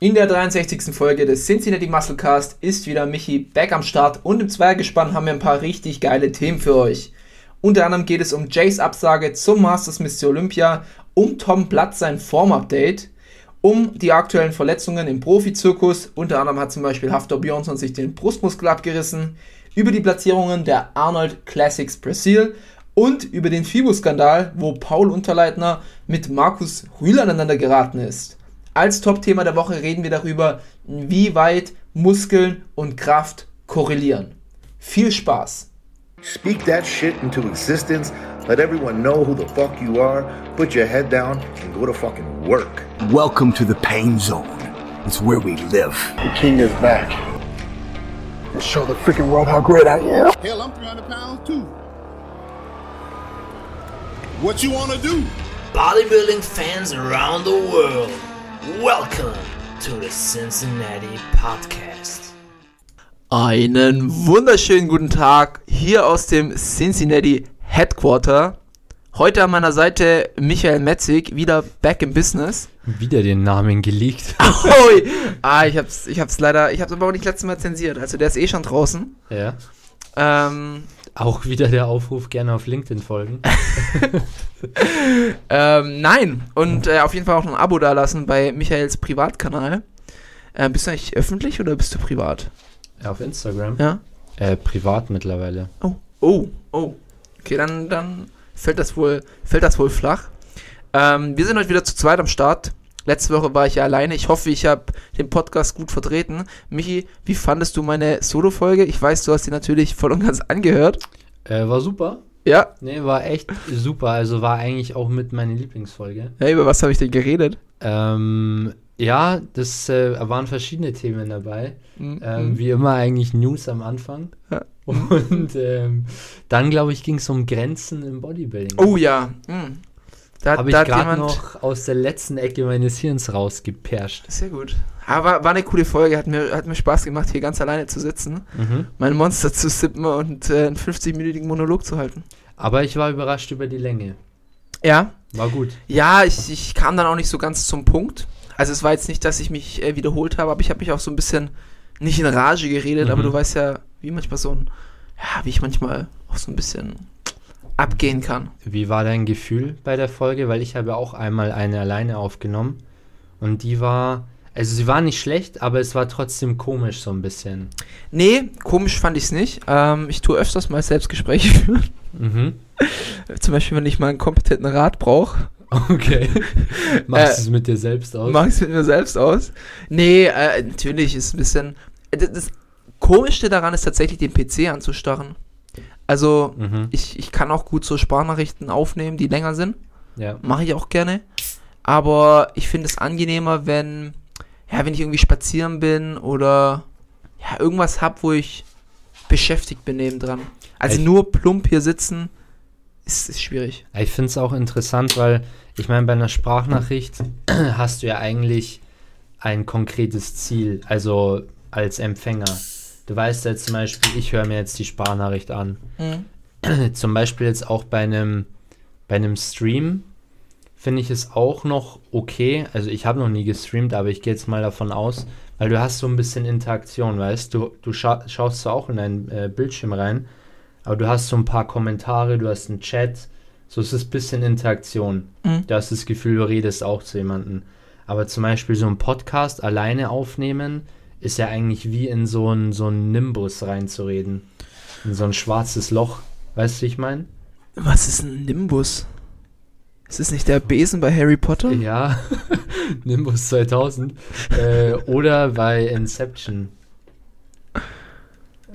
In der 63. Folge des Cincinnati Musclecast ist wieder Michi back am Start und im Zweiergespann haben wir ein paar richtig geile Themen für euch. Unter anderem geht es um Jays Absage zum Masters Miss Olympia, um Tom Blatt sein Form-Update, um die aktuellen Verletzungen im Profizirkus. Unter anderem hat zum Beispiel Haftor Björnsson sich den Brustmuskel abgerissen, über die Platzierungen der Arnold Classics Brasil und über den FIBO-Skandal, wo Paul Unterleitner mit Markus Rühl aneinander geraten ist. Als Top-Thema der Woche reden wir darüber, wie weit Muskeln und Kraft korrelieren. Viel Spaß! Speak that shit into existence. Let everyone know who the fuck you are. Put your head down and go to fucking work. Welcome to the pain zone. It's where we live. The king is back. And show the freaking world how great I am. Hell, I'm 300 pounds too. What you wanna do? bodybuilding fans around the world, welcome to the Cincinnati Podcast. Einen wunderschönen guten Tag hier aus dem Cincinnati Headquarter. Heute an meiner Seite Michael Metzig, wieder back in business. Wieder den Namen geleakt. Ui. Ah, ich hab's, ich hab's leider, ich hab's aber auch nicht letztes Mal zensiert. Also der ist eh schon draußen. Ja. Ähm, Auch wieder der Aufruf, gerne auf LinkedIn folgen. ähm, nein. Und äh, auf jeden Fall auch noch ein Abo dalassen bei Michaels Privatkanal. Äh, bist du eigentlich öffentlich oder bist du privat? auf Instagram. Ja. Äh, privat mittlerweile. Oh, oh, oh. Okay, dann, dann fällt das wohl, fällt das wohl flach. Ähm, wir sind heute wieder zu zweit am Start. Letzte Woche war ich ja alleine. Ich hoffe, ich habe den Podcast gut vertreten. Michi, wie fandest du meine Solo-Folge? Ich weiß, du hast die natürlich voll und ganz angehört. Äh, war super. Ja. Nee, war echt super. Also war eigentlich auch mit meiner Lieblingsfolge. Hey, über was habe ich denn geredet? Ähm, ja, das äh, waren verschiedene Themen dabei. Mhm. Ähm, wie immer eigentlich News am Anfang. Ja. Und ähm, dann, glaube ich, ging es um Grenzen im Bodybuilding. Oh ja. Hm. Da, Habe ich gerade noch aus der letzten Ecke meines Hirns rausgeperscht. Sehr gut. Aber war eine coole Folge. Hat mir, hat mir Spaß gemacht, hier ganz alleine zu sitzen, Mhm. mein Monster zu sippen und äh, einen 50-minütigen Monolog zu halten. Aber ich war überrascht über die Länge. Ja. War gut. Ja, ich, ich kam dann auch nicht so ganz zum Punkt. Also es war jetzt nicht, dass ich mich äh, wiederholt habe, aber ich habe mich auch so ein bisschen nicht in Rage geredet, Mhm. aber du weißt ja, wie manchmal so ein, ja, wie ich manchmal auch so ein bisschen abgehen kann. Wie war dein Gefühl bei der Folge? Weil ich habe auch einmal eine alleine aufgenommen. Und die war, also sie war nicht schlecht, aber es war trotzdem komisch so ein bisschen. Nee, komisch fand ich es nicht. Ähm, ich tue öfters mal Selbstgespräche führen. Mhm. Zum Beispiel, wenn ich mal einen kompetenten Rat brauche, Okay. Machst Äh, du es mit dir selbst aus? mache ich es mit mir selbst aus. Nee, äh, natürlich ist ein bisschen. Das, das Komischste daran ist tatsächlich, den PC anzustarren. Also, Mhm. ich, ich kann auch gut so Sprachnachrichten aufnehmen, die länger sind. Ja. Mache ich auch gerne. Aber ich finde es angenehmer, wenn, ja, wenn ich irgendwie spazieren bin oder ja, irgendwas habe, wo ich beschäftigt bin nebendran. Also Ich- nur plump hier sitzen, ist, ist schwierig. Ich finde es auch interessant, weil ich meine, bei einer Sprachnachricht hast du ja eigentlich ein konkretes Ziel, also als Empfänger. Du weißt jetzt zum Beispiel, ich höre mir jetzt die Sprachnachricht an. zum Beispiel jetzt auch bei einem, bei einem Stream finde ich es auch noch okay. Also ich habe noch nie gestreamt, aber ich gehe jetzt mal davon aus, weil du hast so ein bisschen Interaktion, weißt du, du scha schaust zwar auch in deinen äh, Bildschirm rein, aber du hast so ein paar Kommentare, du hast einen Chat, so es ist ein bisschen Interaktion. Mhm. Du hast das Gefühl, du redest auch zu jemandem. Aber zum Beispiel so ein Podcast alleine aufnehmen, ist ja eigentlich wie in so einen so einen Nimbus reinzureden. In so ein schwarzes Loch. Weißt du, wie ich meine? Was ist ein Nimbus? Ist das nicht der Besen bei Harry Potter? Ja, Nimbus 2000. äh, oder bei Inception.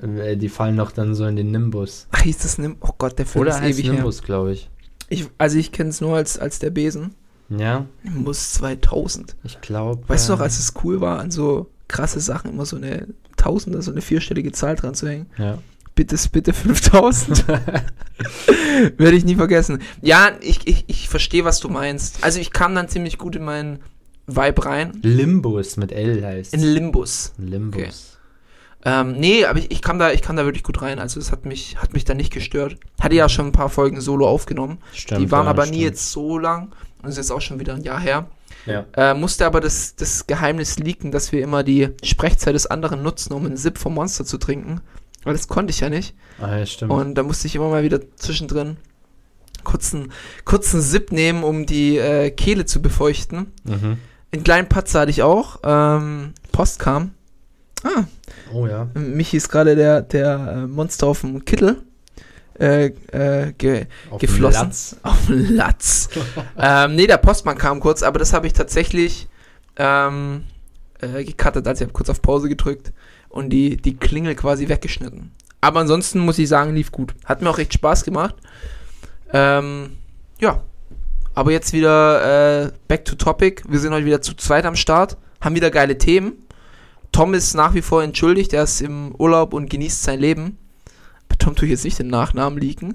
Äh, die fallen doch dann so in den Nimbus. Ach, hieß das Nimbus? Oh Gott, der Film Oder ist heißt ewig Nimbus, glaube ich. Ich, also ich kenne es nur als, als der Besen. Ja, Nimbus 2000. ich glaube. Weißt du noch, als es cool war, an so krasse Sachen immer so eine Tausender, so eine vierstellige Zahl dran zu hängen? Ja. Bitte, bitte 5000. Werde ich nie vergessen. Ja, ich, ich, ich verstehe, was du meinst. Also ich kam dann ziemlich gut in meinen Vibe rein. Limbus mit L heißt In Limbus. Limbus. Ähm, nee, aber ich, ich kam da, ich kam da wirklich gut rein. Also es hat mich, hat mich da nicht gestört. Hatte ja schon ein paar Folgen solo aufgenommen. Stimmt. die waren ja, aber stimmt. nie jetzt so lang. Und ist jetzt auch schon wieder ein Jahr her. Ja. Äh, musste aber das, das Geheimnis leaken, dass wir immer die Sprechzeit des anderen nutzen, um einen Sip vom Monster zu trinken. Weil das konnte ich ja nicht. Ah, ja, stimmt. Und da musste ich immer mal wieder zwischendrin kurzen, kurzen Sip nehmen, um die äh, Kehle zu befeuchten. mhm. Einen kleinen Patzer hatte ich auch. Ähm, Post kam. Ah, Oh ja. Michi ist gerade der, der äh, Monster auf dem Kittel äh, äh, ge Auf geflossen. Latz. Auf dem Latz. ähm, nee, der Postmann kam kurz, aber das habe ich tatsächlich ähm, äh, gecuttet, also ich habe kurz auf Pause gedrückt und die, die Klingel quasi weggeschnitten. Aber ansonsten muss ich sagen, lief gut. Hat mir auch echt Spaß gemacht. Ähm, ja. Aber jetzt wieder äh, back to topic. Wir sind heute wieder zu zweit am Start, haben wieder geile Themen. Tom ist nach wie vor entschuldigt, er ist im Urlaub und genießt sein Leben. Tom tue ich jetzt nicht den Nachnamen leaken.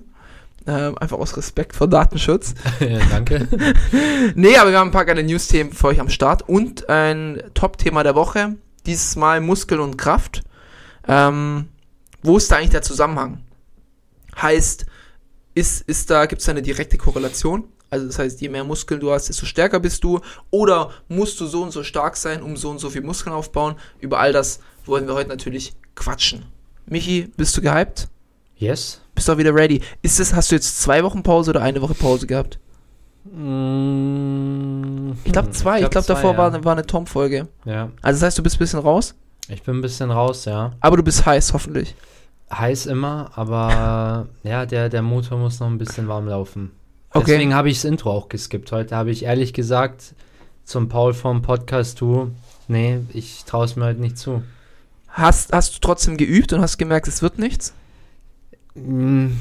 Ähm, einfach aus Respekt vor Datenschutz. Ja, Danke. Nee, aber wir haben ein paar geile News-Themen für euch am Start und ein Top-Thema der Woche. Dieses Mal Muskeln und Kraft. Ähm, wo ist da eigentlich der Zusammenhang? Heißt, ist, ist da, gibt es da eine direkte Korrelation? Also das heißt, je mehr Muskeln du hast, desto stärker bist du. Oder musst du so und so stark sein, um so und so viel Muskeln aufbauen? Über all das wollen wir heute natürlich quatschen. Michi, bist du gehypt? Yes. Bist du auch wieder ready? Ist es, hast du jetzt zwei Wochen Pause oder eine Woche Pause gehabt? Mm, Ich glaube hm, zwei. Ich glaube, zwei, davor ja. war, war eine Tom-Folge. Ja, Also das heißt, du bist ein bisschen raus, ich bin ein bisschen raus, ja. aber du bist heiß, hoffentlich. Heiß immer, aber ja, der, der Motor muss noch ein bisschen warm laufen. Okay. Deswegen habe ich das Intro auch geskippt. Heute habe ich ehrlich gesagt zum Paul vom Podcast, du, nee, ich traue es mir heute nicht zu. Hast, hast du trotzdem geübt und hast gemerkt, es wird nichts? Mm,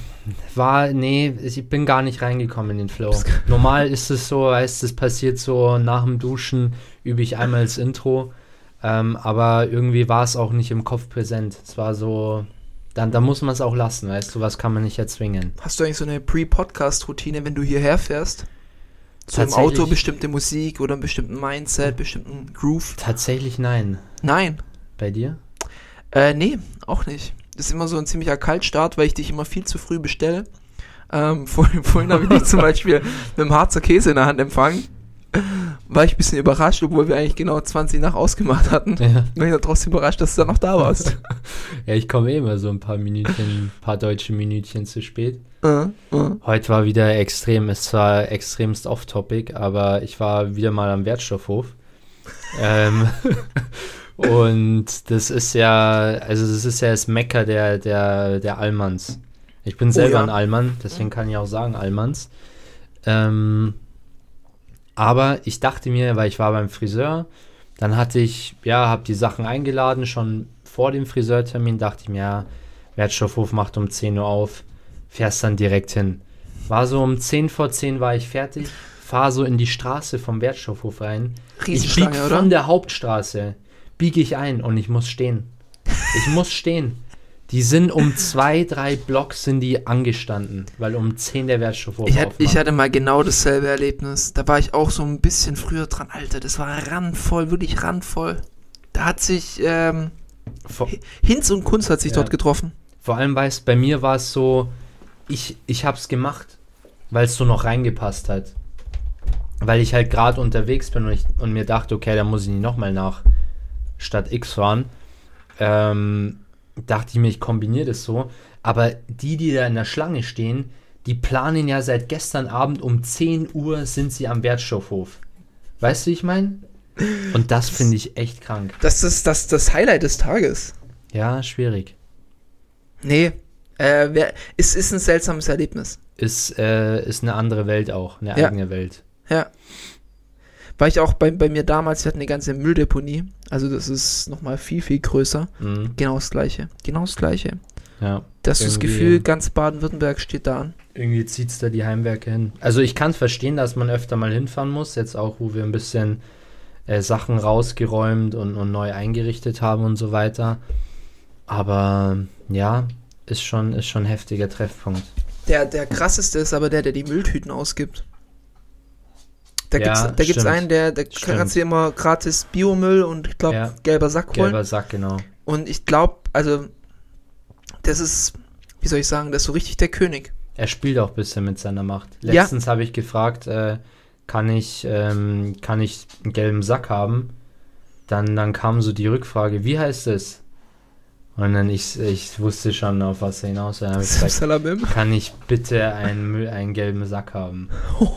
War, nee, ich bin gar nicht reingekommen in den Flow. Normal ist es so, weißt es passiert so nach dem Duschen, übe ich einmal das Intro, ähm, aber irgendwie war es auch nicht im Kopf präsent. Es war so, dann, dann muss man es auch lassen, weißt du, was kann man nicht erzwingen. Hast du eigentlich so eine Pre-Podcast-Routine, wenn du hierher fährst? Im Tatsächlich- Auto bestimmte Musik oder einen bestimmten Mindset, bestimmten Groove? Tatsächlich nein. Nein. Bei dir? Äh, nee, auch nicht. Ist immer so ein ziemlicher Kaltstart, weil ich dich immer viel zu früh bestelle. Ähm, vorhin vorhin habe ich dich zum Beispiel mit dem Harzer Käse in der Hand empfangen. War ich ein bisschen überrascht, obwohl wir eigentlich genau 20 nach ausgemacht hatten. Ja. War ich trotzdem überrascht, dass du dann noch da warst. Ja, ich komme eh immer so ein paar Minütchen, ein paar deutsche Minütchen zu spät. äh, äh. Heute war wieder extrem, es war extremst off-topic, aber ich war wieder mal am Wertstoffhof. ähm, und das ist ja, also das ist ja das Mecker der, der, der Allmanns. Ich bin selber ja. ein Allmann, deswegen kann ich auch sagen Allmanns. Ähm, aber ich dachte mir, weil ich war beim Friseur, dann hatte ich, ja, habe die Sachen eingeladen, schon vor dem Friseurtermin dachte ich mir, ja, Wertstoffhof macht um 10 Uhr auf, fährst dann direkt hin. War so um 10 vor 10 war ich fertig, fahr so in die Straße vom Wertstoffhof rein. ich bieg Riesenschlange, oder? von der Hauptstraße, biege ich ein und ich muss stehen. Ich muss stehen. Die sind um zwei, drei Blocks sind die angestanden, weil um 10 der Wertstoffhof Ich, hatte, ich hatte mal genau dasselbe Erlebnis. Da war ich auch so ein bisschen früher dran. Alter, das war randvoll, wirklich randvoll. Da hat sich ähm, Vor- Hinz und Kunz hat sich Ja. dort getroffen. Vor allem, weißt bei mir war es so, ich, ich hab's gemacht, weil es so noch reingepasst hat. Weil ich halt gerade unterwegs bin und, ich, und mir dachte, okay, da muss ich nicht nochmal nach Stadt X fahren. Ähm, dachte ich mir, ich kombiniere das so. Aber die, die da in der Schlange stehen, die planen ja seit gestern Abend um 10 Uhr sind sie am Wertstoffhof. Weißt du, wie ich meine? Und das finde ich echt krank. Das ist das, das Highlight des Tages. Ja, schwierig. Nee, äh, wer, es ist ein seltsames Erlebnis. Ist, äh, ist eine andere Welt auch, eine Ja. eigene Welt. Ja. War ich auch bei, bei mir damals, wir hatten eine ganze Mülldeponie. Also das ist nochmal viel, viel größer. Mhm. Genau das gleiche. Genau das gleiche. Ja. Das ist das Gefühl, ganz Baden-Württemberg steht da an. Irgendwie zieht es da die Heimwerke hin. Also ich kann verstehen, dass man öfter mal hinfahren muss, jetzt auch, wo wir ein bisschen äh, Sachen rausgeräumt und, und neu eingerichtet haben und so weiter. Aber ja, ist schon, ist schon ein heftiger Treffpunkt. Der, der krasseste ist aber der, der die Mülltüten ausgibt. Da Ja, gibt's, da gibt's einen, der, der kannst du immer gratis Biomüll und ich glaube Ja. gelber Sack holen. Gelber Sack, genau. Und ich glaube, also das ist, wie soll ich sagen, das ist so richtig der König. Er spielt auch ein bisschen mit seiner Macht. Ja. Letztens habe ich gefragt, äh, kann ich, ähm, kann ich einen gelben Sack haben? Dann, dann kam so die Rückfrage, wie heißt es? Und dann ich, ich wusste schon, auf was er hinaus will. Kann ich bitte einen, Müll, einen gelben Sack haben?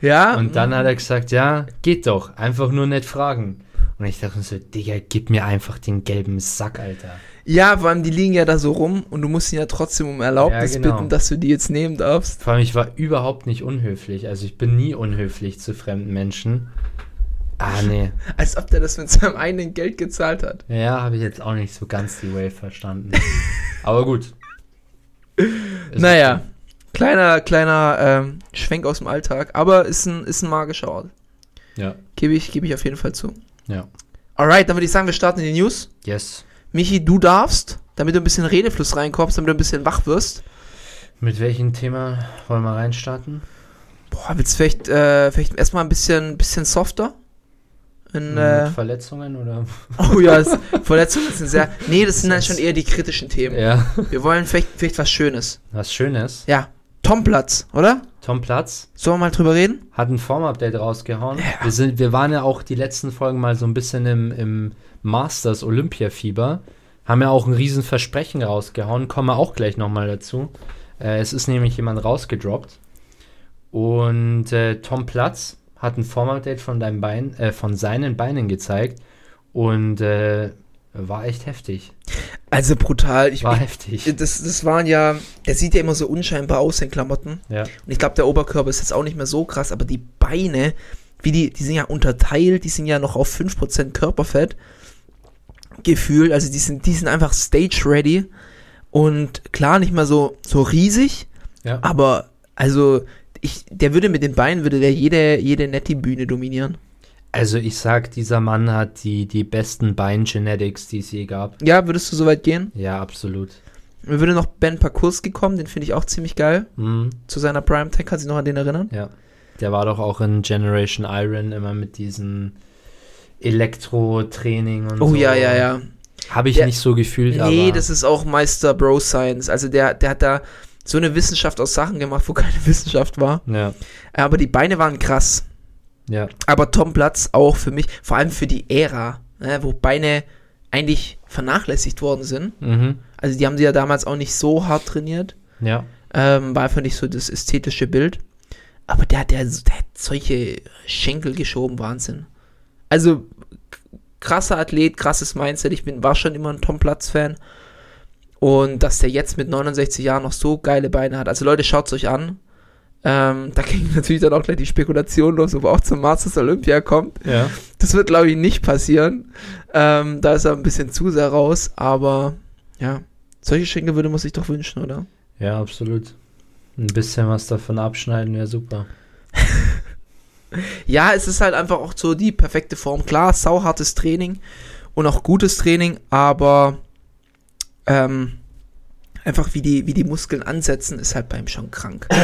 ja. Und dann hat er gesagt, ja, geht doch, einfach nur nicht fragen. Und ich dachte so, Digga, gib mir einfach den gelben Sack, Alter. Ja, vor allem, die liegen ja da so rum und du musst ihn ja trotzdem um Erlaubnis Ja, genau. bitten, dass du die jetzt nehmen darfst. Vor allem, ich war überhaupt nicht unhöflich. Also ich bin nie unhöflich zu fremden Menschen. Ah, nee. Als ob der das mit seinem eigenen Geld gezahlt hat. Ja, habe ich jetzt auch nicht so ganz die Wave verstanden. Aber gut. Ist naja, okay. Kleiner, kleiner ähm, Schwenk aus dem Alltag, aber ist ein, ist ein magischer Ort. Ja, Gebe ich, gebe ich auf jeden Fall zu. ja. Alright, dann würde ich sagen, wir starten in die News. Yes. Michi, du darfst, damit du ein bisschen Redefluss reinkommst, damit du ein bisschen wach wirst. Mit welchem Thema wollen wir reinstarten? Boah, willst du vielleicht, äh, vielleicht erstmal ein bisschen, bisschen softer? In, äh, Mit Verletzungen oder? oh ja, das, Verletzungen sind sehr. Nee, das sind dann schon eher die kritischen Themen. Ja. Wir wollen vielleicht, vielleicht was Schönes. Was Schönes. Ja, Tom Platz, oder? Tom Platz Sollen wir mal drüber reden? hat ein Form-Update rausgehauen. Ja. Wir, sind, wir waren ja auch die letzten Folgen mal so ein bisschen im, im Masters Olympia-Fieber. Haben ja auch ein riesen Versprechen rausgehauen. Kommen wir auch gleich nochmal dazu. Äh, es ist nämlich jemand rausgedroppt. Und äh, Tom Platz hat ein Form-Update von, deinem Bein, äh, von seinen Beinen gezeigt. Und äh, war echt heftig. Also brutal. Ich, War ich, heftig. das, das waren ja, der sieht ja immer so unscheinbar aus in Klamotten. Ja. Und ich glaube, der Oberkörper ist jetzt auch nicht mehr so krass, aber die Beine, wie die, die sind ja unterteilt, die sind ja noch auf 5% Körperfett gefühlt. Also die sind, die sind einfach stage ready. Und klar, nicht mal so, so riesig, ja. aber also ich, der würde mit den Beinen, würde der jede, jede Netty-Bühne dominieren. Also ich sag, dieser Mann hat die, die besten Bein-Genetics, die es je gab. Ja, würdest du so weit gehen? Ja, absolut. Mir würde noch Ben Parkurski kommen, den finde ich auch ziemlich geil. Mhm. Zu seiner Prime-Tech, kannst du dich noch an den erinnern? Ja. Der war doch auch in Generation Iron immer mit diesem Elektro-Training und Oh so. ja, ja, ja. Habe ich Der- nicht so gefühlt, aber. Nee, das ist auch Meister Bro Science. Also der, der hat da so eine Wissenschaft aus Sachen gemacht, wo keine Wissenschaft war. Ja, Aber die Beine waren krass. Ja, Aber Tom Platz auch für mich, vor allem für die Ära, ne, wo Beine eigentlich vernachlässigt worden sind. mhm. Also die haben sie ja damals auch nicht so hart trainiert. ja. Ähm, war einfach nicht so das ästhetische Bild. Aber der, der, der hat solche Schenkel geschoben, Wahnsinn. Also krasser Athlet, krasses Mindset. Ich bin, war schon immer ein Tom Platz-Fan. Und dass der jetzt mit 69 Jahren noch so geile Beine hat. Also Leute, schaut es euch an. Ähm, da ging natürlich dann auch gleich die Spekulation los, ob er auch zum Masters Olympia kommt. Ja. Das wird, glaube ich, nicht passieren. Ähm, da ist er ein bisschen zu sehr raus. Aber ja, solche Schenkel würde man sich doch wünschen, oder? Ja, absolut. Ein bisschen was davon abschneiden wäre super. Ja, es ist halt einfach auch so die perfekte Form. Klar, sauhartes Training und auch gutes Training, aber ähm, einfach wie die, wie die Muskeln ansetzen, ist halt bei ihm schon krank.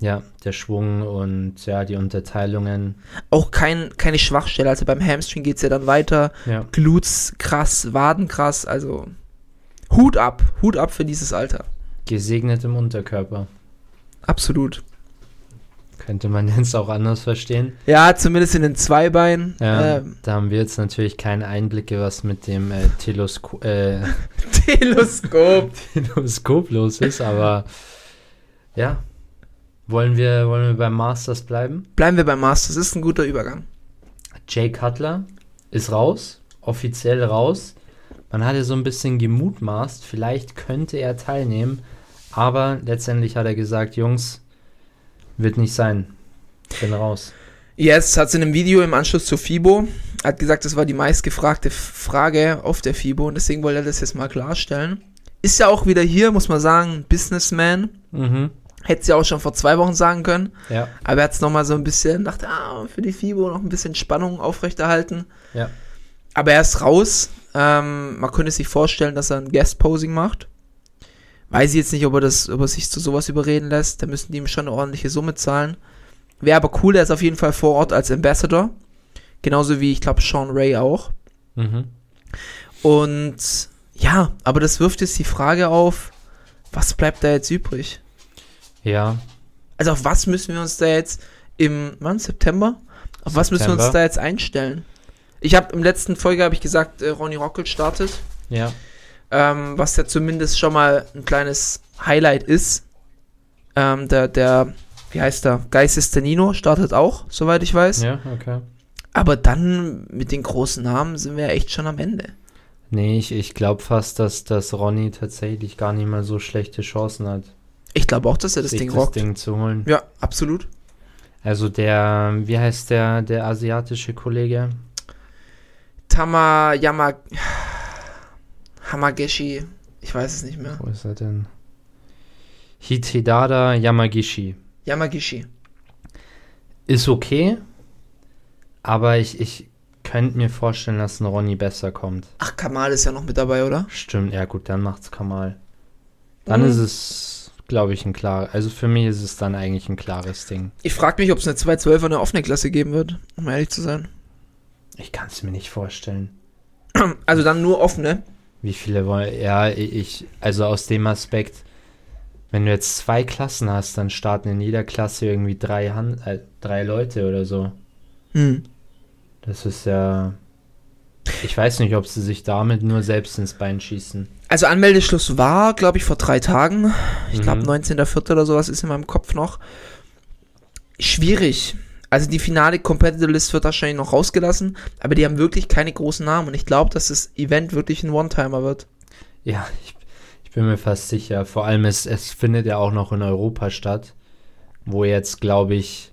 Ja, der Schwung und ja, die Unterteilungen. Auch kein, keine Schwachstelle. Also beim Hamstring geht es ja dann weiter. Ja. Glutes krass, Waden krass. Also Hut ab, Hut ab für dieses Alter. Gesegnet im Unterkörper. Absolut. Könnte man jetzt auch anders verstehen. Ja, zumindest in den Zweibeinen. Ja, Ähm, da haben wir jetzt natürlich keine Einblicke, was mit dem äh, Telesko äh, Teleskop. Teleskop los ist, aber ja. Wollen wir, wollen wir beim Masters bleiben? Bleiben wir beim Masters. Ist ein guter Übergang. Jay Cutler ist raus, offiziell raus. Man hatte so ein bisschen gemutmaßt, vielleicht könnte er teilnehmen, aber letztendlich hat er gesagt, Jungs, wird nicht sein. Bin raus. Yes, hat es in einem Video im Anschluss zur FIBO, hat gesagt, das war die meistgefragte Frage auf der FIBO und deswegen wollte er das jetzt mal klarstellen. Ist ja auch wieder hier, muss man sagen, Businessman. Mhm. Hätte sie auch schon vor zwei Wochen sagen können. Ja, Aber er hat es nochmal so ein bisschen, dachte, ah, für die FIBO noch ein bisschen Spannung aufrechterhalten. ja. Aber er ist raus. Ähm, man könnte sich vorstellen, dass er ein Guest-Posing macht. Weiß ich jetzt nicht, ob er, das, ob er sich zu sowas überreden lässt. Da müssen die ihm schon eine ordentliche Summe zahlen. Wäre aber cool, er ist auf jeden Fall vor Ort als Ambassador. Genauso wie, ich glaube, Sean Ray auch. Mhm. Und ja, aber das wirft jetzt die Frage auf, was bleibt da jetzt übrig? Ja, Also auf was müssen wir uns da jetzt im wann, September. Auf was müssen wir uns September. da jetzt einstellen? Ich habe im letzten Folge habe ich gesagt, äh, Ronny Rockel startet, Ja. Ähm, was ja zumindest schon mal ein kleines Highlight ist. Ähm, der, der, wie heißt der? Geistestanino startet auch, soweit ich weiß. Ja, okay. Aber dann mit den großen Namen sind wir ja echt schon am Ende. Nee, ich, ich glaube fast, dass, dass Ronny tatsächlich gar nicht mal so schlechte Chancen hat, Ich glaube auch, dass er das Ding das rockt. Ding zu holen. Ja, absolut. Also der, wie heißt der, der asiatische Kollege? Tama Yama Hamageshi, ich weiß es nicht mehr. Wo ist er denn? Hitedada Yamagishi. Yamagishi. Ist okay, aber ich, ich könnte mir vorstellen, dass ein Ronny besser kommt. Ach, Kamal ist ja noch mit dabei, oder? Stimmt, ja gut, dann macht's Kamal. Dann Mhm. ist es, glaube ich, ein klar. Also für mich ist es dann eigentlich ein klares Ding. Ich frage mich, ob es eine 212er eine offene Klasse geben wird, um ehrlich zu sein. Ich kann es mir nicht vorstellen. Also dann nur offene. Wie viele wollen. Ja, ich, also aus dem Aspekt, wenn du jetzt zwei Klassen hast, dann starten in jeder Klasse irgendwie drei, Hand, äh, drei Leute oder so. Hm. Das ist ja. Ich weiß nicht, ob sie sich damit nur selbst ins Bein schießen. Also Anmeldeschluss war, glaube ich, vor drei Tagen. Ich glaube, Mhm. 19.04. oder sowas ist in meinem Kopf noch. Schwierig. Also die finale Competitor List wird wahrscheinlich noch rausgelassen, aber die haben wirklich keine großen Namen und ich glaube, dass das Event wirklich ein One-Timer wird. Ja, ich, ich bin mir fast sicher. Vor allem, es, es findet ja auch noch in Europa statt, wo jetzt, glaube ich,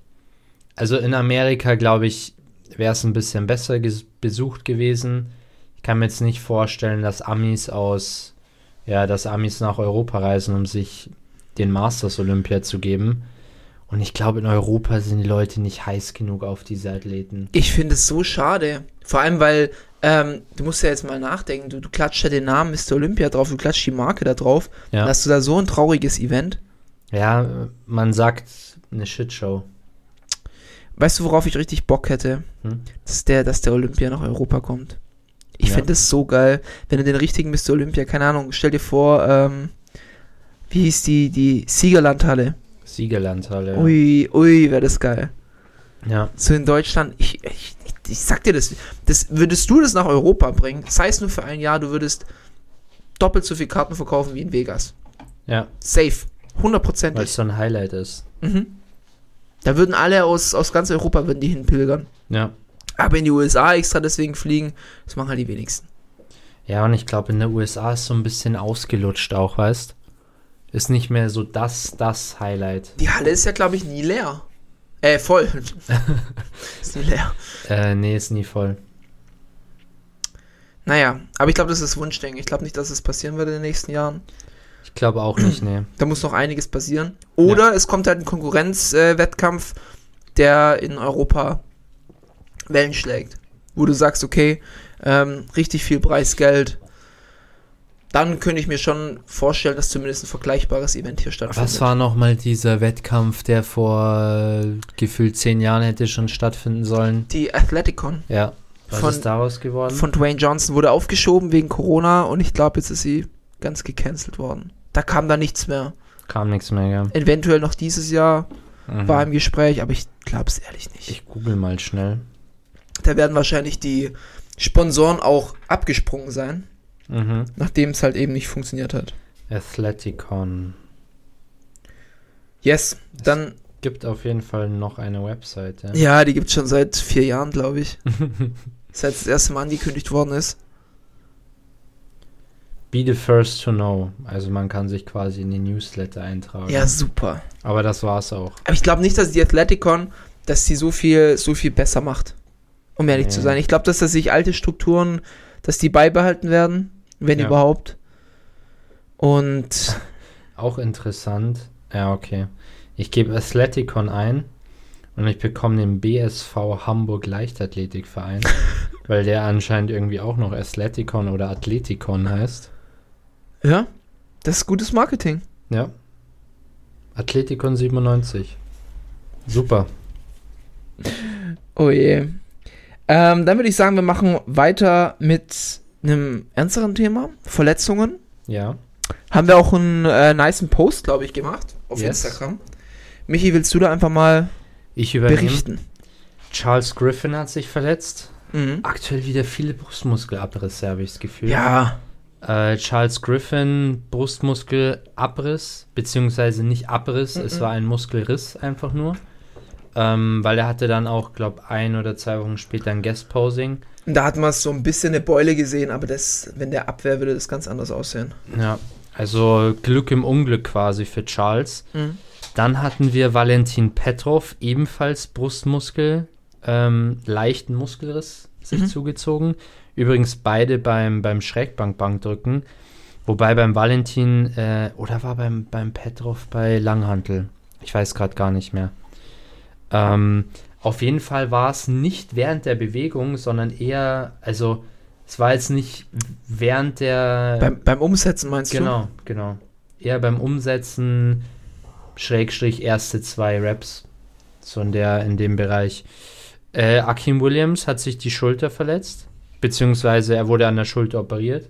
also in Amerika, glaube ich, wäre es ein bisschen besser besucht gewesen. Ich kann mir jetzt nicht vorstellen, dass Amis aus, ja, dass Amis nach Europa reisen, um sich den Masters Olympia zu geben. Und ich glaube, in Europa sind die Leute nicht heiß genug auf diese Athleten. Ich finde es so schade. Vor allem, weil ähm, du musst ja jetzt mal nachdenken, du, du klatscht ja den Namen Mr. Olympia drauf, du klatscht die Marke da drauf. Ja. Dann hast du da so ein trauriges Event. Ja, man sagt eine Shitshow. Weißt du, worauf ich richtig Bock hätte? Hm? Dass der, dass der Olympia nach Europa kommt. Ich Ja. finde es so geil, wenn du den richtigen Mr. Olympia, keine Ahnung, stell dir vor, ähm, wie hieß die, die Siegerlandhalle. Siegerlandhalle. Ui, ui, wäre das geil. Ja. So in Deutschland, ich, ich, ich, sag dir das, das, würdest du das nach Europa bringen, sei es nur für ein Jahr, du würdest doppelt so viel Karten verkaufen wie in Vegas. Ja, Safe. weil es so ein Highlight ist. Mhm. Da würden alle aus, aus ganz Europa würden die hinpilgern. Ja. Aber in die USA extra deswegen fliegen, das machen halt die wenigsten. Ja, und ich glaube, in den USA ist so ein bisschen ausgelutscht auch, weißt Ist nicht mehr so das, das Highlight. Die Halle ist ja, glaube ich, nie leer. Äh, voll. ist nie leer. Äh, nee, ist nie voll. Naja, aber ich glaube, das ist Wunschdenken. Ich glaube nicht, dass es passieren wird in den nächsten Jahren. Ich glaube auch nicht, nee. Da muss noch einiges passieren. Oder es kommt halt ein Konkurrenzwettkampf, äh, der in Europa Wellen schlägt. Wo du sagst, okay, ähm, richtig viel Preisgeld. Dann könnte ich mir schon vorstellen, dass zumindest ein vergleichbares Event hier stattfindet. Was war nochmal dieser Wettkampf, der vor äh, gefühlt zehn Jahren hätte schon stattfinden sollen? Die Athleticon Ja. Was Von- ist daraus geworden? von Dwayne Johnson wurde aufgeschoben wegen Corona und ich glaube, jetzt ist sie ganz gecancelt worden. Da kam da nichts mehr. Kam nichts mehr, ja. Eventuell noch dieses Jahr Mhm. war im Gespräch, aber ich glaube es ehrlich nicht. Ich google mal schnell. Da werden wahrscheinlich die Sponsoren auch abgesprungen sein, Mhm. nachdem es halt eben nicht funktioniert hat. Athleticon. Yes, dann, Gibt auf jeden Fall noch eine Website, ja. ja, die gibt es schon seit vier Jahren, glaube ich. Seit das erste Mal angekündigt worden ist. Be the first to know. Also man kann sich quasi in die Newsletter eintragen. Ja, super. Aber das war's auch. Aber ich glaube nicht, dass die Athleticon, dass sie so viel, so viel besser macht. Um ehrlich Nee. zu sein. Ich glaube, dass das sich alte Strukturen, dass die beibehalten werden, wenn Ja. überhaupt. Und Auch interessant. Ja, okay. Ich gebe Athleticon ein und ich bekomme den BSV Hamburg Leichtathletikverein, weil der anscheinend irgendwie auch noch Athleticon oder Athleticon heißt. ja, das ist gutes Marketing. Ja. Athleticon 97. Super. Oh je. Ähm, dann würde ich sagen, wir machen weiter mit einem ernsteren Thema. Verletzungen. Ja. Haben wir auch einen äh, niceen Post, glaube ich, gemacht auf Yes. Instagram. Michi, willst du da einfach mal Ich übernehme. berichten. Charles Griffin hat sich verletzt. Mhm. Aktuell wieder viele Brustmuskelabrisse, habe ich das Gefühl. Ja, Äh, Charles Griffin, Brustmuskelabriss, beziehungsweise nicht Abriss, es war ein Muskelriss einfach nur. Ähm, weil er hatte dann auch, glaube ein oder zwei Wochen später ein Guest-Posing. Und da hat man so ein bisschen eine Beule gesehen, aber das, wenn der abwehr würde das ganz anders aussehen. Ja, also Glück im Unglück quasi für Charles. Dann hatten wir Valentin Petrov, ebenfalls Brustmuskel, ähm, leichten Muskelriss sich zugezogen. Übrigens beide beim, beim Schrägbankbankdrücken. Wobei beim Valentin, äh, oder war beim, beim Petrov bei Langhantel? Ich weiß gerade gar nicht mehr. Ähm, auf jeden Fall war es nicht während der Bewegung, sondern eher, also es war jetzt nicht während der Beim, beim Umsetzen meinst Genau, genau. Eher beim Umsetzen, Schrägstrich, erste zwei Raps. So in, der, in dem Bereich. Äh, Akim Williams hat sich die Schulter verletzt, beziehungsweise er wurde an der Schulter operiert,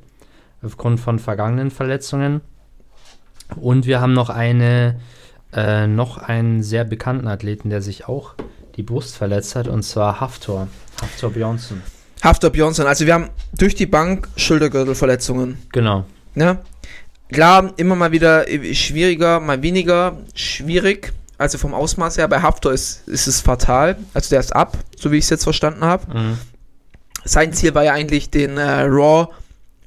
aufgrund von vergangenen Verletzungen. Und wir haben noch eine, äh, noch einen sehr bekannten Athleten, der sich auch die Brust verletzt hat, und zwar Haftor. Haftor Bjornsson. du? Haftor Björnsson. Also wir haben durch die Bank Schultergürtelverletzungen. Genau. Ne? Klar, immer mal wieder schwieriger, mal weniger schwierig. Also vom Ausmaß her, bei Haftor ist, ist es fatal. Also der ist ab, so wie ich es jetzt verstanden habe. Mhm. Sein Ziel war ja eigentlich, den äh, Raw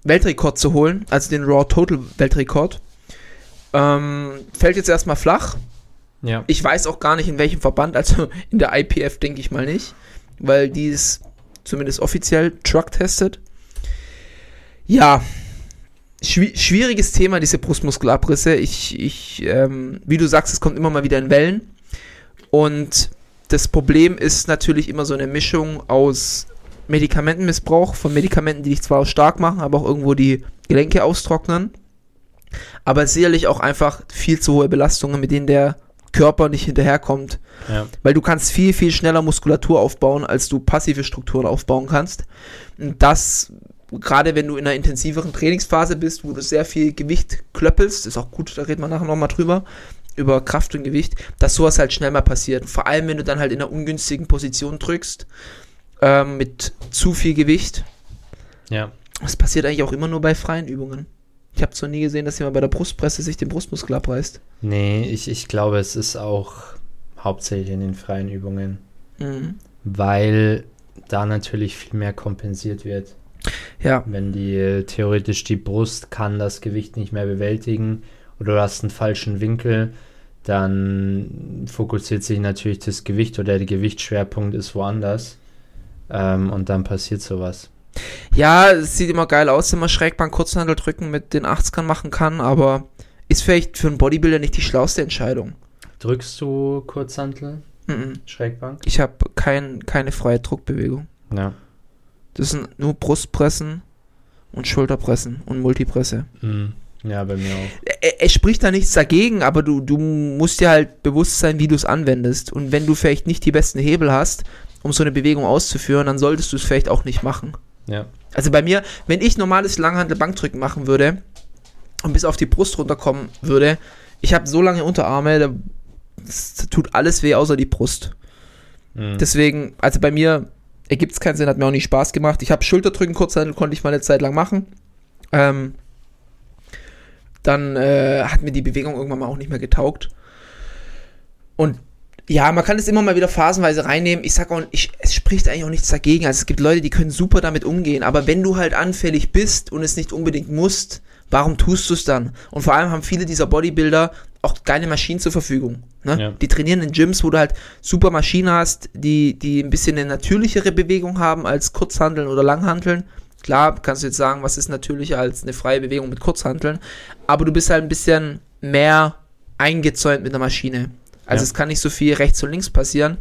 Weltrekord zu holen, also den Raw Total Weltrekord. Ähm, fällt jetzt erstmal flach. Ja. Ich weiß auch gar nicht, in welchem Verband, also in der IPF denke ich mal nicht, weil die ist zumindest offiziell Truck testet. Ja, schwi schwieriges Thema, diese Brustmuskelabrisse. Ich, ich ähm, wie du sagst, es kommt immer mal wieder in Wellen. Und das Problem ist natürlich immer so eine Mischung aus Medikamentenmissbrauch, von Medikamenten, die dich zwar stark machen, aber auch irgendwo die Gelenke austrocknen. Aber sicherlich auch einfach viel zu hohe Belastungen, mit denen der Körper nicht hinterherkommt. Ja. Weil du kannst viel, viel schneller Muskulatur aufbauen, als du passive Strukturen aufbauen kannst. Und das, gerade wenn du in einer intensiveren Trainingsphase bist, wo du sehr viel Gewicht klöppelst, ist auch gut, da reden wir nachher nochmal drüber, über Kraft und Gewicht, dass sowas halt schnell mal passiert. Vor allem, wenn du dann halt in einer ungünstigen Position drückst, ähm, mit zu viel Gewicht. Ja. Das passiert eigentlich auch immer nur bei freien Übungen. Ich habe zwar nie gesehen, dass jemand bei der Brustpresse sich den Brustmuskel abreißt. Nee, ich, ich glaube, es ist auch hauptsächlich in den freien Übungen, Mhm. weil da natürlich viel mehr kompensiert wird. Ja, Wenn die äh, theoretisch die Brust kann das Gewicht nicht mehr bewältigen oder du hast einen falschen Winkel, dann fokussiert sich natürlich das Gewicht oder der Gewichtsschwerpunkt ist woanders ähm, und dann passiert sowas. Ja, es sieht immer geil aus, wenn man Schrägbank Kurzhandel drücken mit den 80ern machen kann, aber ist vielleicht für einen Bodybuilder nicht die schlauste Entscheidung. Drückst du Kurzhantel, Mhm. Schrägbank? Ich habe kein, keine freie Druckbewegung. Ja. Das sind nur Brustpressen und Schulterpressen und Multipresse. Mhm. Ja, bei mir auch. Es, es spricht da nichts dagegen, aber du, du musst dir halt bewusst sein, wie du es anwendest. Und wenn du vielleicht nicht die besten Hebel hast, um so eine Bewegung auszuführen, dann solltest du es vielleicht auch nicht machen. Ja. Also bei mir, wenn ich normales Langhandel-Bankdrücken machen würde und bis auf die Brust runterkommen würde, ich habe so lange Unterarme, da das tut alles weh außer die Brust. Mhm. Deswegen, also bei mir ergibt es keinen Sinn, hat mir auch nicht Spaß gemacht. Ich habe Schulterdrücken, Kurzhandel konnte ich mal eine Zeit lang machen. Ähm, dann äh, hat mir die Bewegung irgendwann mal auch nicht mehr getaugt. Und ja, man kann es immer mal wieder phasenweise reinnehmen. Ich sag auch, ich, es spricht eigentlich auch nichts dagegen. Also es gibt Leute, die können super damit umgehen. Aber wenn du halt anfällig bist und es nicht unbedingt musst, warum tust du es dann? Und vor allem haben viele dieser Bodybuilder auch geile Maschinen zur Verfügung. Ne? Ja. Die trainieren in Gyms, wo du halt super Maschinen hast, die, die ein bisschen eine natürlichere Bewegung haben als Kurzhanteln oder Langhanteln. Klar, kannst du jetzt sagen, was ist natürlicher als eine freie Bewegung mit Kurzhanteln, aber du bist halt ein bisschen mehr eingezäunt mit der Maschine. Also Ja. es kann nicht so viel rechts und links passieren.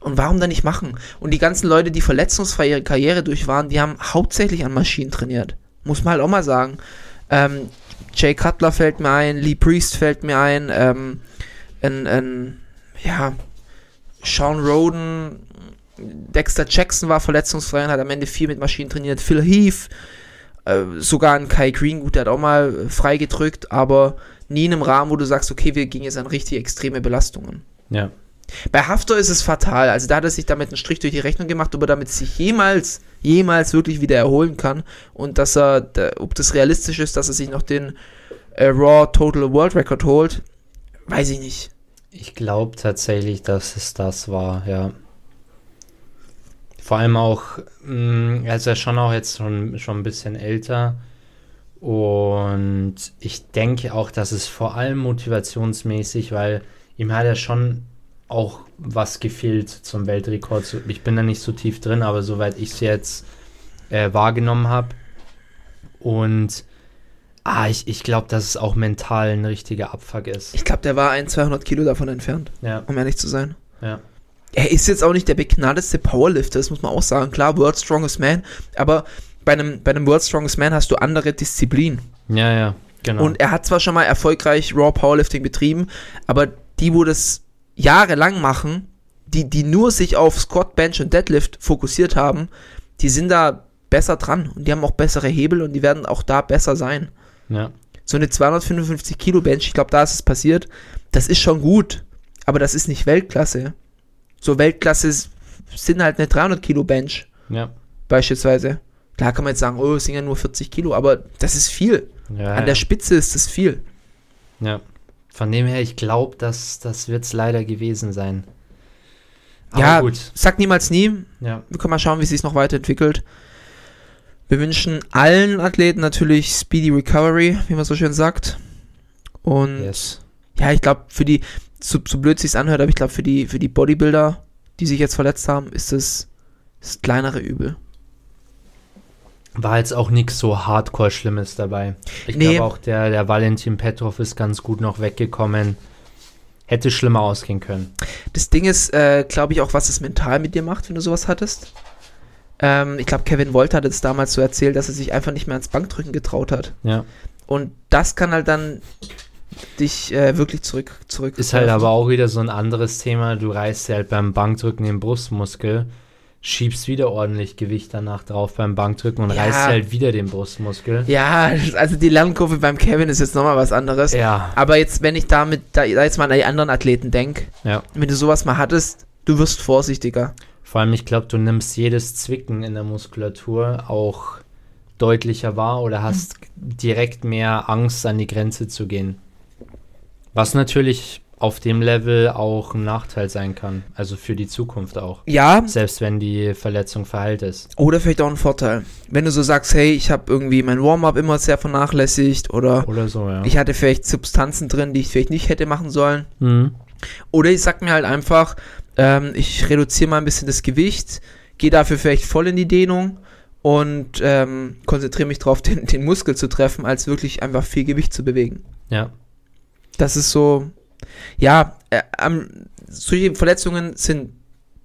Und warum dann nicht machen? Und die ganzen Leute, die verletzungsfrei ihre Karriere durch waren, die haben hauptsächlich an Maschinen trainiert. Muss man halt auch mal sagen. Ähm, Jay Cutler fällt mir ein, Lee Priest fällt mir ein, ähm, ein, ein ja, Sean Roden, Dexter Jackson war verletzungsfrei und hat am Ende viel mit Maschinen trainiert. Phil Heath, äh, sogar ein Kai Green, gut, der hat auch mal äh, frei gedrückt, aber nie in einem Rahmen, wo du sagst, okay, wir gehen jetzt an richtig extreme Belastungen. Ja. Bei Haftor ist es fatal. Also da hat er sich damit einen Strich durch die Rechnung gemacht, ob er damit sich jemals, jemals wirklich wieder erholen kann. Und dass er, ob das realistisch ist, dass er sich noch den äh, Raw Total World Record holt, weiß ich nicht. Ich glaube tatsächlich, dass es das war, ja. Vor allem auch, mh, er ist ja schon auch jetzt schon, schon ein bisschen älter. Und ich denke auch, dass es vor allem motivationsmäßig, weil ihm hat ja schon auch was gefehlt zum Weltrekord. Ich bin da nicht so tief drin, aber soweit ich es jetzt äh, wahrgenommen habe. Und ah, ich, ich glaube, dass es auch mental ein richtiger Abfuck ist. Ich glaube, der war ein 200 Kilo davon entfernt, Ja, um ehrlich zu sein. ja. Er ist jetzt auch nicht der begnadetste Powerlifter, das muss man auch sagen. Klar, World Strongest Man, aber bei einem, bei einem World Strongest Man hast du andere Disziplinen. Ja, ja, genau. Und er hat zwar schon mal erfolgreich Raw Powerlifting betrieben, aber die, wo das jahrelang machen, die, die nur sich auf Squat, Bench und Deadlift fokussiert haben, die sind da besser dran und die haben auch bessere Hebel und die werden auch da besser sein. ja. So eine 255 Kilo Bench, ich glaube, da ist es passiert, das ist schon gut, aber das ist nicht Weltklasse. So Weltklasse sind halt eine 300 Kilo Bench Ja, beispielsweise. Klar kann man jetzt sagen, oh, es sind ja nur 40 Kilo, aber das ist viel. ja, An der Spitze ist das viel. ja. Von dem her, ich glaube, dass das wird es leider gewesen sein. Aber ja, gut. sag niemals nie. Ja, Wir können mal schauen, wie es sich noch weiterentwickelt. Wir wünschen allen Athleten natürlich Speedy Recovery, wie man so schön sagt. Und yes. ja, ich glaube, für die, so, so blöd sich's anhört, aber ich glaube, für die, für die Bodybuilder, die sich jetzt verletzt haben, ist das das kleinere Übel. War jetzt auch nichts so Hardcore-Schlimmes dabei. Ich Nee. glaube auch, der, der Valentin Petrov ist ganz gut noch weggekommen. Hätte schlimmer ausgehen können. Das Ding ist, äh, glaube ich, auch, was es mental mit dir macht, wenn du sowas hattest. Ähm, ich glaube, Kevin Wolter hat es damals so erzählt, dass er sich einfach nicht mehr ans Bankdrücken getraut hat. Ja. Und das kann halt dann dich äh, wirklich zurück, zurück. Ist halt aber auch wieder so ein anderes Thema. Du reißt dir halt beim Bankdrücken den Brustmuskel, schiebst wieder ordentlich Gewicht danach drauf beim Bankdrücken und Ja. reißt halt wieder den Brustmuskel. Ja, also die Lernkurve beim Kevin ist jetzt nochmal was anderes. Ja, Aber jetzt, wenn ich damit, da, jetzt mal an die anderen Athleten denke, ja. wenn du sowas mal hattest, du wirst vorsichtiger. Vor allem, ich glaube, du nimmst jedes Zwicken in der Muskulatur auch deutlicher wahr oder hast direkt mehr Angst, an die Grenze zu gehen. Was natürlich auf dem Level auch ein Nachteil sein kann. Also für die Zukunft auch. Ja, Selbst wenn die Verletzung verheilt ist. oder vielleicht auch ein Vorteil. Wenn du so sagst, hey, ich habe irgendwie mein Warm-up immer sehr vernachlässigt oder Oder so, ja. ich hatte vielleicht Substanzen drin, die ich vielleicht nicht hätte machen sollen. mhm. Oder ich sag mir halt einfach, ähm, ich reduziere mal ein bisschen das Gewicht, gehe dafür vielleicht voll in die Dehnung und ähm, konzentriere mich darauf, den, den Muskel zu treffen, als wirklich einfach viel Gewicht zu bewegen. Ja. Das ist so, ja, äh, ähm, solche Verletzungen sind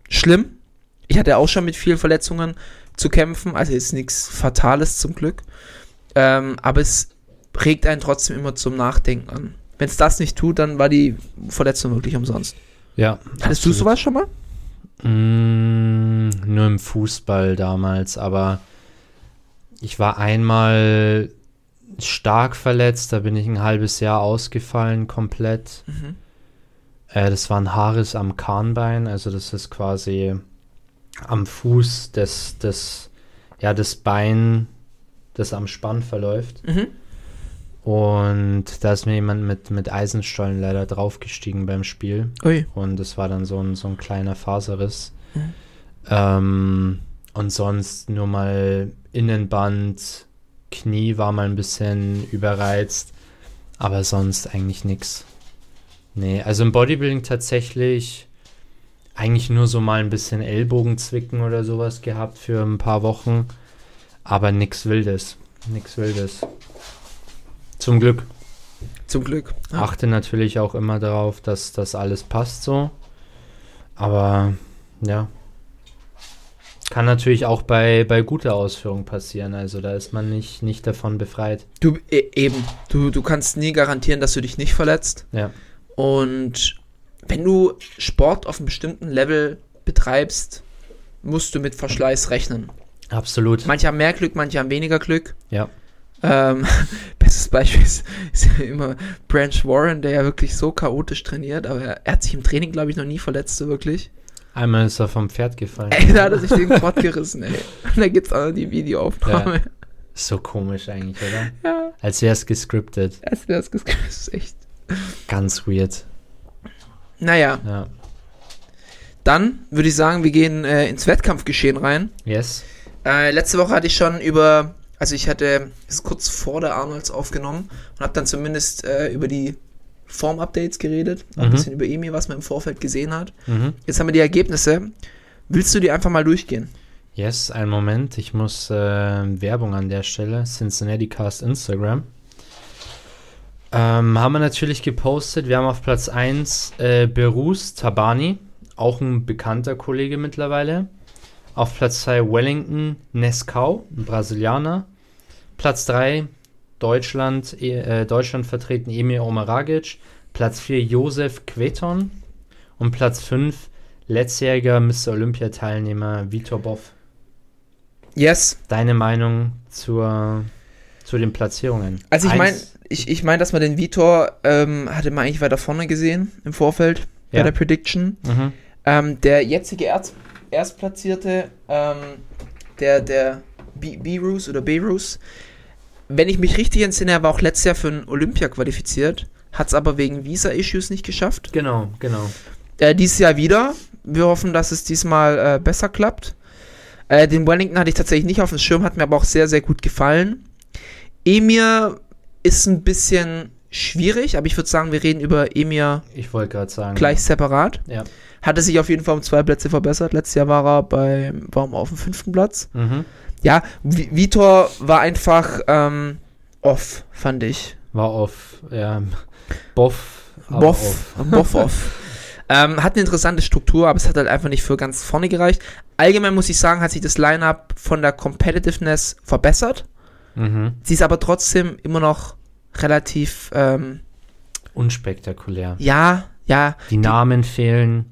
schlimm. Ich hatte auch schon mit vielen Verletzungen zu kämpfen, also ist nichts Fatales zum Glück. Ähm, aber es regt einen trotzdem immer zum Nachdenken an. Wenn es das nicht tut, dann war die Verletzung wirklich umsonst. Ja. Hattest du absolut. sowas schon mal? Mm, nur im Fußball damals, aber ich war einmal stark verletzt, da bin ich ein halbes Jahr ausgefallen komplett. Äh, das war ein Haares am Kahnbein, also das ist quasi am Fuß des, des, ja, das Bein, das am Spann verläuft. Mhm. Und da ist mir jemand mit, mit Eisenstollen leider draufgestiegen beim Spiel. Ui. Und das war dann so ein, so ein kleiner Faserriss. Ähm, und sonst nur mal Innenband, Knie war mal ein bisschen überreizt, aber sonst eigentlich nichts. Nee, also im Bodybuilding tatsächlich eigentlich nur so mal ein bisschen Ellbogenzwicken oder sowas gehabt für ein paar Wochen, aber nichts Wildes. Nichts Wildes. Zum Glück. Zum Glück. Ja. Achte natürlich auch immer darauf, dass das alles passt so. Aber ja. Kann natürlich auch bei, bei guter Ausführung passieren. Also da ist man nicht, nicht davon befreit. Du, e eben, du, du kannst nie garantieren, dass du dich nicht verletzt. Ja. Und wenn du Sport auf einem bestimmten Level betreibst, musst du mit Verschleiß rechnen. Absolut. Manche haben mehr Glück, manche haben weniger Glück. Ja. Ähm, bestes Beispiel ist, ist ja immer Branch Warren, der ja wirklich so chaotisch trainiert, aber er, er hat sich im Training, glaube ich, noch nie verletzt, so wirklich. Einmal ist er vom Pferd gefallen. Ey, da hat er sich den Quad gerissen, ey. Und da gibt's auch noch die Videoaufnahme. So komisch eigentlich, oder? Ja, Als wäre es gescriptet. als wäre es das ist echt. Ganz weird. Naja, Ja. dann würde ich sagen, wir gehen äh, ins Wettkampfgeschehen rein. Yes. Äh, letzte Woche hatte ich schon über, also ich hatte es kurz vor der Arnolds aufgenommen und habe dann zumindest äh, über die Form-Updates geredet, auch ein Mhm. bisschen über Emil, was man im Vorfeld gesehen hat. Mhm. Jetzt haben wir die Ergebnisse. Willst du die einfach mal durchgehen? Yes, einen Moment. Ich muss äh, Werbung an der Stelle. Cincinnati Cast Instagram. Ähm, haben wir natürlich gepostet. Wir haben auf Platz 1 äh, Berus Tabani, auch ein bekannter Kollege mittlerweile. Auf Platz 2 Wellington Nescau, ein Brasilianer. Platz 3 Deutschland, eh- äh, Deutschland vertreten Emir Omaragic. Platz 4 Josef Queton. Und Platz 5 letztjähriger Mr. Olympia-Teilnehmer Vitor Boff. Yes. Deine Meinung zur, zu den Platzierungen? Also ich meine, ich, ich meine, dass man den Vitor ähm, hatte man eigentlich weiter vorne gesehen im Vorfeld bei Ja. der Prediction. Mhm. Ähm, der jetzige Erst, Erstplatzierte, ähm, der, der B-Roos oder B-Roos, wenn ich mich richtig entsinne, er war auch letztes Jahr für ein Olympia qualifiziert, hat es aber wegen Visa-Issues nicht geschafft. Genau, genau. Äh, dieses Jahr wieder. Wir hoffen, dass es diesmal äh, besser klappt. Äh, den Wellington hatte ich tatsächlich nicht auf dem Schirm, hat mir aber auch sehr, sehr gut gefallen. Emir ist ein bisschen schwierig, aber ich würde sagen, wir reden über Emir Ich sagen. gleich separat. Ja. Hatte sich auf jeden Fall um zwei Plätze verbessert. Letztes Jahr war er bei, war auf dem fünften Platz. Mhm. Ja, Vi- Vitor war einfach ähm, off, fand ich. War auf, ja, Boff. Boff, Boff off. ähm, hat eine interessante Struktur, aber es hat halt einfach nicht für ganz vorne gereicht. Allgemein muss ich sagen, hat sich das Line-Up von der Competitiveness verbessert. Mhm. Sie ist aber trotzdem immer noch relativ, ähm, Unspektakulär. ja, ja, Die Namen fehlen.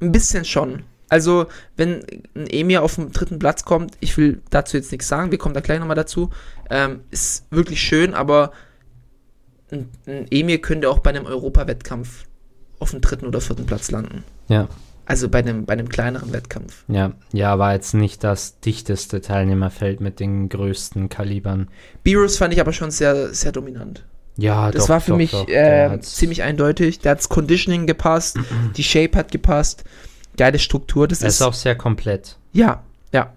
ein bisschen schon. Also, wenn ein Emir auf dem dritten Platz kommt, ich will dazu jetzt nichts sagen, wir kommen da gleich nochmal dazu, ähm, ist wirklich schön, aber ein, ein Emir könnte auch bei einem Europawettkampf auf dem dritten oder vierten Platz landen. Ja, Also bei einem, bei einem kleineren Wettkampf. ja, ja, war jetzt nicht das dichteste Teilnehmerfeld mit den größten Kalibern. Beerus fand ich aber schon sehr, sehr dominant. Ja, Das doch, war für doch, mich doch, äh, ziemlich eindeutig. Der hat's Conditioning gepasst, die Shape hat gepasst, geile Struktur. Das ist, ist auch sehr komplett. ja, ja.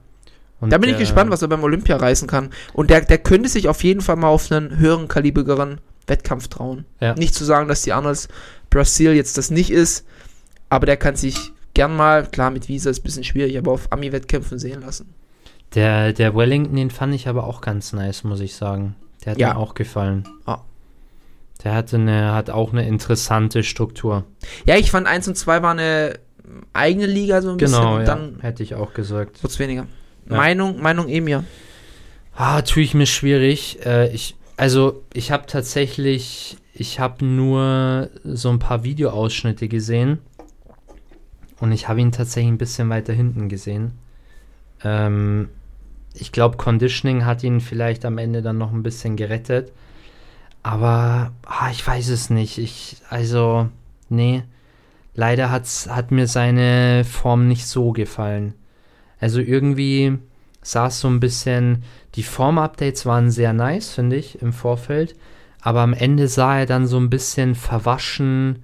Und Da bin ich der- gespannt, was er beim Olympia reißen kann. Und der, der könnte sich auf jeden Fall mal auf einen höheren kaliberigeren Wettkampf trauen. Ja. Nicht zu sagen, dass die Arnolds Brasil jetzt das nicht ist, aber der kann sich gern mal, klar, mit Visa ist ein bisschen schwierig, aber auf Ami-Wettkämpfen sehen lassen. Der, der Wellington, den fand ich aber auch ganz nice, muss ich sagen. Der hat Ja. mir auch gefallen. Ah. Der hatte eine, hat auch eine interessante Struktur. Ja, ich fand 1 und 2 war eine eigene Liga so ein Genau, bisschen. ja, Und dann hätte ich auch gesagt. wird's weniger. Ja. Meinung, Meinung Emir. Ah, tue ich mir schwierig. Äh, ich, also, ich habe tatsächlich, ich habe nur so ein paar Videoausschnitte gesehen. Und ich habe ihn tatsächlich ein bisschen weiter hinten gesehen. Ähm, ich glaube, Conditioning hat ihn vielleicht am Ende dann noch ein bisschen gerettet. Aber ah, ich weiß es nicht. Ich, also, nee. Leider hat's, hat mir seine Form nicht so gefallen. Also irgendwie sah es so ein bisschen, die Form-Updates waren sehr nice, finde ich, im Vorfeld. Aber am Ende sah er dann so ein bisschen verwaschen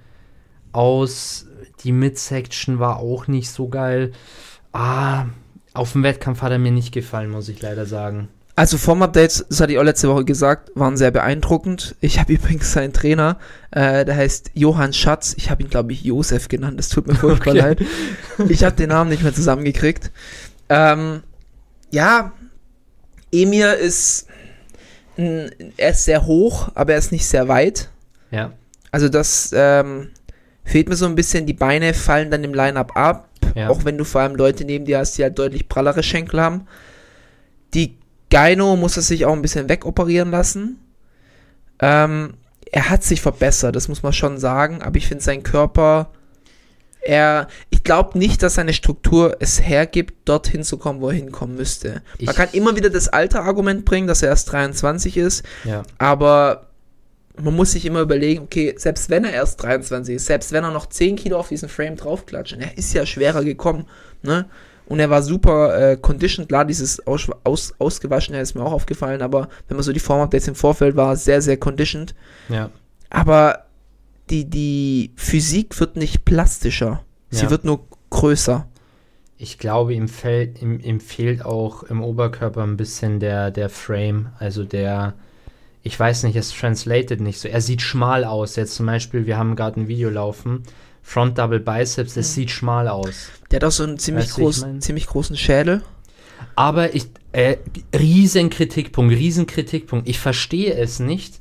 aus. Die Midsection war auch nicht so geil. Ah, auf dem Wettkampf hat er mir nicht gefallen, muss ich leider sagen. Also Form-Updates, das hatte ich auch letzte Woche gesagt, waren sehr beeindruckend. Ich habe übrigens seinen Trainer, äh, der heißt Johann Schatz. Ich habe ihn, glaube ich, Josef genannt. Das tut mir furchtbar Okay. leid. Ich habe den Namen nicht mehr zusammengekriegt. Ähm, ja, Emir ist, ein, er ist sehr hoch, aber er ist nicht sehr weit. Ja, Also das ähm, fehlt mir so ein bisschen. Die Beine fallen dann im Line-Up ab. ja. Auch wenn du vor allem Leute neben dir hast, die halt deutlich prallere Schenkel haben. Die Gyno muss er sich auch ein bisschen wegoperieren lassen. Ähm, er hat sich verbessert, das muss man schon sagen, aber ich finde sein Körper, er, ich, glaube nicht, dass seine Struktur es hergibt, dorthin zu kommen, wo er hinkommen müsste. Man Ich- kann immer wieder das alte Argument bringen, dass er erst 23 ist, Ja. aber man muss sich immer überlegen, okay, selbst wenn er erst 23 ist, selbst wenn er noch 10 Kilo auf diesen Frame draufklatscht, er ist ja schwerer gekommen, ne? Und er war super äh, conditioned, klar, dieses aus, aus, Ausgewaschene ist mir auch aufgefallen, aber wenn man so die Form-Updates im Vorfeld war, sehr, sehr conditioned. Ja. Aber die, die Physik wird nicht plastischer. Sie Ja. wird nur größer. Ich glaube, ihm, fällt, ihm, ihm fehlt auch im Oberkörper ein bisschen der, der Frame, also der, ich weiß nicht, es translated nicht so. Er sieht schmal aus. Jetzt zum Beispiel, wir haben gerade ein Video laufen, Front Double Biceps, es sieht schmal aus. Der hat auch so einen ziemlich, Weißt ich groß, mein? ziemlich großen Schädel. Aber ich, äh, riesen Kritikpunkt, riesen Kritikpunkt. Ich verstehe es nicht,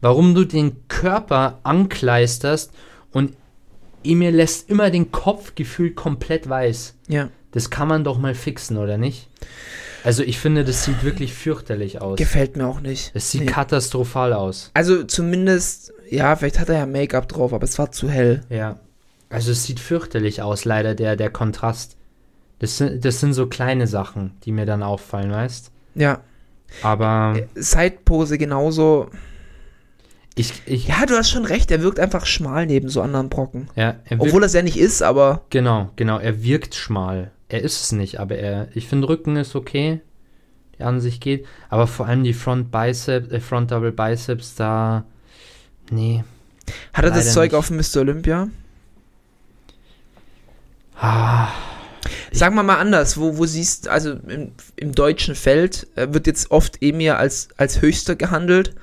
warum du den Körper ankleisterst und Emil lässt immer den Kopf gefühlt komplett weiß. Ja. Das kann man doch mal fixen, oder nicht? Also ich finde, das sieht wirklich fürchterlich aus. Gefällt mir auch nicht. Es sieht Nee. katastrophal aus. Also zumindest, ja, vielleicht hat er ja Make-up drauf, aber es war zu hell. Ja. Also es sieht fürchterlich aus, leider, der, der Kontrast. Das sind, das sind so kleine Sachen, die mir dann auffallen, weißt? Ja. Aber Sidepose genauso. ich, ich, Ja, du hast schon recht, er wirkt einfach schmal neben so anderen Brocken. ja, er wirkt, Obwohl er es ja nicht ist, aber genau, genau, er wirkt schmal. Er ist es nicht, aber er, ich finde Rücken ist okay, die an sich geht, aber vor allem die Front Biceps, äh, Front Double Biceps da, nee. hat er das Zeug nicht. auf Mr. Olympia? Ah, Sagen wir mal anders, wo, wo siehst, also im, im deutschen Feld äh, wird jetzt oft Emir als, als höchster gehandelt.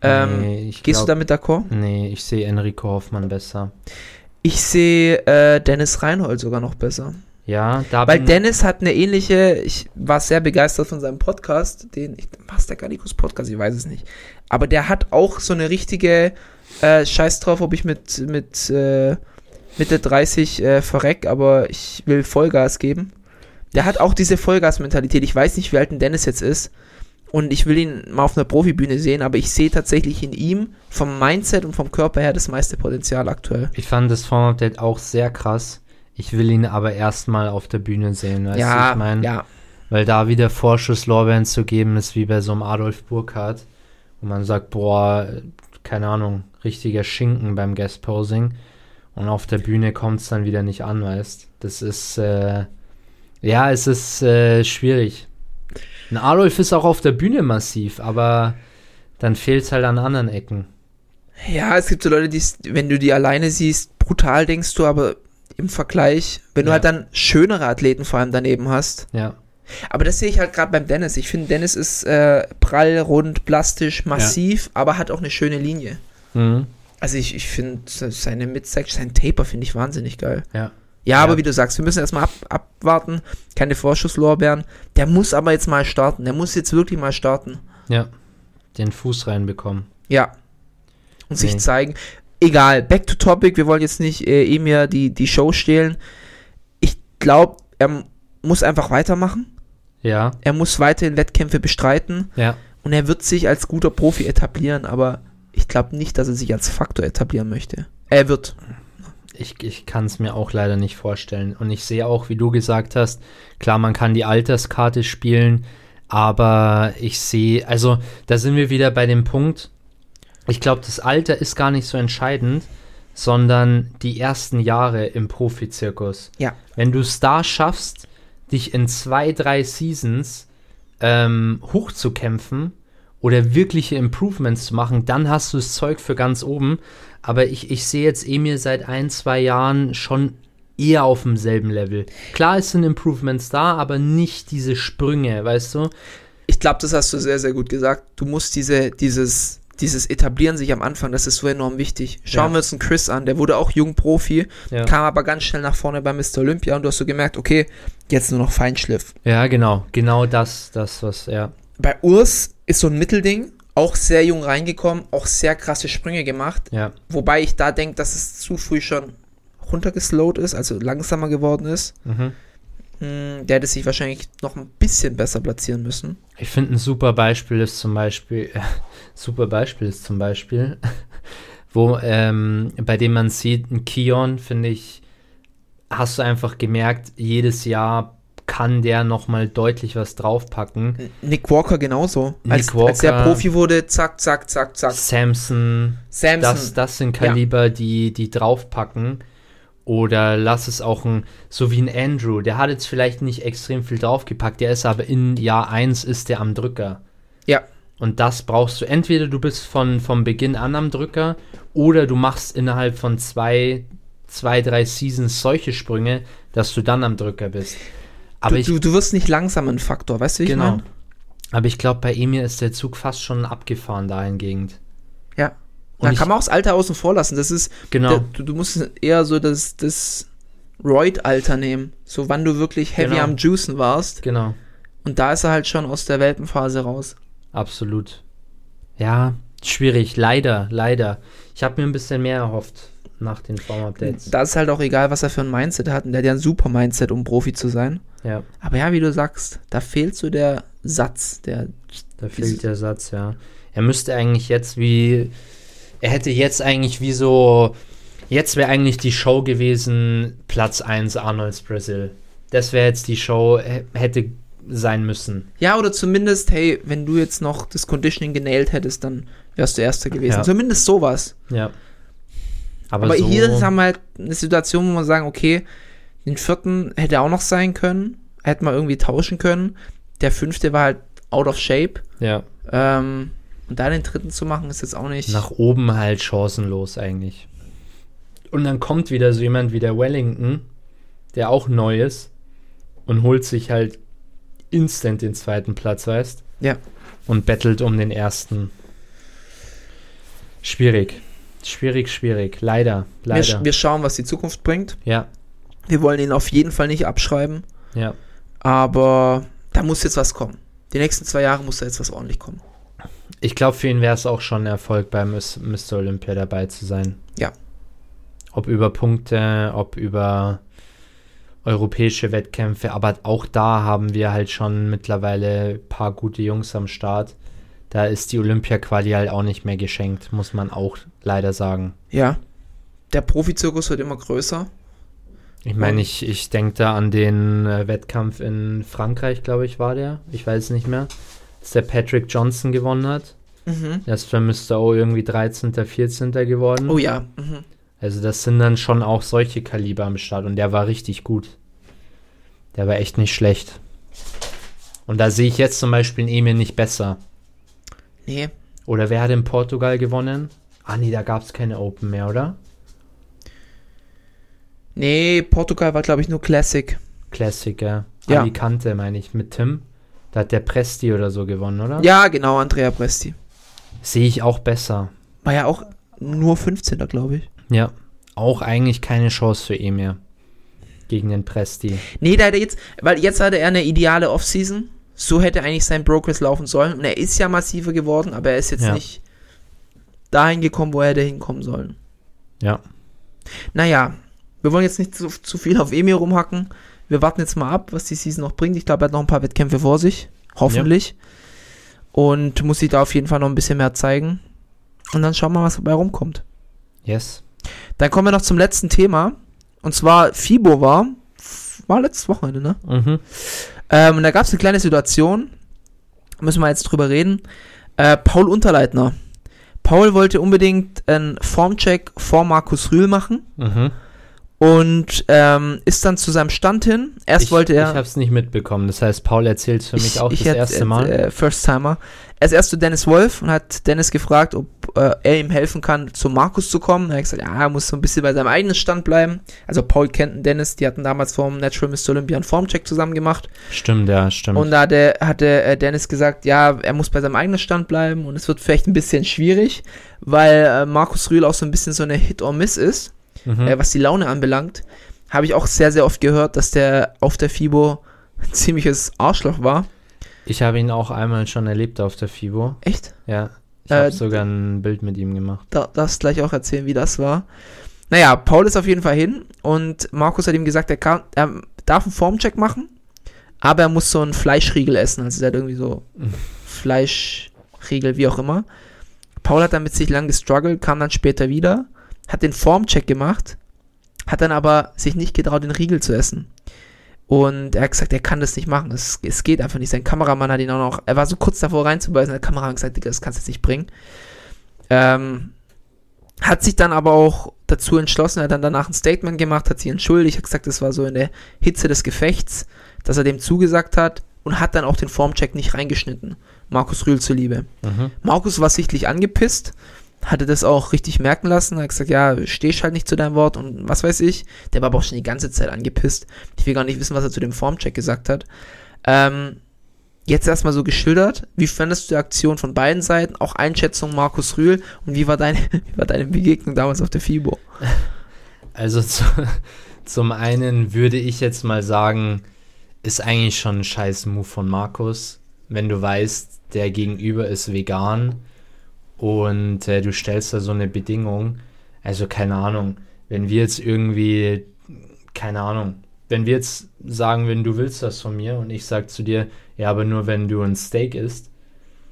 Ähm, nee, ich gehst du glaub- damit d'accord? Nee, ich sehe Enrico Hoffmann besser. Ich sehe äh, Dennis Reinhold sogar noch besser. Ja, da Weil Dennis hat eine ähnliche, ich war sehr begeistert von seinem Podcast, den, ich, was der Gallicus Podcast, ich weiß es nicht. Aber der hat auch so eine richtige, äh, Scheiß drauf, ob ich mit, mit, äh, Mitte 30 äh, verreck, aber ich will Vollgas geben. Der hat auch diese Vollgas-Mentalität. Ich weiß nicht, wie alt ein Dennis jetzt ist. Und ich will ihn mal auf einer Profibühne sehen, aber ich sehe tatsächlich in ihm vom Mindset und vom Körper her das meiste Potenzial aktuell. Ich fand das Form-Update auch sehr krass. Ich will ihn aber erstmal auf der Bühne sehen, weißt du, ja, ich meine, ja. weil da wieder Vorschusslorbeeren zu geben ist wie bei so einem Adolf Burkhardt, wo man sagt, boah, keine Ahnung, richtiger Schinken beim Guest-Posing und auf der Bühne kommt es dann wieder nicht an, weißt Das ist, äh, ja, es ist äh, schwierig. Ein Adolf ist auch auf der Bühne massiv, aber dann fehlt es halt an anderen Ecken. Ja, es gibt so Leute, die, wenn du die alleine siehst, brutal denkst du, aber im Vergleich, wenn du Ja. halt dann schönere Athleten vor allem daneben hast. Ja, Aber das sehe ich halt gerade beim Dennis. Ich finde, Dennis ist äh, prall, rund, plastisch, massiv, aber hat auch eine schöne Linie. mhm. Also ich, ich finde seine Midsection, sein Taper finde ich wahnsinnig geil. ja. Ja, aber Ja. wie du sagst, wir müssen erstmal ab, abwarten. Keine Vorschusslorbeeren. Der muss aber jetzt mal starten. Der muss jetzt wirklich mal starten. Ja, den Fuß reinbekommen. Ja. Und sich Nee. zeigen. Egal, back to topic. Wir wollen jetzt nicht äh, eh mir die, die Show stehlen. Ich glaube, er muss einfach weitermachen. Ja, Er muss weiterhin Wettkämpfe bestreiten. ja. Und er wird sich als guter Profi etablieren. Aber ich glaube nicht, dass er sich als Faktor etablieren möchte. Er wird. Ich, ich kann es mir auch leider nicht vorstellen. Und ich sehe auch, wie du gesagt hast, klar, man kann die Alterskarte spielen, aber ich sehe, also da sind wir wieder bei dem Punkt, ich glaube, das Alter ist gar nicht so entscheidend, sondern die ersten Jahre im Profizirkus. Ja. Wenn du es da schaffst, dich in zwei, drei Seasons ähm, hochzukämpfen oder wirkliche Improvements zu machen, dann hast du das Zeug für ganz oben. Aber ich, ich sehe jetzt Emil seit ein, zwei Jahren schon eher auf demselben Level. Klar, es sind Improvements da, aber nicht diese Sprünge, weißt du? Ich glaube, das hast du sehr, sehr gut gesagt. Du musst diese, dieses, dieses Etablieren sich am Anfang, das ist so enorm wichtig. Schauen Ja. wir uns einen Chris an, der wurde auch Jungprofi, Ja. kam aber ganz schnell nach vorne bei Mr. Olympia und du hast so gemerkt, okay, jetzt nur noch Feinschliff. Ja, genau. Genau das, das, was, ja. Bei Urs ist so ein Mittelding, auch sehr jung reingekommen, auch sehr krasse Sprünge gemacht, Ja, wobei ich da denke, dass es zu früh schon runtergeslowt ist, also langsamer geworden ist. mhm. Hm, Der hätte sich wahrscheinlich noch ein bisschen besser platzieren müssen. Ich finde ein super Beispiel ist zum Beispiel, äh, super Beispiel ist zum Beispiel, wo, ähm, bei dem man sieht, ein Kion, finde ich, hast du einfach gemerkt, jedes Jahr kann der nochmal deutlich was draufpacken. Nick Walker genauso. Nick als, als der Walker. Profi wurde, zack, zack, zack, zack. Samson, Samson. das, das sind Kaliber, die, die draufpacken. Oder lass es auch ein, so wie ein Andrew, der hat jetzt vielleicht nicht extrem viel draufgepackt, der ist aber in Jahr 1 ist der am Drücker. Ja. Und das brauchst du. Entweder du bist von, vom Beginn an am Drücker oder du machst innerhalb von zwei, zwei, drei Seasons solche Sprünge, dass du dann am Drücker bist. Aber du, ich, du, du wirst nicht langsam ein Faktor, weißt du, wie ich genau. meine? Aber ich glaube, bei Emir ist der Zug fast schon abgefahren dahingehend. Ja. Und Da ich- kann man auch das Alter außen vor lassen. Das ist, Genau. da, du, du musst eher so das, das Roid-Alter nehmen. So wann du wirklich heavy Genau. am Juicen warst. Genau. Und da ist er halt schon aus der Welpenphase raus. Absolut. Ja, schwierig. Leider, leider. Ich habe mir ein bisschen mehr erhofft nach den Form-Updates. Da ist halt auch egal, was er für ein Mindset hat. Und der hat ja ein super Mindset, um Profi zu sein. Ja, Aber ja, wie du sagst, da fehlt so der Satz, der da fehlt der Satz, ja. Er müsste eigentlich jetzt wie. Er hätte jetzt eigentlich wie so. Jetzt wäre eigentlich die Show gewesen, Platz 1 Arnolds Brasil. Das wäre jetzt die Show, hä- hätte sein müssen. Ja, oder zumindest, hey, wenn du jetzt noch das Conditioning genailt hättest, dann wärst du Erster gewesen. Ja. Zumindest sowas. Ja. Aber, Aber so, hier haben wir halt eine Situation, wo wir sagen, okay, den vierten hätte auch noch sein können, hätte man irgendwie tauschen können. Der fünfte war halt out of shape. Ja, Ähm, und da den dritten zu machen, ist jetzt auch nicht. nach oben halt chancenlos eigentlich. Und dann kommt wieder so jemand wie der Wellington, der auch neu ist und holt sich halt instant den zweiten Platz, weißt? Ja. Und bettelt um den ersten. Schwierig. Schwierig, schwierig. Leider, wir, leider. sch- wir schauen, was die Zukunft bringt. ja, Wir wollen ihn auf jeden Fall nicht abschreiben, ja. aber da muss jetzt was kommen. Die nächsten zwei Jahre muss da jetzt was ordentlich kommen. Ich glaube, für ihn wäre es auch schon ein Erfolg, bei Mr. Olympia dabei zu sein. Ja. Ob über Punkte, ob über europäische Wettkämpfe, aber auch da haben wir halt schon mittlerweile ein paar gute Jungs am Start. Da ist die Olympia-Quali halt auch nicht mehr geschenkt, muss man auch leider sagen. Ja. Der Profizirkus wird immer größer. Ich meine, ich, ich denke da an den äh, Wettkampf in Frankreich, glaube ich, war der. Ich weiß es nicht mehr. Dass der Patrick Johnson gewonnen hat. Mhm. Der ist für Mr. O irgendwie 13., 14. geworden. Oh ja. Mhm. Also das sind dann schon auch solche Kaliber am Start und der war richtig gut. Der war echt nicht schlecht. Und da sehe ich jetzt zum Beispiel in Emil nicht besser. Nee. Oder wer hat in Portugal gewonnen? Ah nee, da gab es keine Open mehr, oder? Nee, Portugal war, glaube ich, nur Classic. Klassiker. Ja. Alicante, meine ich, mit Tim. Da hat der Presti oder so gewonnen, oder? Ja, genau, Andrea Presti. Sehe ich auch besser. War ja auch nur 15. glaube ich. Ja. Auch eigentlich keine Chance für Emir. Gegen den Presti. Nee, da hat er jetzt, weil jetzt hatte er eine ideale Offseason. So hätte eigentlich sein Progress laufen sollen. Und er ist ja massiver geworden, aber er ist jetzt Ja. nicht dahin gekommen, wo er hätte hinkommen sollen. Ja. Naja, wir wollen jetzt nicht zu, zu viel auf Emir rumhacken. Wir warten jetzt mal ab, was die Season noch bringt. Ich glaube, er hat noch ein paar Wettkämpfe vor sich. Hoffentlich. Und muss sich da auf jeden Fall noch ein bisschen mehr zeigen. Und dann schauen wir mal, was dabei rumkommt. Yes. Dann kommen wir noch zum letzten Thema. Und zwar FIBO war, war letztes Wochenende, ne? Mhm. Ähm, und da gab es eine kleine Situation, müssen wir jetzt drüber reden. Äh, Paul Unterleitner. Paul wollte unbedingt einen Formcheck vor Markus Rühl machen Mhm. Und ähm, ist dann zu seinem Stand hin. Erst ich, wollte er. Ich habe es nicht mitbekommen. Das heißt, Paul erzählt für mich auch das hätte- erste Mal. Äh, First Timer. Er ist erst zu Dennis Wolf und hat Dennis gefragt, ob äh, er ihm helfen kann, zu Markus zu kommen. Er hat gesagt, ja, er muss so ein bisschen bei seinem eigenen Stand bleiben. Also Paul kennt Dennis, die hatten damals vom Natural Mr. Olympia einen Formcheck zusammen gemacht. Stimmt, ja, stimmt. Und da hatte, hatte äh, Dennis gesagt, ja, er muss bei seinem eigenen Stand bleiben und es wird vielleicht ein bisschen schwierig, weil äh, Markus Rühl auch so ein bisschen so eine Hit-or-Miss ist, mhm. äh, was die Laune anbelangt. Habe ich auch sehr, sehr oft gehört, dass der auf der FIBO ein ziemliches Arschloch war. ich habe ihn auch einmal schon erlebt auf der FIBO. Echt? Ja. Ich Äh, habe sogar ein Bild mit ihm gemacht. Da, darfst gleich auch erzählen, wie das war. Naja, Paul ist auf jeden Fall hin und Markus hat ihm gesagt, er, kann, er darf einen Formcheck machen, aber er muss so einen Fleischriegel essen. Also er hat irgendwie so Fleischriegel, wie auch immer. Paul hat damit sich lang gestruggelt, kam dann später wieder, hat den Formcheck gemacht, hat dann aber sich nicht getraut, den Riegel zu essen. Und er hat gesagt, er kann das nicht machen. Es, es geht einfach nicht. Sein Kameramann hat ihn auch noch, er war so kurz davor reinzubeißen, der Kameramann hat gesagt, Digga, das kannst du jetzt nicht bringen. Ähm, hat sich dann aber auch dazu entschlossen, er hat dann danach ein Statement gemacht, hat sich entschuldigt, hat gesagt, das war so in der Hitze des Gefechts, dass er dem zugesagt hat und hat dann auch den Formcheck nicht reingeschnitten. Markus Rühl zuliebe. Markus war sichtlich angepisst, hatte das auch richtig merken lassen, hat gesagt, ja, stehst halt nicht zu deinem Wort und was weiß ich. Der war aber auch schon die ganze Zeit angepisst. Ich will gar nicht wissen, was er zu dem Formcheck gesagt hat. Ähm, jetzt erstmal so geschildert. Wie fandest du die Aktion von beiden Seiten? Auch Einschätzung Markus Rühl und wie war deine, wie war deine Begegnung damals auf der FIBO? Also zu, zum einen würde ich jetzt mal sagen, ist eigentlich schon ein scheiß Move von Markus, wenn du weißt, der Gegenüber ist vegan und äh, du stellst da so eine Bedingung. Also keine Ahnung, wenn wir jetzt irgendwie, keine Ahnung, wenn wir jetzt sagen würden, du willst das von mir und ich sag zu dir, ja, aber nur wenn du ein Steak isst,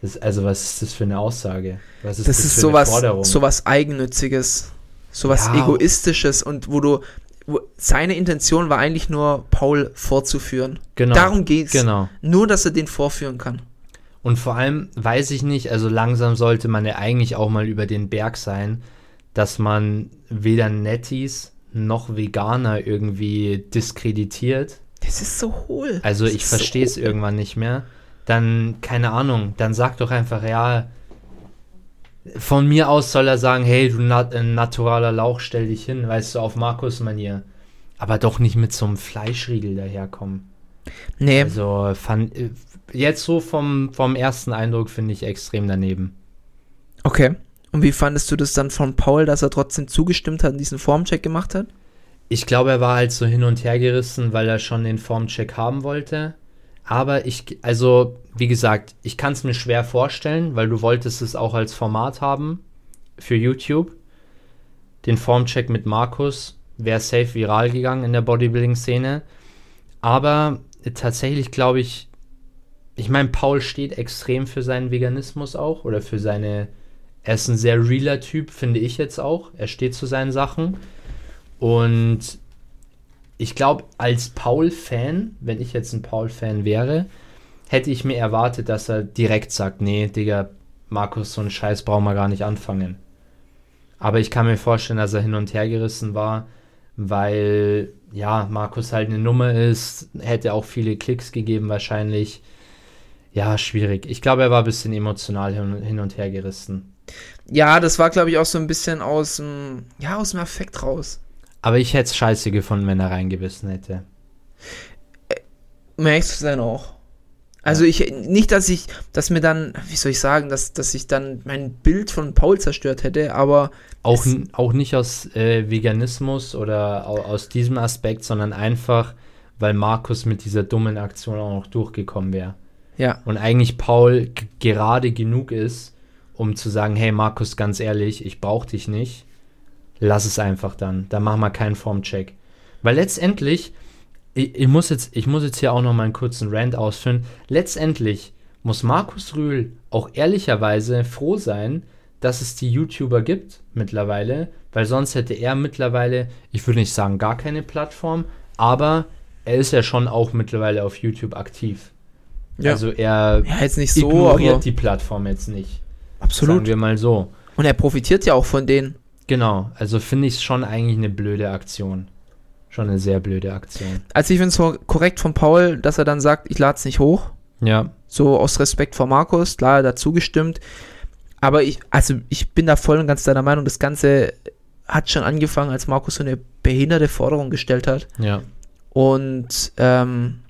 das, also was ist das für eine Aussage? Was ist Das das, ist für sowas, eine Forderung? sowas Eigennütziges, sowas Ja. Egoistisches und wo du, wo, seine Intention war eigentlich nur, Paul vorzuführen. Genau, Darum geht's. genau. Nur, dass er den vorführen kann. Und vor allem weiß ich nicht, also langsam sollte man ja eigentlich auch mal über den Berg sein, dass man weder Netties noch Veganer irgendwie diskreditiert. Das ist so hohl. Also Das ich so verstehe es hohl. irgendwann nicht mehr. Dann, keine Ahnung, dann sag doch einfach, ja, von mir aus soll er sagen, hey, du nat äh, naturaler Lauch, stell dich hin, weißt du, auf Markus-Manier. Aber doch nicht mit so einem Fleischriegel daherkommen. Nee, Also fand, äh, jetzt so vom, vom ersten Eindruck finde ich extrem daneben. okay. Und wie fandest du das dann von Paul, dass er trotzdem zugestimmt hat und diesen Formcheck gemacht hat? Ich glaube, er war halt so hin und her gerissen, weil er schon den Formcheck haben wollte. Aber ich, also, wie gesagt, ich kann es mir schwer vorstellen, weil du wolltest es auch als Format haben für YouTube. Den Formcheck mit Markus wäre safe viral gegangen in der Bodybuilding-Szene. Aber tatsächlich glaube ich, ich meine, Paul steht extrem für seinen Veganismus auch oder für seine. Er ist ein sehr realer Typ, finde ich jetzt auch. Er steht zu seinen Sachen. Und ich glaube, als Paul-Fan, wenn ich jetzt ein Paul-Fan wäre, hätte ich mir erwartet, dass er direkt sagt, nee, Digga, Markus, so einen Scheiß brauchen wir gar nicht anfangen. Aber ich kann mir vorstellen, dass er hin und her gerissen war, weil, ja, Markus halt eine Nummer ist, hätte auch viele Klicks gegeben wahrscheinlich. Ja, schwierig. Ich glaube, er war ein bisschen emotional hin, und her gerissen. Ja, das war, glaube ich, auch so ein bisschen aus dem, ja, aus dem Affekt raus. Aber ich hätte es scheiße gefunden, wenn er reingebissen hätte. Ehrlich zu sein auch. Also ich, nicht, dass ich, dass mir dann, wie soll ich sagen, dass, dass ich dann mein Bild von Paul zerstört hätte, aber Auch, auch nicht aus äh, Veganismus oder au, aus diesem Aspekt, sondern einfach, weil Markus mit dieser dummen Aktion auch noch durchgekommen wäre. Ja, Und eigentlich Paul gerade genug ist, um zu sagen, hey Markus, ganz ehrlich, ich brauche dich nicht. Lass es einfach dann. Dann machen wir keinen Formcheck. Weil letztendlich, ich, ich, muss jetzt, ich muss jetzt hier auch noch mal einen kurzen Rant ausführen. Letztendlich muss Markus Rühl auch ehrlicherweise froh sein, dass es die YouTuber gibt mittlerweile, weil sonst hätte er mittlerweile, ich würde nicht sagen gar keine Plattform, aber er ist ja schon auch mittlerweile auf YouTube aktiv. Ja. Also er ja, jetzt nicht so, ignoriert die Plattform jetzt nicht. Sagen absolut. wir mal so. Und er profitiert ja auch von denen. Genau, also finde ich es schon eigentlich eine blöde Aktion. Schon eine sehr blöde Aktion. Also ich finde es so korrekt von Paul, dass er dann sagt, ich lade es nicht hoch. Ja, So aus Respekt vor Markus, klar, er hat dazu gestimmt. Aber ich, also ich bin da voll und ganz deiner Meinung, das Ganze hat schon angefangen, als Markus so eine behinderte Forderung gestellt hat. ja. Und ähm,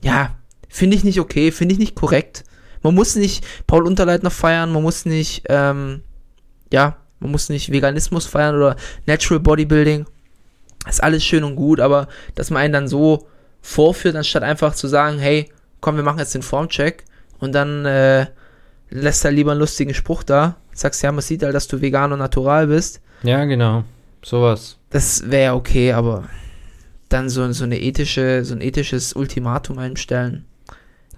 ja, finde ich nicht okay, finde ich nicht korrekt. Man muss nicht Paul Unterleitner feiern, man muss nicht, ähm, ja, man muss nicht Veganismus feiern oder Natural Bodybuilding. Ist alles schön und gut, aber dass man einen dann so vorführt, anstatt einfach zu sagen, hey, komm, wir machen jetzt den Formcheck und dann äh, lässt er lieber einen lustigen Spruch da. Sagst, ja, man sieht halt, dass du vegan und natural bist. Ja, genau. Sowas. Das wäre okay, aber dann so, so eine ethische, so ein ethisches Ultimatum einstellen.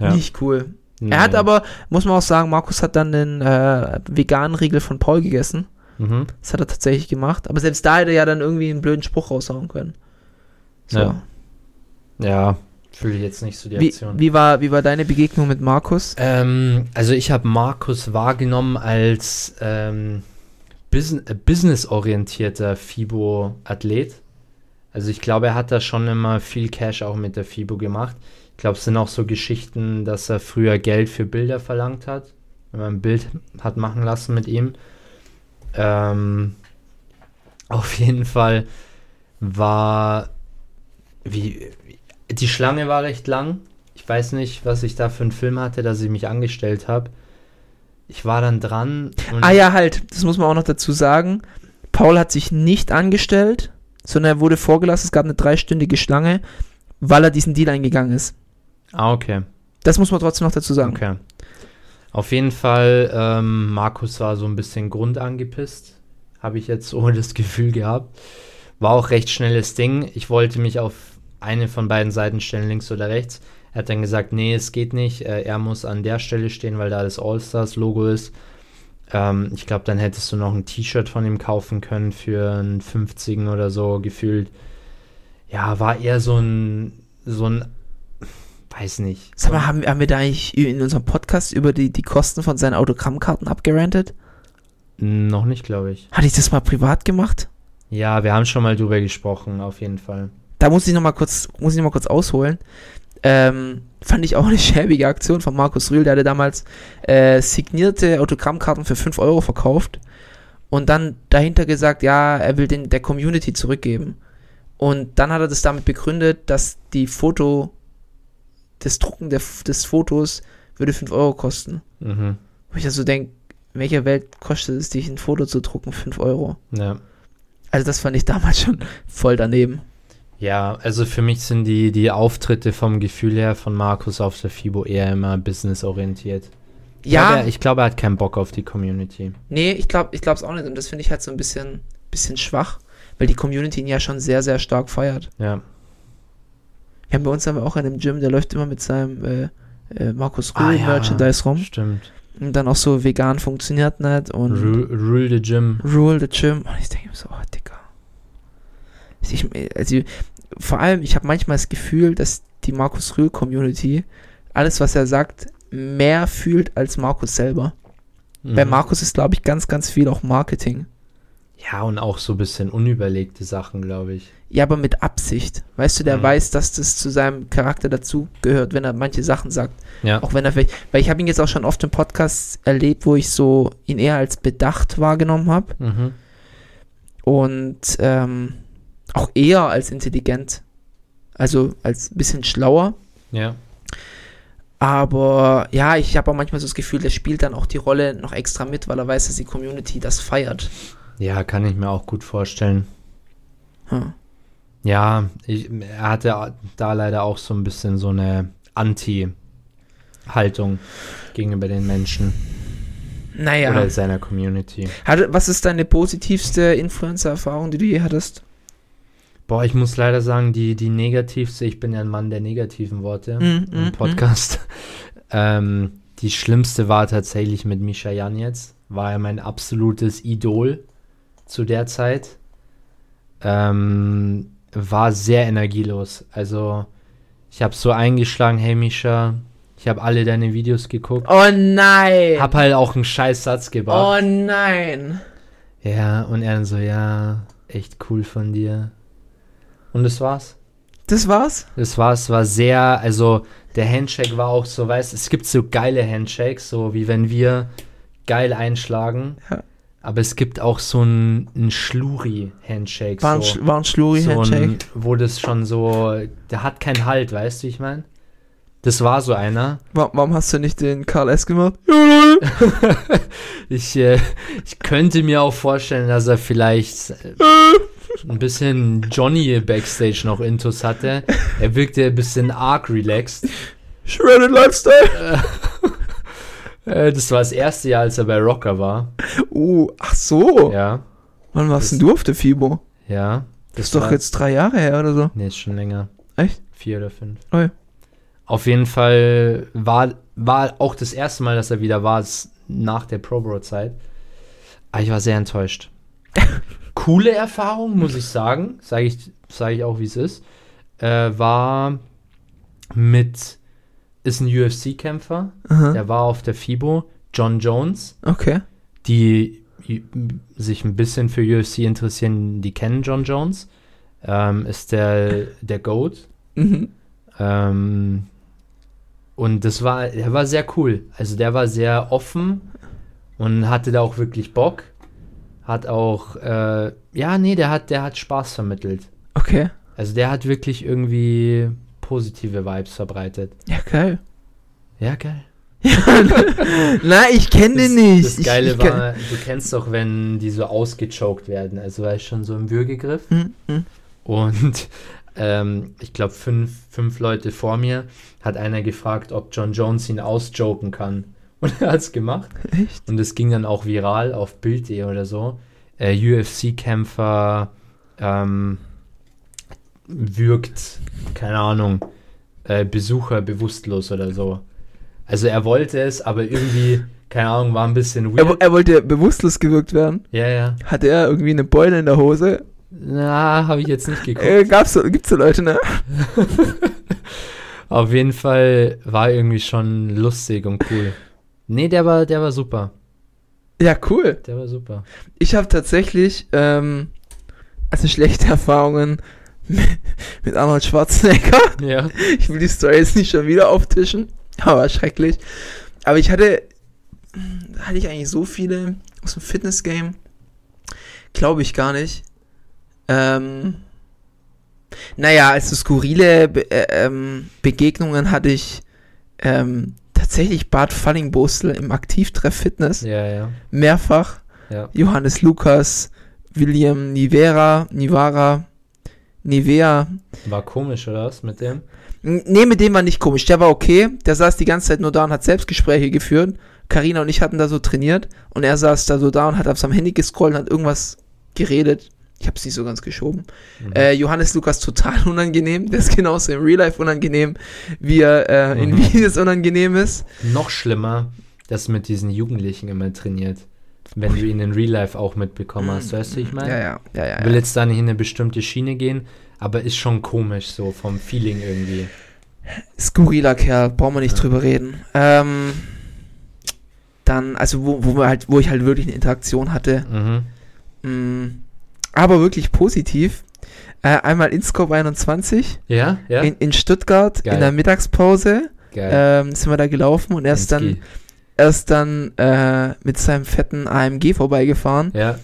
Ja. Nicht cool. Nee. Er hat aber, muss man auch sagen, Markus hat dann den äh, veganen Riegel von Paul gegessen. Mhm. Das hat er tatsächlich gemacht. Aber selbst da hätte er ja dann irgendwie einen blöden Spruch raushauen können. So. Ja. Ja, fühle ich jetzt nicht so die Wie, Aktion. wie, war, wie war deine Begegnung mit Markus? Ähm, also ich habe Markus wahrgenommen als ähm, busin äh, businessorientierter FIBO-Athlet. Also ich glaube, er hat da schon immer viel Cash auch mit der FIBO gemacht. Ich glaube, es sind auch so Geschichten, dass er früher Geld für Bilder verlangt hat, wenn man ein Bild hat machen lassen mit ihm. Ähm, auf jeden Fall war wie, wie die Schlange war recht lang. Ich weiß nicht, was ich da für einen Film hatte, dass ich mich angestellt habe. Ich war dann dran. Ah ja, halt, das muss man auch noch dazu sagen. Paul hat sich nicht angestellt, sondern er wurde vorgelassen. Es gab eine dreistündige Schlange, weil er diesen Deal eingegangen ist. Ah, okay. Das muss man trotzdem noch dazu sagen. Okay. Auf jeden Fall, ähm, Markus war so ein bisschen grundangepisst. Habe ich jetzt so das Gefühl gehabt. War auch recht schnelles Ding. Ich wollte mich auf eine von beiden Seiten stellen, links oder rechts. Er hat dann gesagt, nee, es geht nicht. Äh, er muss an der Stelle stehen, weil da das All-Stars-Logo ist. Ähm, ich glaube, dann hättest du noch ein T-Shirt von ihm kaufen können für einen 50 oder so gefühlt. Ja, war eher so ein, so ein, weiß nicht. Sag mal, haben, haben wir da eigentlich in unserem Podcast über die, die Kosten von seinen Autogrammkarten abgerantet? Noch nicht, glaube ich. Hatte ich das mal privat gemacht? Ja, wir haben schon mal drüber gesprochen, auf jeden Fall. Da muss ich noch mal kurz, muss ich noch mal kurz ausholen. Ähm, fand ich auch eine schäbige Aktion von Markus Rühl, der hatte damals äh, signierte Autogrammkarten für 5 Euro verkauft und dann dahinter gesagt, ja, er will den der Community zurückgeben. Und dann hat er das damit begründet, dass die Foto, das Drucken der, des Fotos würde 5 Euro kosten. Mhm. Wo ich also denke, in welcher Welt kostet es dich, ein Foto zu drucken, 5 Euro? Ja. Also das fand ich damals schon voll daneben. Ja, also für mich sind die, die Auftritte vom Gefühl her von Markus auf der FIBO eher immer businessorientiert. Ja, glaube, ich glaube, er hat keinen Bock auf die Community. Nee, ich glaube ich es auch nicht. Und das finde ich halt so ein bisschen, bisschen schwach, weil die Community ihn ja schon sehr, sehr stark feiert. Ja. Haben bei uns haben wir auch einen im Gym, der läuft immer mit seinem äh, äh, Markus Rühl Ah, ja. Merchandise rum. Stimmt. Und dann auch so vegan funktioniert nicht. Und Rule, Rule the Gym. Rule the Gym. Und ich denke mir so, oh, Dicker. Ich, also, vor allem, ich habe manchmal das Gefühl, dass die Markus Rühl Community alles, was er sagt, mehr fühlt als Markus selber. Bei Mhm. Markus ist, glaube ich, ganz, ganz viel auch Marketing. Ja, und auch so ein bisschen unüberlegte Sachen, glaube ich. Ja, aber mit Absicht. Weißt du, der Mhm. weiß, dass das zu seinem Charakter dazu gehört, wenn er manche Sachen sagt. Ja. Auch wenn er vielleicht, weil ich habe ihn jetzt auch schon oft im Podcast erlebt, wo ich so ihn eher als bedacht wahrgenommen habe Mhm. und ähm, auch eher als intelligent. Also als ein bisschen schlauer. Ja. Aber ja, ich habe auch manchmal so das Gefühl, der spielt dann auch die Rolle noch extra mit, weil er weiß, dass die Community das feiert. Ja, kann ich mir auch gut vorstellen. Hm. Ja, ich, er hatte da leider auch so ein bisschen so eine Anti-Haltung gegenüber den Menschen Naja. oder seiner Community. Hatte, was ist deine positivste Influencer-Erfahrung, die du je hattest? Boah, ich muss leider sagen, die, die negativste, ich bin ja ein Mann der negativen Worte Mm, mm, im Podcast. Ähm, die schlimmste war tatsächlich mit Misha Jan jetzt. War er mein absolutes Idol zu der Zeit. Ähm, war sehr energielos. Also, ich habe so eingeschlagen, hey Misha, ich habe alle deine Videos geguckt. Oh nein! Hab halt auch einen scheiß Satz gebracht. oh nein! Ja, und er dann so, ja, echt cool von dir. Und das war's. Das war's? Das war, es war sehr, also der Handshake war auch so, weißt es gibt so geile Handshakes, so wie wenn wir geil einschlagen. Ja. Aber es gibt auch so ein, ein Schluri-Handshake. War ein, so, war ein so Schluri-Handshake. ein, wo das schon so, der hat keinen Halt, weißt du, wie ich meine? Das war so einer. Wa- Warum hast du nicht den Karl S. gemacht? Ich, äh, ich könnte mir auch vorstellen, dass er vielleicht äh, ein bisschen Johnny Backstage noch Intus hatte. Er wirkte ein bisschen arg relaxed. Shredded Lifestyle! Äh, das war das erste Jahr, als er bei Rocker war. Oh, ach so. Ja, Wann warst Das- denn du auf der FIBO? ja. Das ist doch jetzt drei Jahre her oder so. Nee, ist schon länger. Echt? Vier oder fünf. Oh ja. Auf jeden Fall war, war auch das erste Mal, dass er wieder war, nach der Pro Bro Zeit. Aber ich war sehr enttäuscht. Coole Erfahrung, muss ich sagen. Sage ich, sag ich auch, wie es ist. Äh, war mit, ist ein UFC-Kämpfer. Der war auf der FIBO. John Jones. Okay. Die sich ein bisschen für UFC interessieren, die kennen John Jones. Ähm, ist der, der GOAT. Mhm. Ähm, und das war, der war sehr cool. Also der war sehr offen und hatte da auch wirklich Bock. Hat auch, äh, ja, nee, der hat, der hat Spaß vermittelt. Okay. Also der hat wirklich irgendwie positive Vibes verbreitet. Ja, geil. Ja, geil. Na, ich kenne den nicht. Das Ich- Geile ich kenn- war, du kennst doch, wenn die so ausgechoked werden. Also war ich schon so im Würgegriff. Hm, hm. Und ähm, ich glaube, fünf, fünf Leute vor mir hat einer gefragt, ob John Jones ihn ausjoken kann. Und er hat es gemacht. Echt? Und es ging dann auch viral auf Bild.de oder so. Äh, UFC-Kämpfer ähm, wirkt, keine Ahnung, äh, Besucher bewusstlos oder so. Also er wollte es, aber irgendwie, keine Ahnung, war ein bisschen Er, weird. er wollte bewusstlos gewirkt werden. Ja, ja. Hatte er irgendwie eine Beule in der Hose? Na, habe ich jetzt nicht geguckt. Äh, gab's gibt's so Leute, ne? Auf jeden Fall war irgendwie schon lustig und cool. Nee, der war, der war super. Ja, cool. Der war super. Ich habe tatsächlich, ähm, also schlechte Erfahrungen mit, Arnold Schwarzenegger. Ja. Ich will die Story jetzt nicht schon wieder auftischen, aber schrecklich. Aber ich hatte, hatte ich eigentlich so viele aus dem Fitness-Game? Glaube ich gar nicht. Ähm, naja, also skurrile Be äh, ähm, Begegnungen hatte ich ähm, tatsächlich Bart Fallingbostel im Aktivtreff Fitness. Ja, ja. Mehrfach. Ja. Johannes Lukas, William Nivera, Nivara, Nivea. War komisch, oder was mit dem? Nee, mit dem war nicht komisch. Der war okay. Der saß die ganze Zeit nur da und hat Selbstgespräche geführt. Karina und ich hatten da so trainiert und er saß da so da und hat auf seinem Handy gescrollt und hat irgendwas geredet. Ich habe es nicht so ganz geschoben. Äh, Johannes Lukas total unangenehm. Der ist genauso im Real Life unangenehm, wie er äh, in Mhm. Videos unangenehm ist. Noch schlimmer, dass mit diesen Jugendlichen immer trainiert. Wenn du ihn in Real Life auch mitbekommen hast, weißt du, ich meine? Ja, ja, ja, ja. Will ja. jetzt da nicht in eine bestimmte Schiene gehen, aber ist schon komisch so vom Feeling irgendwie. Skurriler Kerl, brauchen wir nicht drüber reden. Ähm, dann, also wo, wo wir halt, wo ich halt wirklich eine Interaktion hatte. Mhm. Mm, aber wirklich positiv. Äh, einmal InScope 21 Ja, ja. in, in Stuttgart Geil. in der Mittagspause Geil. ähm, sind wir da gelaufen und er ist dann. Er ist dann äh, mit seinem fetten AMG vorbeigefahren Ja,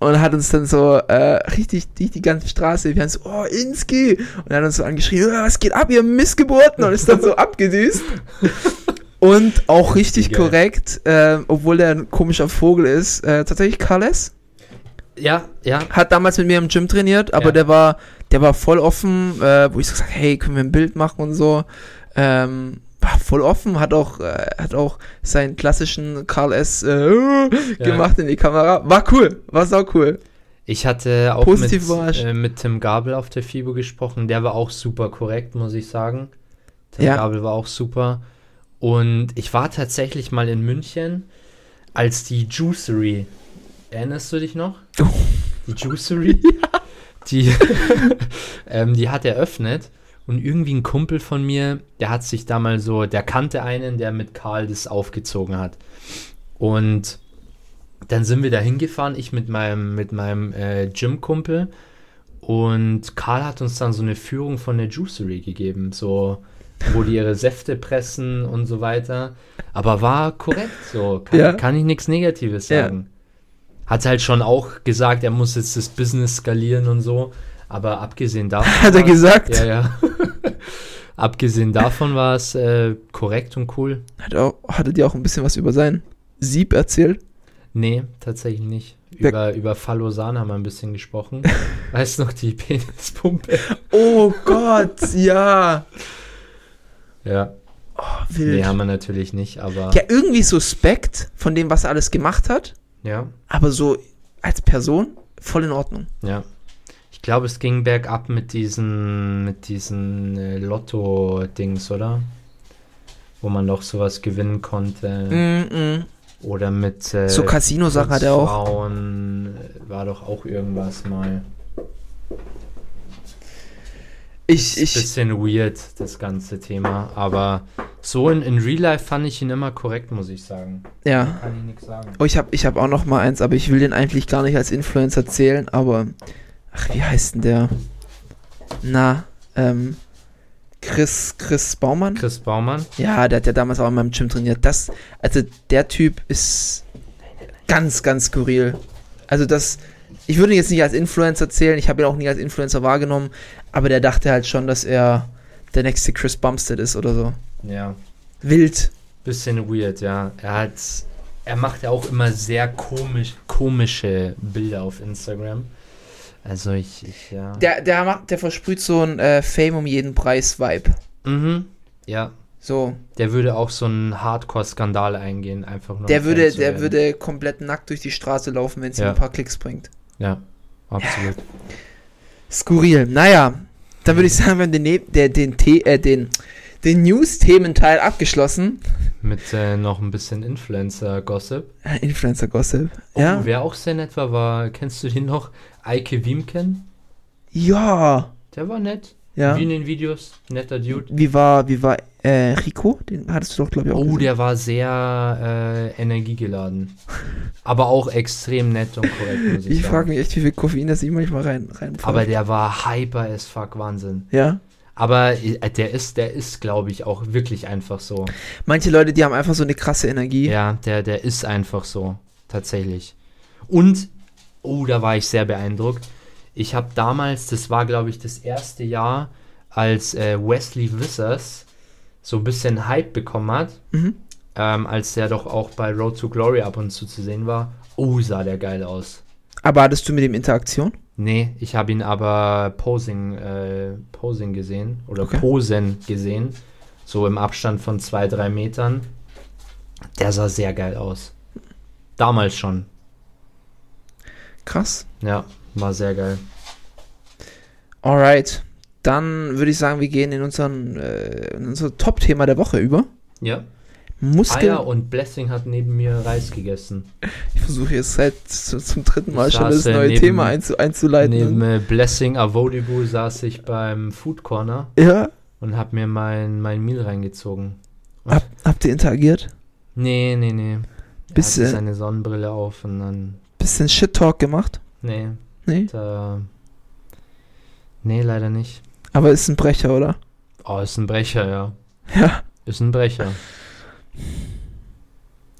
und hat uns dann so äh, richtig durch die ganze Straße, wir haben so, oh, Inski! Und er hat uns so angeschrien, "Ja, was geht ab, ihr Missgeburten? Und ist dann so abgedüst. Und auch richtig Geil. korrekt, äh, obwohl der ein komischer Vogel ist, äh, tatsächlich Carles ja, ja. hat damals mit mir im Gym trainiert, aber Ja. der war, der war voll offen, äh, wo ich so gesagt, hey, können wir ein Bild machen und so. Ähm, voll offen, hat auch, äh, hat auch seinen klassischen Karl S. Äh, gemacht in die Kamera. War cool, war sau cool. Ich hatte auch Positiv mit, äh, mit Tim Gabel auf der FIBO gesprochen. Der war auch super korrekt, muss ich sagen. Tim Ja. Gabel war auch super. Und ich war tatsächlich mal in München, als die Juicery. Erinnerst du dich noch? Oh. Die Juicery? Die, ähm, die hat eröffnet. Und irgendwie ein Kumpel von mir, der hat sich da mal so, der kannte einen, der mit Karl das aufgezogen hat. Und dann sind wir da hingefahren, ich mit meinem, mit meinem äh, Gym-Kumpel. Und Karl hat uns dann so eine Führung von der Juicery gegeben, so wo die ihre Säfte pressen und so weiter. Aber war korrekt, so kann, Ja. kann ich nichts Negatives Ja. sagen. Hat halt schon auch gesagt, er muss jetzt das Business skalieren und so. Aber abgesehen davon. Hat er gesagt? Ja, ja. abgesehen davon war es äh, korrekt und cool. Hat auch, hatte dir auch ein bisschen was über sein Sieb erzählt? Nee, tatsächlich nicht. Der- Über, über Fallosan haben wir ein bisschen gesprochen. weißt du noch, die Penispumpe? Oh Gott, ja. Ja. Wild. Nee, haben wir natürlich nicht, aber. ja, irgendwie suspekt von dem, was er alles gemacht hat, Ja, aber so als Person voll in Ordnung. ja. Ich glaube, es ging bergab mit diesen, mit diesen äh, Lotto-Dings, oder? Wo man doch sowas gewinnen konnte. Mm -mm. Oder mit äh, So Casino-Sachen hat er auch. Frauen äh, war doch auch irgendwas mal. Ich, ich, Bisschen weird, das ganze Thema. Aber so in, in Real Life fand ich ihn immer korrekt, muss ich sagen. ja. Kann ich nichts sagen. Oh, ich habe ich hab auch noch mal eins, aber ich will den eigentlich gar nicht als Influencer zählen, aber ach, wie heißt denn der? Na, ähm Chris Chris Baumann? Chris Baumann. Ja, der hat ja damals auch in meinem Gym trainiert. Das also der Typ ist ganz ganz skurril. Also das ich würde ihn jetzt nicht als Influencer zählen, ich habe ihn auch nie als Influencer wahrgenommen, aber der dachte halt schon, dass er der nächste Chris Bumstead ist oder so. Ja. Wild. Bisschen weird, ja. Er hat. Er macht ja auch immer sehr komisch, komische Bilder auf Instagram. Also ich, ich ja. Der der macht der versprüht so ein äh, Fame um jeden Preis Vibe. mhm. Ja. So, Der würde auch so einen Hardcore-Skandal eingehen, einfach nur. der würde der werden. würde komplett nackt durch die Straße laufen, wenn es ihm Ja. ein paar Klicks bringt. Ja, absolut. Skurril. Naja, dann würde ich sagen, wir haben den, ne der, den, The äh, den, den News-Thementeil abgeschlossen. Mit äh, noch ein bisschen Influencer-Gossip. Äh, Influencer-Gossip. Oh, Ja. wer auch sehr nett war, war, kennst du den noch? Eike Wiemken? Ja. Der war nett. Ja. Wie in den Videos. Netter Dude. Wie war, wie war äh, Rico? Den hattest du doch, glaube ich, auch Oh, gesehen. der war sehr äh, energiegeladen. Aber auch extrem nett und korrekt, muss ich, Ich frage mich echt, wie viel Koffein das ihm manchmal rein, rein Aber der war hyper as fuck, Wahnsinn. Ja. Aber äh, der ist, der ist, glaube ich, auch wirklich einfach so. Manche Leute, die haben einfach so eine krasse Energie. Ja, der, der ist einfach so. Tatsächlich. Und, oh, da war ich sehr beeindruckt. Ich habe damals, das war, glaube ich, das erste Jahr, als äh, Wesley Wissers so ein bisschen Hype bekommen hat, Mhm. ähm, als der doch auch bei Road to Glory ab und zu zu sehen war. Oh, sah der geil aus. Aber hattest du mit dem Interaktion? Nee, ich habe ihn aber Posing, äh, Posing gesehen oder Okay. Posen gesehen. So im Abstand von zwei, drei Metern. Der sah sehr geil aus. Damals schon. Krass. Ja, war sehr geil. Alright. Dann würde ich sagen, wir gehen in, unseren, äh, in unser Top-Thema der Woche über. Ja. Muskeln. Eier und Blessing hat neben mir Reis gegessen. Ich versuche jetzt seit zu, zum dritten Mal Ich schon das äh, neue neben- Thema einzu, einzuleiten. Neben äh, Blessing Avodibu saß ich beim Food Corner ja, und hab mir mein, mein Meal reingezogen. hab, habt ihr interagiert? Nee, nee, nee. Er Bisschen- hatte seine Sonnenbrille auf und dann. Bisschen Shit-Talk gemacht? Nee, Nee. da. Nee, leider nicht. Aber ist ein Brecher, oder? Oh, ist ein Brecher, ja. Ja. Ist ein Brecher.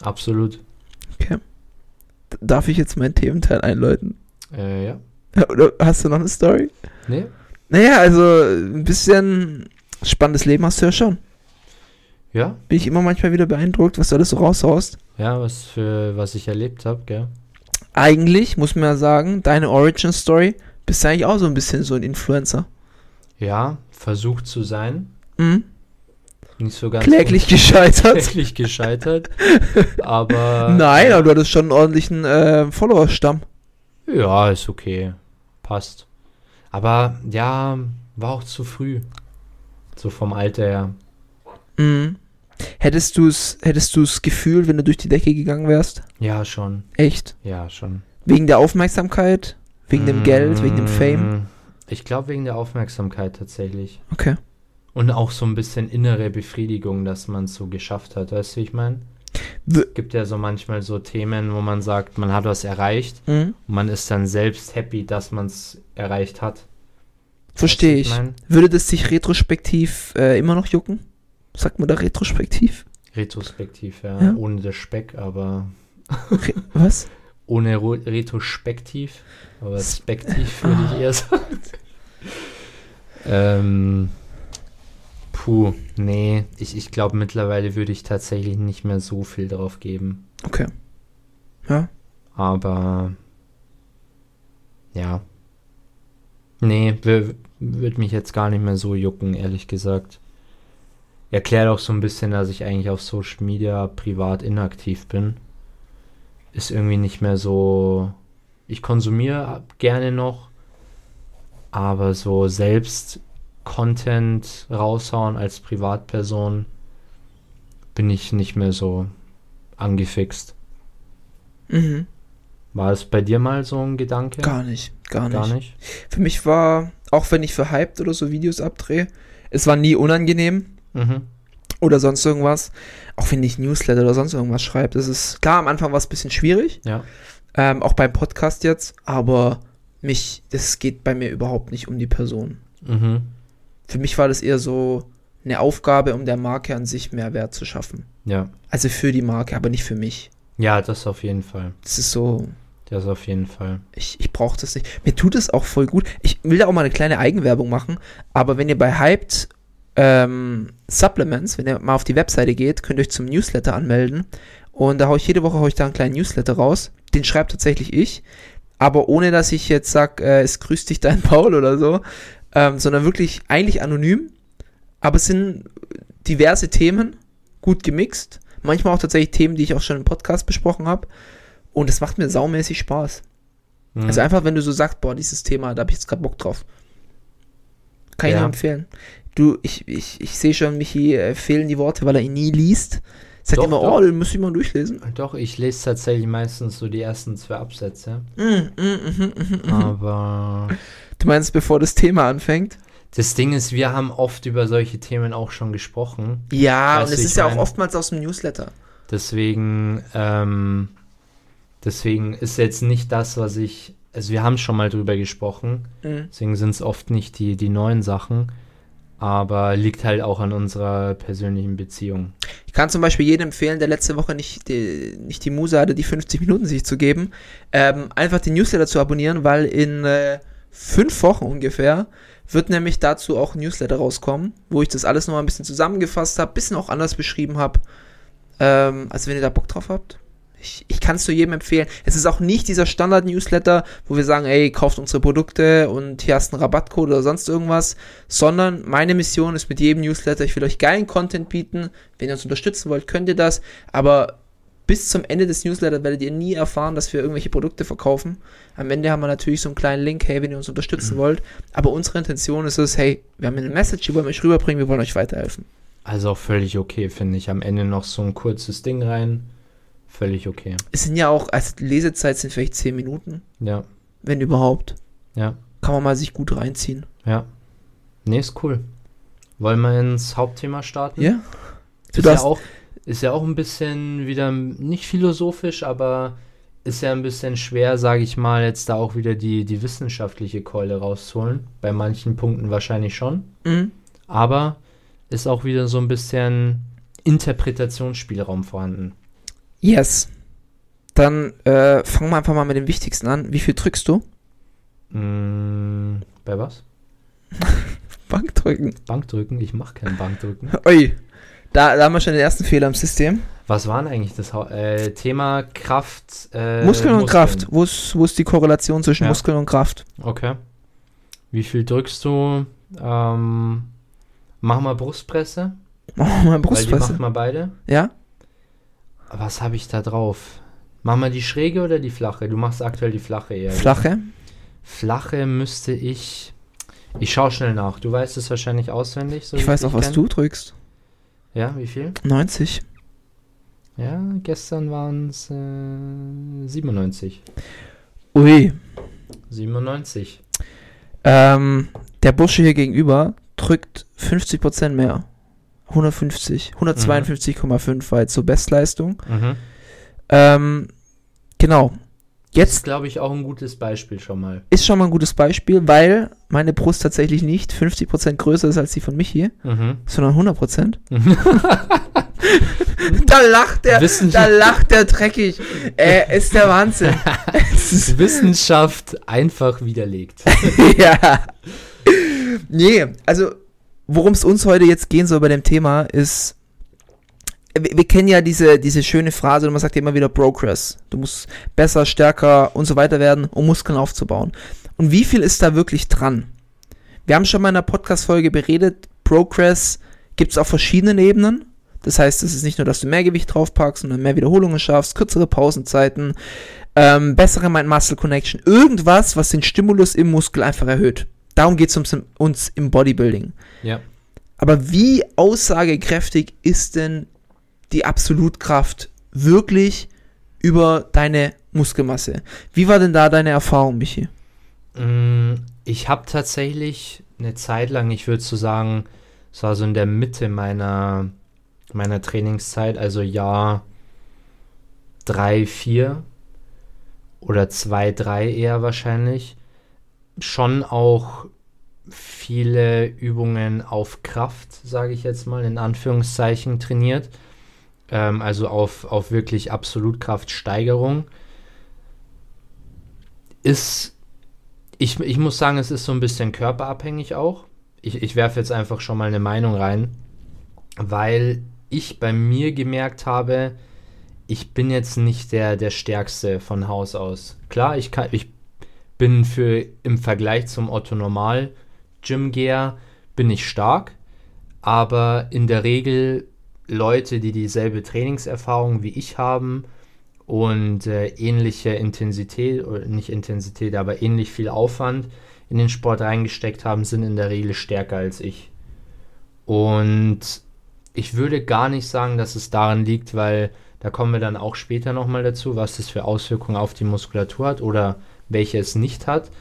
Absolut. D- Darf ich jetzt meinen Thementeil einläuten? Äh, ja. Oder hast du noch eine Story? Nee? Naja, also ein bisschen spannendes Leben hast du ja schon. Ja? Bin ich immer manchmal wieder beeindruckt, was du alles so raushaust. Ja, was für was ich erlebt habe, gell? Eigentlich, muss man ja sagen, deine Origin-Story, bist du eigentlich auch so ein bisschen so ein Influencer. Ja, versucht zu sein. Mhm. Nicht so ganz. Kläglich gescheitert. Kläglich gescheitert. aber. Nein, aber du hattest schon einen ordentlichen äh, Follower-Stamm. Ja, ist okay. Passt. Aber ja, war auch zu früh. So vom Alter her. Mhm. Hättest du es hättest du's Gefühl, wenn du durch die Decke gegangen wärst? Ja, schon. Echt? Ja, schon. Wegen der Aufmerksamkeit? Wegen dem Geld? Wegen dem Fame? Mm, Ich glaube wegen der Aufmerksamkeit tatsächlich. Okay. Und auch so ein bisschen innere Befriedigung, dass man es so geschafft hat. Weißt du, wie ich meine? Es gibt ja so manchmal so Themen, wo man sagt, man hat was erreicht Mhm. und man ist dann selbst happy, dass man es erreicht hat. Verstehe ich. mein? Würde das sich retrospektiv äh, immer noch jucken? Sagt man da retrospektiv? Retrospektiv, ja. Ja. Ohne das Speck, aber Re was? ohne Ro Retrospektiv. Aber Spektiv würde ich eher sagen. ähm, puh, nee. Ich, ich glaube, mittlerweile würde ich tatsächlich nicht mehr so viel drauf geben. Okay. Ja. Aber ja. Nee, würde mich jetzt gar nicht mehr so jucken, ehrlich gesagt. Erklärt auch so ein bisschen, dass ich eigentlich auf Social Media privat inaktiv bin. Ist irgendwie nicht mehr so. Ich konsumiere gerne noch, aber so selbst Content raushauen als Privatperson bin ich nicht mehr so angefixt. Mhm. War es bei dir mal so ein Gedanke? Gar nicht, gar nicht. Gar nicht. Für mich war, auch wenn ich für Hyped oder so Videos abdrehe, es war nie unangenehm Mhm. oder sonst irgendwas. Auch wenn ich Newsletter oder sonst irgendwas schreibe. Das ist klar, am Anfang war es ein bisschen schwierig. Ja. Ähm, auch beim Podcast jetzt, aber mich, das geht bei mir überhaupt nicht um die Person. Mhm. Für mich war das eher so eine Aufgabe, um der Marke an sich mehr Wert zu schaffen. Ja. Also für die Marke, aber nicht für mich. Ja, das auf jeden Fall. Das ist so, Das auf jeden Fall. ich, ich brauche das nicht. Mir tut es auch voll gut. Ich will da auch mal eine kleine Eigenwerbung machen, aber wenn ihr bei Hyped ähm, Supplements, wenn ihr mal auf die Webseite geht, könnt ihr euch zum Newsletter anmelden. Und da haue ich jede Woche hau ich da einen kleinen Newsletter raus. Den schreibt tatsächlich ich. Aber ohne dass ich jetzt sage, äh, es grüßt dich dein Paul oder so, ähm, sondern wirklich eigentlich anonym. Aber es sind diverse Themen, gut gemixt. Manchmal auch tatsächlich Themen, die ich auch schon im Podcast besprochen habe. Und es macht mir saumäßig Spaß. Mhm. Also einfach, wenn du so sagst, boah, dieses Thema, da habe ich jetzt gerade Bock drauf. Kann ich Ja. nur empfehlen. Du, ich, ich, ich sehe schon, Michi äh, fehlen die Worte, weil er ihn nie liest. Sagt Doch, immer, oh, den muss ich mal durchlesen. Doch, ich lese tatsächlich meistens so die ersten zwei Absätze. Mm, mm, mhm, mhm, mhm. Aber Du meinst, bevor das Thema anfängt? das Ding ist, wir haben oft über solche Themen auch schon gesprochen. Ja, und du, es ist ja auch oftmals aus dem Newsletter. Deswegen, ähm, deswegen ist jetzt nicht das, was ich. Also wir haben schon mal drüber gesprochen. Deswegen sind es oft nicht die, die neuen Sachen. Aber liegt halt auch an unserer persönlichen Beziehung. Ich kann zum Beispiel jedem empfehlen, der letzte Woche nicht die, nicht die Muse hatte, die 50 Minuten sich zu geben, ähm, einfach den Newsletter zu abonnieren, weil in äh, fünf Wochen ungefähr wird nämlich dazu auch ein Newsletter rauskommen, wo ich das alles nochmal ein bisschen zusammengefasst habe, bisschen auch anders beschrieben habe. Ähm, also wenn ihr da Bock drauf habt, ich, ich kann es zu jedem empfehlen. Es ist auch nicht dieser Standard-Newsletter, wo wir sagen, ey, kauft unsere Produkte und hier hast du einen Rabattcode oder sonst irgendwas, sondern meine Mission ist mit jedem Newsletter, ich will euch geilen Content bieten. Wenn ihr uns unterstützen wollt, könnt ihr das, aber bis zum Ende des Newsletters werdet ihr nie erfahren, dass wir irgendwelche Produkte verkaufen. Am Ende haben wir natürlich so einen kleinen Link, hey, wenn ihr uns unterstützen wollt. Aber unsere Intention ist es, hey, wir haben eine Message, die wollen wir euch rüberbringen, wir wollen euch weiterhelfen. Also auch völlig okay, finde ich. Am Ende noch so ein kurzes Ding rein. Völlig okay. Es sind ja auch, also die Lesezeit sind vielleicht 10 Minuten, Ja, wenn überhaupt. ja, Kann man mal sich gut reinziehen. ja. Nee, ist cool. Wollen wir ins Hauptthema starten? Ja? Du Ist ja, auch, ist ja auch ein bisschen wieder nicht philosophisch, aber ist ja ein bisschen schwer, sage ich mal, jetzt da auch wieder die, die wissenschaftliche Keule rauszuholen. Bei manchen Punkten wahrscheinlich schon. Mhm. Aber ist auch wieder so ein bisschen Interpretationsspielraum vorhanden. Yes. Dann äh, fangen wir einfach mal mit dem Wichtigsten an. Wie viel drückst du? Mm, bei was? Bankdrücken. Bankdrücken? Ich mache kein Bankdrücken. Ui. Da, da haben wir schon den ersten Fehler im System. Was war denn eigentlich das äh, Thema Kraft? Äh, Muskeln und Kraft. Wo ist, wo ist die Korrelation zwischen Ja. Muskeln und Kraft? Okay. Wie viel drückst du? Ähm, mach mal Brustpresse, Machen wir mal weil die Brustpresse. macht mal beide. Ja? Was habe ich da drauf? Mach mal die schräge oder die flache? Du machst aktuell die flache eher. Flache? Flache müsste ich. Ich schaue schnell nach. Du weißt es wahrscheinlich auswendig. So ich weiß dich auch, was kenn. du drückst. Ja, wie viel? 90. Ja, gestern waren es äh, 97. Ui. 97. Ähm, der Bursche hier gegenüber drückt 50% mehr. 150. 152,5 war jetzt so Bestleistung. Mhm. Ähm, genau. Jetzt ist, glaube ich, auch ein gutes Beispiel schon mal. ist schon mal ein gutes Beispiel, weil meine Brust tatsächlich nicht 50% größer ist als die von Michi, Mhm. sondern 100%. da lacht der, da lacht der dreckig. Äh, ist der Wahnsinn. Es ist- Wissenschaft einfach widerlegt. ja. Nee, also worum es uns heute jetzt gehen soll bei dem Thema ist, wir, wir kennen ja diese, diese schöne Phrase, man sagt ja immer wieder Progress. Du musst besser, stärker und so weiter werden, um Muskeln aufzubauen. Und wie viel ist da wirklich dran? Wir haben schon mal in einer Podcast-Folge beredet, Progress gibt es auf verschiedenen Ebenen. Das heißt, es ist nicht nur, dass du mehr Gewicht draufpackst, sondern mehr Wiederholungen schaffst, kürzere Pausenzeiten, ähm, bessere Mind-Muscle-Connection, irgendwas, was den Stimulus im Muskel einfach erhöht. Darum geht es uns im Bodybuilding. Ja. Aber wie aussagekräftig ist denn die Absolutkraft wirklich über deine Muskelmasse. Wie war denn da deine Erfahrung, Michi? Mm, Ich habe tatsächlich eine Zeit lang, ich würde so sagen, es war so in der Mitte meiner, meiner Trainingszeit, also Jahr 3, 4 oder 2, 3 eher wahrscheinlich, schon auch viele Übungen auf Kraft, sage ich jetzt mal, in Anführungszeichen trainiert. Ähm, also auf, auf wirklich Absolutkraftsteigerung. Ist ich, ich muss sagen, es ist so ein bisschen körperabhängig auch. Ich, ich werfe jetzt einfach schon mal eine Meinung rein, weil ich bei mir gemerkt habe, ich bin jetzt nicht der, der Stärkste von Haus aus. Klar, ich, kann, ich bin für im Vergleich zum Otto Normal Gymgeher bin ich stark, aber in der Regel Leute, die dieselbe Trainingserfahrung wie ich haben, und äh, ähnliche Intensität, nicht Intensität, aber ähnlich viel Aufwand in den Sport reingesteckt haben, sind in der Regel stärker als ich. Und ich würde gar nicht sagen, dass es daran liegt, weil da kommen wir dann auch später nochmal dazu, was das für Auswirkungen auf die Muskulatur hat oder welche es nicht hat.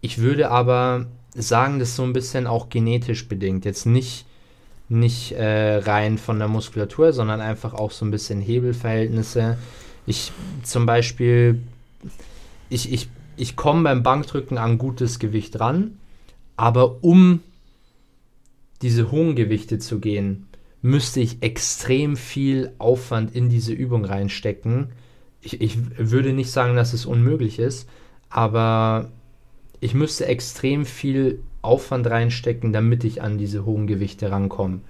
Ich würde aber sagen, das so ein bisschen auch genetisch bedingt. Jetzt nicht, nicht äh, rein von der Muskulatur, sondern einfach auch so ein bisschen Hebelverhältnisse ich zum Beispiel, ich, ich, ich komme beim Bankdrücken an gutes Gewicht ran, aber um diese hohen Gewichte zu gehen, müsste ich extrem viel Aufwand in diese Übung reinstecken. Ich, ich würde nicht sagen, dass es unmöglich ist, aber ich müsste extrem viel Aufwand reinstecken, damit ich an diese hohen Gewichte rankomme.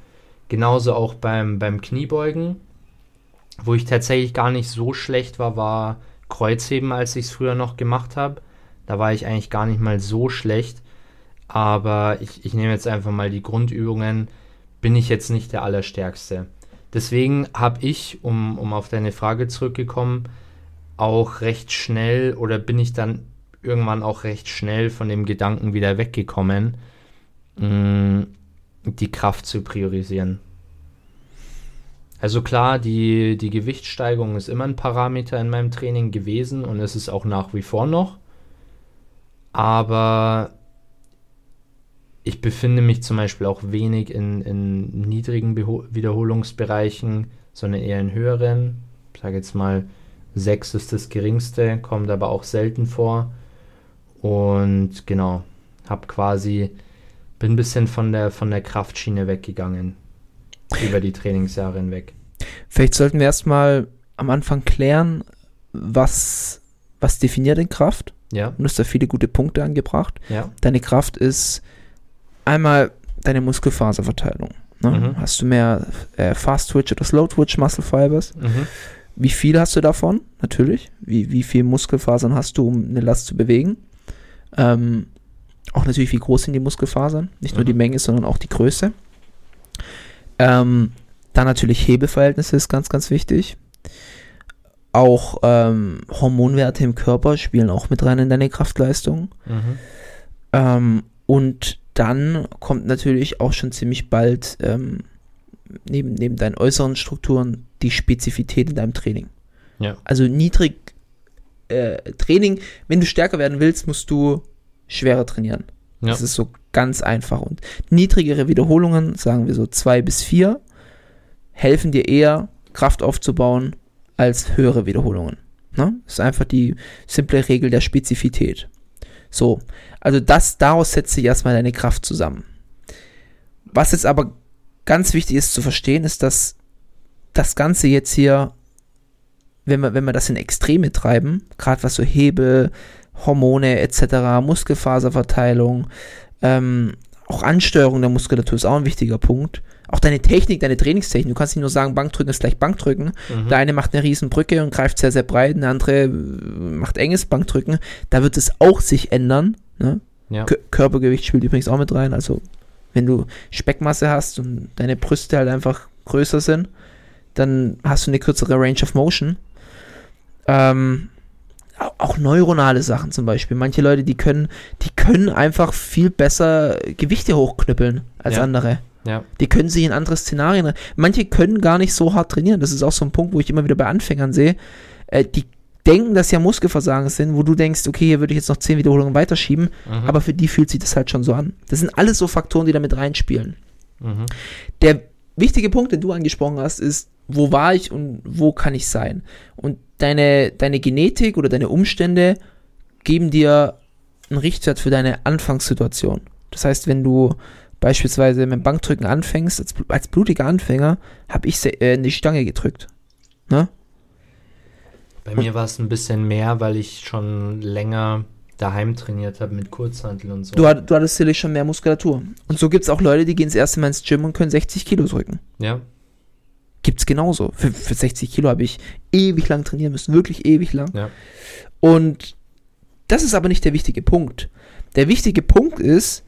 Genauso auch beim, beim Kniebeugen wo ich tatsächlich gar nicht so schlecht war, war Kreuzheben, als ich es früher noch gemacht habe. Da war ich eigentlich gar nicht mal so schlecht. Aber ich, ich nehme jetzt einfach mal die Grundübungen. Bin ich jetzt nicht der Allerstärkste. Deswegen habe ich, um, um auf deine Frage zurückgekommen, auch recht schnell oder bin ich dann irgendwann auch recht schnell von dem Gedanken wieder weggekommen, mh, mm, die Kraft zu priorisieren. Also klar, die, die Gewichtssteigerung ist immer ein Parameter in meinem Training gewesen und es ist auch nach wie vor noch. Aber ich befinde mich zum Beispiel auch wenig in, in niedrigen Beho Wiederholungsbereichen, sondern eher in höheren. Ich sage jetzt mal, 6 ist das geringste, kommt aber auch selten vor. Und genau, habe quasi, bin ein bisschen von der, von der Kraftschiene weggegangen über die Trainingsjahre hinweg. Vielleicht sollten wir erstmal am Anfang klären, was, was definiert denn Kraft? Ja. Du hast da viele gute Punkte angebracht. Ja. Deine Kraft ist einmal deine Muskelfaserverteilung. Ne? Mhm. Hast du mehr äh, Fast Twitch oder Slow Twitch Muscle Fibers? Mhm. Wie viel hast du davon? Natürlich. Wie, wie viel Muskelfasern hast du, um eine Last zu bewegen? Ähm, auch natürlich, wie groß sind die Muskelfasern? Nicht nur Mhm. die Menge, sondern auch die Größe. Ähm, dann natürlich Hebeverhältnisse ist ganz, ganz wichtig. Auch ähm, Hormonwerte im Körper spielen auch mit rein in deine Kraftleistung. Mhm. Ähm, und dann kommt natürlich auch schon ziemlich bald ähm, neben, neben deinen äußeren Strukturen die Spezifität in deinem Training. Ja. Also niedrig äh, Training, wenn du stärker werden willst, musst du schwerer trainieren. Ja. Das ist so ganz einfach. Und niedrigere Wiederholungen, sagen wir so zwei bis vier, helfen dir eher, Kraft aufzubauen, als höhere Wiederholungen. Ne? Das ist einfach die simple Regel der Spezifität. So, also das, daraus setzt sich erstmal deine Kraft zusammen. Was jetzt aber ganz wichtig ist zu verstehen, ist, dass das Ganze jetzt hier, wenn wir, wenn wir das in Extreme treiben, gerade was so Hebel, Hormone etc., Muskelfaserverteilung, ähm, auch Ansteuerung der Muskulatur ist auch ein wichtiger Punkt. Auch deine Technik, deine Trainingstechnik. Du kannst nicht nur sagen, Bankdrücken ist gleich Bankdrücken. Mhm. Der eine macht eine riesen Brücke und greift sehr, sehr breit, der andere äh, macht enges Bankdrücken. Da wird es auch sich ändern. Ne? Ja. Kö- Körpergewicht spielt übrigens auch mit rein. Also, wenn du Speckmasse hast und deine Brüste halt einfach größer sind, dann hast du eine kürzere Range of Motion. Ähm, au- auch neuronale Sachen zum Beispiel. Manche Leute, die können, die können einfach viel besser Gewichte hochknüppeln als Ja. andere. Ja. Die können sich in andere Szenarien. Manche können gar nicht so hart trainieren. Das ist auch so ein Punkt, wo ich immer wieder bei Anfängern sehe. Äh, die, denken, dass ja Muskelversagen sind, wo du denkst, okay, hier würde ich jetzt noch 10 Wiederholungen weiterschieben, Mhm. aber für die fühlt sich das halt schon so an. Das sind alles so Faktoren, die da mit reinspielen. Mhm. Der wichtige Punkt, den du angesprochen hast, ist, wo war ich und wo kann ich sein? Und deine, deine Genetik oder deine Umstände geben dir einen Richtwert für deine Anfangssituation. Das heißt, wenn du beispielsweise mit dem Bankdrücken anfängst, als, als blutiger Anfänger, habe ich äh, in die Stange gedrückt. Ne? Bei mir war es ein bisschen mehr, weil ich schon länger daheim trainiert habe mit Kurzhanteln und so. Du, du hattest sicherlich schon mehr Muskulatur. Und so gibt es auch Leute, die gehen das erste Mal ins Gym und können 60 Kilo drücken. ja, Gibt's genauso. Für, für 60 Kilo habe ich ewig lang trainieren müssen, wirklich ewig lang. ja, Und das ist aber nicht der wichtige Punkt. Der wichtige Punkt ist,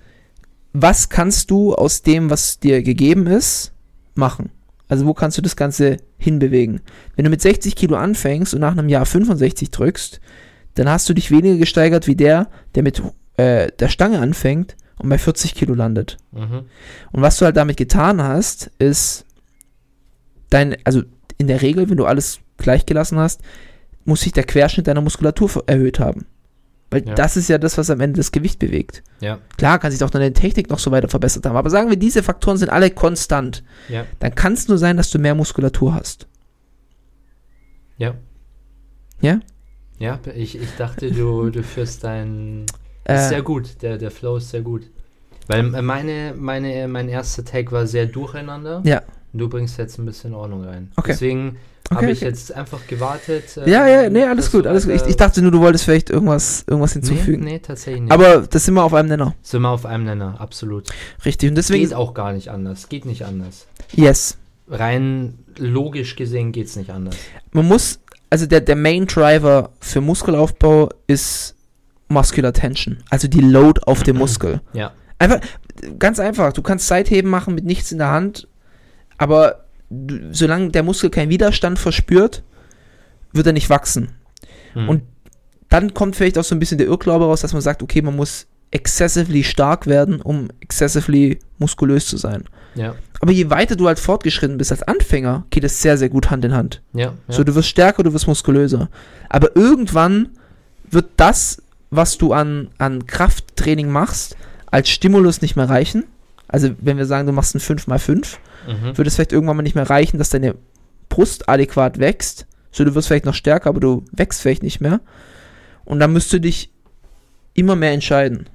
was kannst du aus dem, was dir gegeben ist, machen? Also wo kannst du das Ganze hinbewegen? Wenn du mit 60 Kilo anfängst und nach einem Jahr 65 drückst, dann hast du dich weniger gesteigert wie der, der mit äh, der Stange anfängt und bei 40 Kilo landet. mhm. Und was du halt damit getan hast, ist dein, also in der Regel, wenn du alles gleich gelassen hast, muss sich der Querschnitt deiner Muskulatur erhöht haben. Weil Ja. das ist ja das, was am Ende das Gewicht bewegt. ja, Klar kann sich auch deine Technik noch so weiter verbessert haben, aber sagen wir, diese Faktoren sind alle konstant. ja, Dann kann es nur sein, dass du mehr Muskulatur hast. ja. Ja? Ja, ich, ich dachte, du, du führst dein. Äh, Ist sehr gut, der, der Flow ist sehr gut. Weil äh, meine, meine, mein erster Take war sehr durcheinander. Ja. Und du bringst jetzt ein bisschen Ordnung rein. Okay. Deswegen Okay, habe ich okay. jetzt einfach gewartet. äh, Ja, ja, nee, alles gut, alles gut. Ich, ich dachte nur, du wolltest vielleicht irgendwas, irgendwas hinzufügen. Nee, nee, tatsächlich nicht. Aber das sind wir auf einem Nenner. Sind wir auf einem Nenner, absolut. Richtig. Und deswegen, Geht auch gar nicht anders. Geht nicht anders. yes. Rein logisch gesehen geht es nicht anders. man muss, also der, der Main Driver für Muskelaufbau ist Muscular Tension, also die Load auf dem Muskel. Ja. Einfach, ganz einfach, du kannst Seitheben machen mit nichts in der Hand, aber solange der Muskel keinen Widerstand verspürt, wird er nicht wachsen. Hm. Und dann kommt vielleicht auch so ein bisschen der Irrglaube raus, dass man sagt, okay, man muss excessively stark werden, um excessively muskulös zu sein. Ja, Aber je weiter du halt fortgeschritten bist als Anfänger, geht es sehr, sehr gut Hand in Hand. ja, ja. So, du wirst stärker, du wirst muskulöser. Aber irgendwann wird das, was du an, an Krafttraining machst, als Stimulus nicht mehr reichen. Also, wenn wir sagen, du machst ein 5x5, mhm. wird es vielleicht irgendwann mal nicht mehr reichen, dass deine Brust adäquat wächst. So, du wirst vielleicht noch stärker, aber du wächst vielleicht nicht mehr. Und dann müsst du dich immer mehr entscheiden.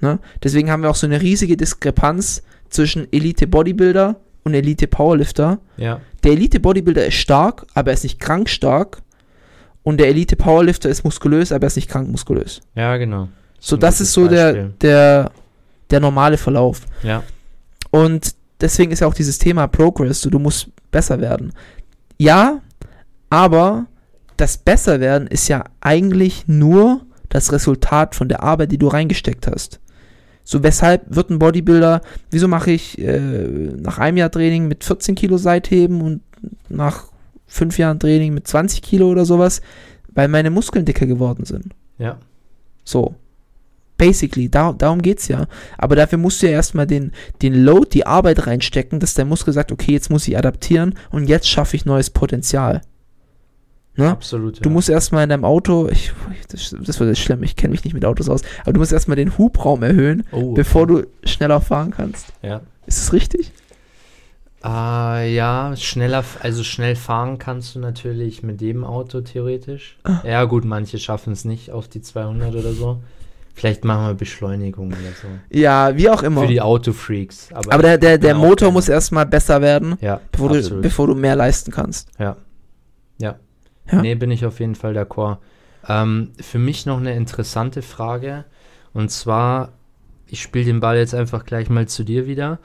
Ne? Deswegen haben wir auch so eine riesige Diskrepanz zwischen Elite Bodybuilder und Elite Powerlifter. ja, Der Elite Bodybuilder ist stark, aber er ist nicht krank stark. Und der Elite Powerlifter ist muskulös, aber er ist nicht krank muskulös. ja, genau. So, das ist so der, der, der normale Verlauf. Ja, Und deswegen ist ja auch dieses Thema Progress, so, du musst besser werden. Ja, aber das Besserwerden ist ja eigentlich nur das Resultat von der Arbeit, die du reingesteckt hast. So, weshalb wird ein Bodybuilder, wieso mache ich äh, nach einem Jahr Training mit 14 Kilo Seitheben und nach fünf Jahren Training mit 20 Kilo oder sowas? Weil meine Muskeln dicker geworden sind. ja, So. Basically, da, darum geht's ja. Aber dafür musst du ja erstmal den, den Load, die Arbeit reinstecken, dass der Muskel sagt, okay, jetzt muss ich adaptieren und jetzt schaffe ich neues Potenzial. Ne? absolut. Du ja. musst erstmal in deinem Auto, ich, das, das wird jetzt schlimm, ich kenne mich nicht mit Autos aus, aber du musst erstmal den Hubraum erhöhen, oh, bevor du schneller fahren kannst. Ja. Ist das richtig? Ah, ja, schneller, also schnell fahren kannst du natürlich mit dem Auto theoretisch. Ah. Ja, gut, manche schaffen es nicht auf die 200 oder so. Vielleicht machen wir Beschleunigung oder so. Ja, wie auch immer. Für die Autofreaks. Aber, aber der, der, der Motor muss erstmal besser werden, Ja, bevor du, bevor du mehr leisten kannst. Ja. Ja. Ja. Nee, bin ich auf jeden Fall d'accord. Ähm, für mich noch eine interessante Frage. Und zwar, ich spiele den Ball jetzt einfach gleich mal zu dir wieder.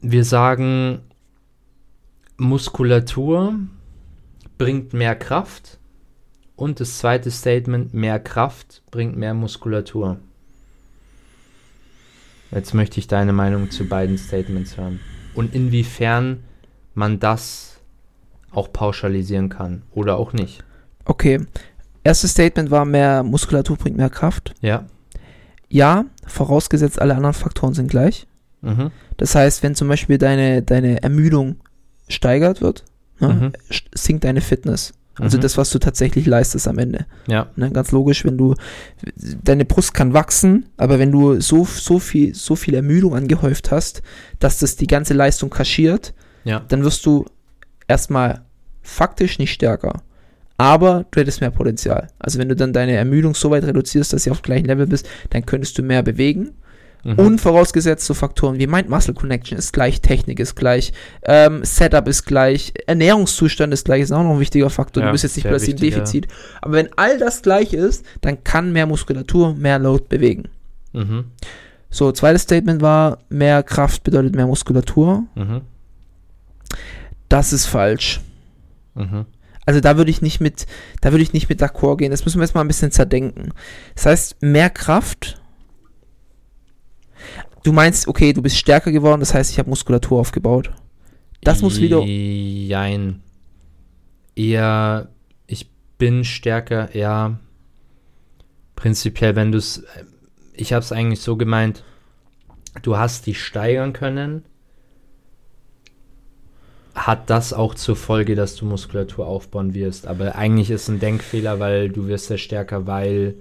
Wir sagen, Muskulatur bringt mehr Kraft. Und das zweite Statement, mehr Kraft bringt mehr Muskulatur. Jetzt möchte ich deine Meinung zu beiden Statements hören. Und inwiefern man das auch pauschalisieren kann oder auch nicht. Okay. Erstes Statement war, mehr Muskulatur bringt mehr Kraft. Ja. Ja, vorausgesetzt alle anderen Faktoren sind gleich. Mhm. Das heißt, wenn zum Beispiel deine, deine Ermüdung steigert wird, ne, Mhm. sinkt deine Fitness. Also Mhm. das, was du tatsächlich leistest am Ende. Ja. Ne, ganz logisch, wenn du deine Brust kann wachsen, aber wenn du so, so viel, so viel Ermüdung angehäuft hast, dass das die ganze Leistung kaschiert, Ja. dann wirst du erstmal faktisch nicht stärker. Aber du hättest mehr Potenzial. Also wenn du dann deine Ermüdung so weit reduzierst, dass du auf dem gleichen Level bist, dann könntest du mehr bewegen. Mhm. Und vorausgesetzt so Faktoren wie Mind-Muscle-Connection ist gleich, Technik ist gleich, ähm, Setup ist gleich, Ernährungszustand ist gleich, ist auch noch ein wichtiger Faktor. Ja, du bist jetzt nicht plötzlich im wichtig, ja. Defizit. Aber wenn all das gleich ist, dann kann mehr Muskulatur mehr Load bewegen. Mhm. So, zweites Statement war, mehr Kraft bedeutet mehr Muskulatur. Mhm. Das ist falsch. Mhm. Also da würde ich nicht mit, da würde ich nicht mit d'accord gehen. Das müssen wir jetzt mal ein bisschen zerdenken. Das heißt, mehr Kraft. Du meinst, okay, du bist stärker geworden, das heißt, ich habe Muskulatur aufgebaut. Das muss wieder. Jein. Eher, ich bin stärker, ja. Prinzipiell, wenn du es. Ich habe es eigentlich so gemeint, du hast dich steigern können. Hat das auch zur Folge, dass du Muskulatur aufbauen wirst. Aber eigentlich ist ein Denkfehler, weil du wirst ja stärker, weil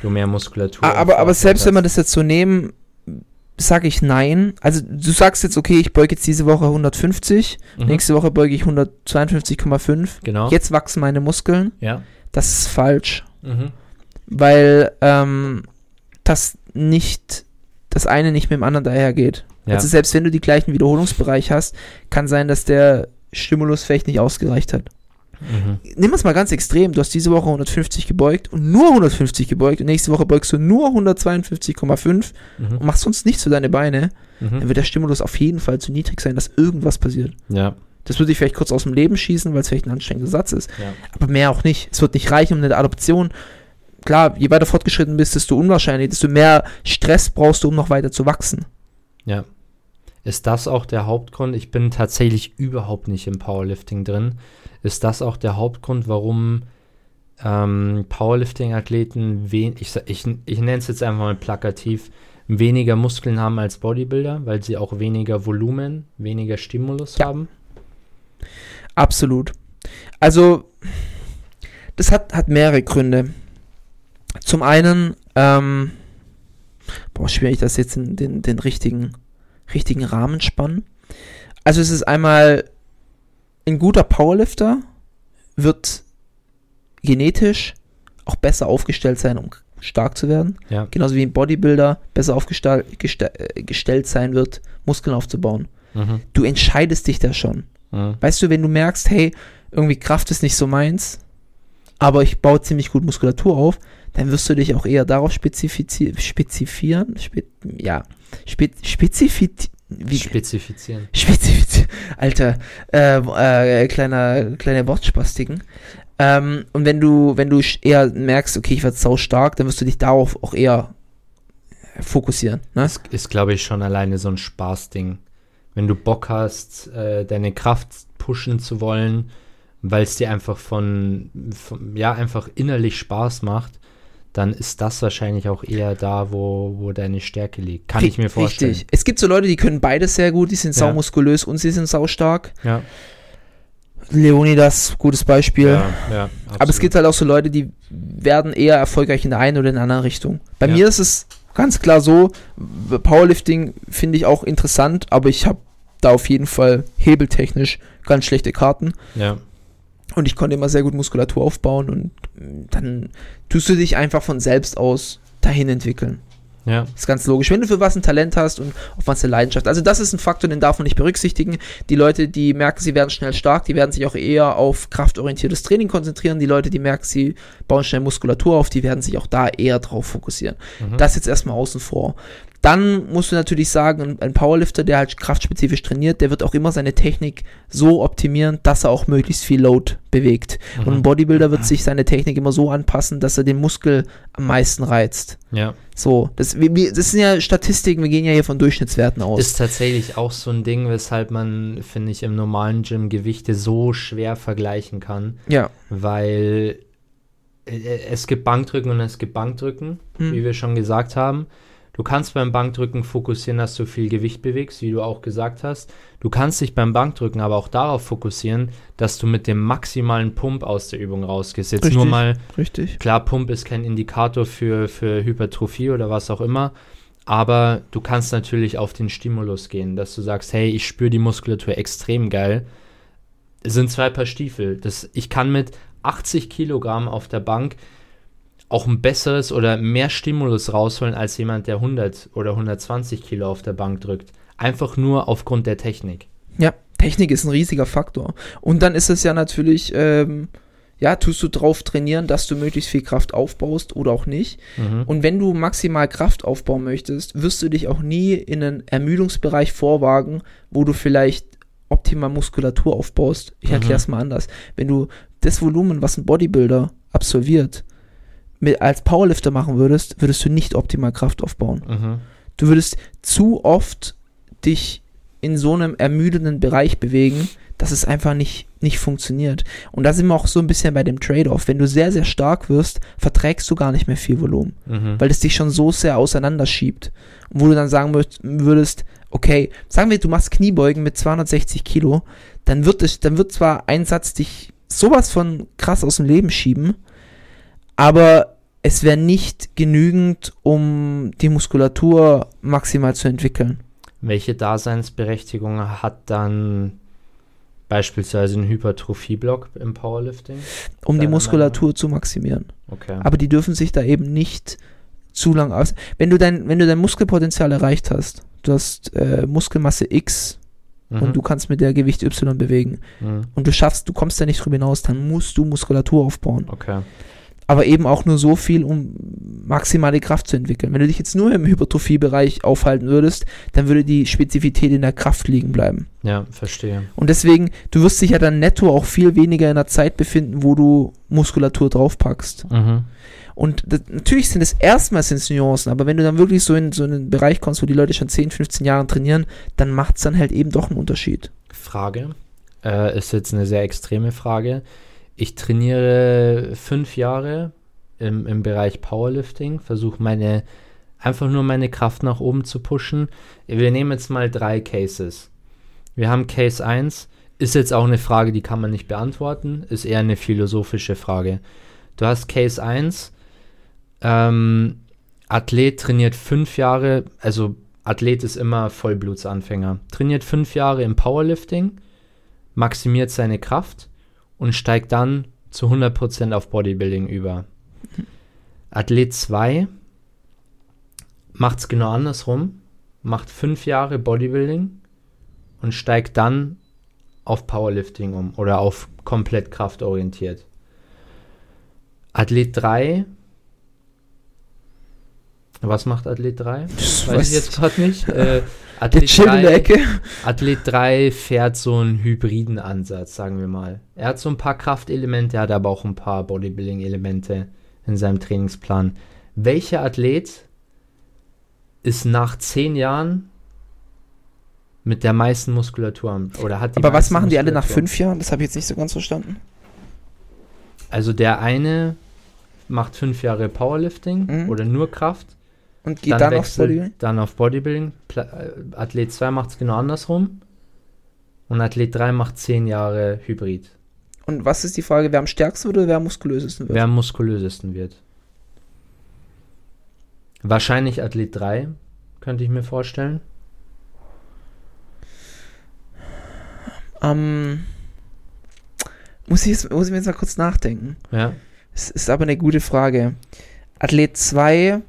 du mehr Muskulatur aber, aber selbst wenn wir hast. das jetzt so nehmen, sage ich nein. Also du sagst jetzt, okay, ich beuge jetzt diese Woche 150, Mhm. nächste Woche beuge ich 152,5. Genau. Jetzt wachsen meine Muskeln. Ja. Das ist falsch. Mhm. weil ähm, das nicht, das eine nicht mit dem anderen dahergeht. Ja. Also selbst wenn du die gleichen Wiederholungsbereich hast, kann sein, dass der Stimulus vielleicht nicht ausgereicht hat. Mhm. Nimm es mal ganz extrem, du hast diese Woche 150 gebeugt und nur 150 gebeugt und nächste Woche beugst du nur 152,5 und Mhm. machst sonst nichts für deine Beine, dann Mhm. wird der Stimulus auf jeden Fall zu niedrig sein, dass irgendwas passiert. Ja. Das würde dich vielleicht kurz aus dem Leben schießen, weil es vielleicht ein anstrengender Satz ist. Ja. Aber mehr auch nicht. Es wird nicht reichen, um eine Adoption. Klar, je weiter fortgeschritten bist, desto unwahrscheinlich, desto mehr Stress brauchst du, um noch weiter zu wachsen. Ja. Ist das auch der Hauptgrund? Ich bin tatsächlich überhaupt nicht im Powerlifting drin. Ist das auch der Hauptgrund, warum ähm, Powerlifting-Athleten, ich, ich, ich nenne es jetzt einfach mal plakativ, weniger Muskeln haben als Bodybuilder, weil sie auch weniger Volumen, weniger Stimulus Ja. haben? Absolut. Also, das hat, hat mehrere Gründe. Zum einen, ähm, boah, schwierig, das jetzt in den, den richtigen, richtigen Rahmen spannen. Also, es ist einmal, ein guter Powerlifter wird genetisch auch besser aufgestellt sein, um stark zu werden. Ja. Genauso wie ein Bodybuilder besser aufgestellt gestellt sein wird, Muskeln aufzubauen. Mhm. Du entscheidest dich da schon. Mhm. Weißt du, wenn du merkst, hey, irgendwie Kraft ist nicht so meins, aber ich baue ziemlich gut Muskulatur auf, dann wirst du dich auch eher darauf spezifizi spezifieren, spe ja, spe spezifiz wie Spezifizieren. spezifizieren, alter, äh, äh, kleiner, kleine Wortspastiken. Ähm, und wenn du, wenn du eher merkst, okay, ich werde sau stark, dann wirst du dich darauf auch eher fokussieren. Ne? Das ist, glaube ich, schon alleine so ein Spaßding. Wenn du Bock hast, äh, deine Kraft pushen zu wollen, weil es dir einfach von, von, ja, einfach innerlich Spaß macht, dann ist das wahrscheinlich auch eher da, wo, wo deine Stärke liegt. Kann ich mir vorstellen. Richtig. Es gibt so Leute, die können beides sehr gut, die sind Ja. saumuskulös und sie sind saustark. Ja, Leonidas, gutes Beispiel. ja, ja. Aber es gibt halt auch so Leute, die werden eher erfolgreich in der einen oder in der anderen Richtung. Bei Ja. mir ist es ganz klar so, Powerlifting finde ich auch interessant, aber ich habe da auf jeden Fall hebeltechnisch ganz schlechte Karten. Ja, Und ich konnte immer sehr gut Muskulatur aufbauen und mm, dann tust du dich einfach von selbst aus dahin entwickeln. ja, Ist ganz logisch. Wenn du für was ein Talent hast und auf was eine Leidenschaft. Also das ist ein Faktor, den darf man nicht berücksichtigen. Die Leute, die merken, sie werden schnell stark, die werden sich auch eher auf kraftorientiertes Training konzentrieren. Die Leute, die merken, sie bauen schnell Muskulatur auf, die werden sich auch da eher drauf fokussieren. Das jetzt erstmal außen vor. Dann musst du natürlich sagen, ein- Powerlifter, der halt kraftspezifisch trainiert, der wird auch immer seine Technik so optimieren, dass er auch möglichst viel Load bewegt. Und ein Bodybuilder wird sich seine Technik immer so anpassen, dass er den Muskel am meisten reizt. ja. So, das, wir, das sind ja Statistiken, wir gehen ja hier von Durchschnittswerten aus. Ist tatsächlich auch so ein Ding, weshalb man, finde ich, im normalen Gym Gewichte so schwer vergleichen kann. ja, weil äh, es gibt Bankdrücken und es gibt Bankdrücken, Hm. wie wir schon gesagt haben. Du kannst beim Bankdrücken fokussieren, dass du viel Gewicht bewegst, wie du auch gesagt hast. Du kannst dich beim Bankdrücken aber auch darauf fokussieren, dass du mit dem maximalen Pump aus der Übung rausgehst. Jetzt nur Richtig. mal Richtig. Klar, Pump ist kein Indikator für, für Hypertrophie oder was auch immer, aber du kannst natürlich auf den Stimulus gehen, dass du sagst, hey, ich spüre die Muskulatur extrem geil. Es sind zwei Paar Stiefel. Das, ich kann mit 80 Kilogramm auf der Bank auch ein besseres oder mehr Stimulus rausholen als jemand, der 100 oder 120 Kilo auf der Bank drückt. Einfach nur aufgrund der Technik. Ja, Technik ist ein riesiger Faktor. Und dann ist es ja natürlich, ähm, ja, tust du drauf trainieren, dass du möglichst viel Kraft aufbaust oder auch nicht. Mhm. Und wenn du maximal Kraft aufbauen möchtest, wirst du dich auch nie in einen Ermüdungsbereich vorwagen, wo du vielleicht optimal Muskulatur aufbaust. Ich Mhm. erkläre es mal anders. Wenn du das Volumen, was ein Bodybuilder absolviert, mit, als Powerlifter machen würdest, würdest du nicht optimal Kraft aufbauen. Mhm. Du würdest zu oft dich in so einem ermüdenden Bereich bewegen, dass es einfach nicht, nicht funktioniert. Und da sind wir auch so ein bisschen bei dem Trade-off. Wenn du sehr, sehr stark wirst, verträgst du gar nicht mehr viel Volumen, Mhm. weil es dich schon so sehr auseinanderschiebt. Und wo du dann sagen würd- würdest, okay, sagen wir, du machst Kniebeugen mit 260 Kilo, dann wird es, dann wird zwar ein Satz dich sowas von krass aus dem Leben schieben, aber es wäre nicht genügend, um die Muskulatur maximal zu entwickeln. Welche Daseinsberechtigung hat dann beispielsweise ein Hypertrophie-Block im Powerlifting? Um die Muskulatur zu maximieren. Okay. Aber die dürfen sich da eben nicht zu lang aus. Wenn du dein, wenn du dein Muskelpotenzial erreicht hast, du hast äh, Muskelmasse X Mhm. und du kannst mit der Gewicht Y bewegen Mhm. und du schaffst, du kommst da nicht drüber hinaus, dann musst du Muskulatur aufbauen. Okay. Aber eben auch nur so viel, um maximale Kraft zu entwickeln. Wenn du dich jetzt nur im Hypertrophiebereich aufhalten würdest, dann würde die Spezifität in der Kraft liegen bleiben. Ja, verstehe. Und deswegen, du wirst dich ja dann netto auch viel weniger in der Zeit befinden, wo du Muskulatur draufpackst. Mhm. Und das, natürlich sind es erstmal sind's Nuancen, aber wenn du dann wirklich so in so einen Bereich kommst, wo die Leute schon 10, 15 Jahre trainieren, dann macht es dann halt eben doch einen Unterschied. Frage. Äh, ist jetzt eine sehr extreme Frage. Ich trainiere fünf Jahre im, im Bereich Powerlifting, versuche meine einfach nur meine Kraft nach oben zu pushen. Wir nehmen jetzt mal drei Cases. Wir haben Case 1, ist jetzt auch eine Frage, die kann man nicht beantworten, ist eher eine philosophische Frage. Du hast Case 1, ähm, Athlet trainiert fünf Jahre, also Athlet ist immer Vollblutsanfänger, trainiert fünf Jahre im Powerlifting, maximiert seine Kraft und steigt dann zu 100% auf Bodybuilding über. Athlet 2 macht es genau andersrum, macht fünf Jahre Bodybuilding und steigt dann auf Powerlifting um oder auf komplett kraftorientiert. Athlet 3 was macht Athlet 3? Das Weiß weiß ich jetzt gerade nicht. Äh, Der Athlet chillt in der 3 Ecke. Athlet 3 fährt so einen hybriden Ansatz, sagen wir mal. Er hat so ein paar Kraftelemente, er hat aber auch ein paar Bodybuilding-Elemente in seinem Trainingsplan. Welcher Athlet ist nach zehn Jahren mit der meisten Muskulatur am- oder hat die Aber was machen die alle nach fünf Jahren? Das habe ich jetzt nicht so ganz verstanden. Also der eine macht fünf Jahre Powerlifting Mhm. oder nur Kraft, Und geht dann, auf wechselt Bodybuilding? dann auf Bodybuilding. Äh, Athlet 2 macht es genau andersrum. Und Athlet 3 macht 10 Jahre Hybrid. Und was ist die Frage, wer am stärksten wird oder wer am muskulösesten wird? Wer am muskulösesten wird. Wahrscheinlich Athlet 3, könnte ich mir vorstellen. Ähm, muss, ich jetzt, muss ich mir jetzt mal kurz nachdenken. Ja. Es ist aber eine gute Frage. Athlet 2,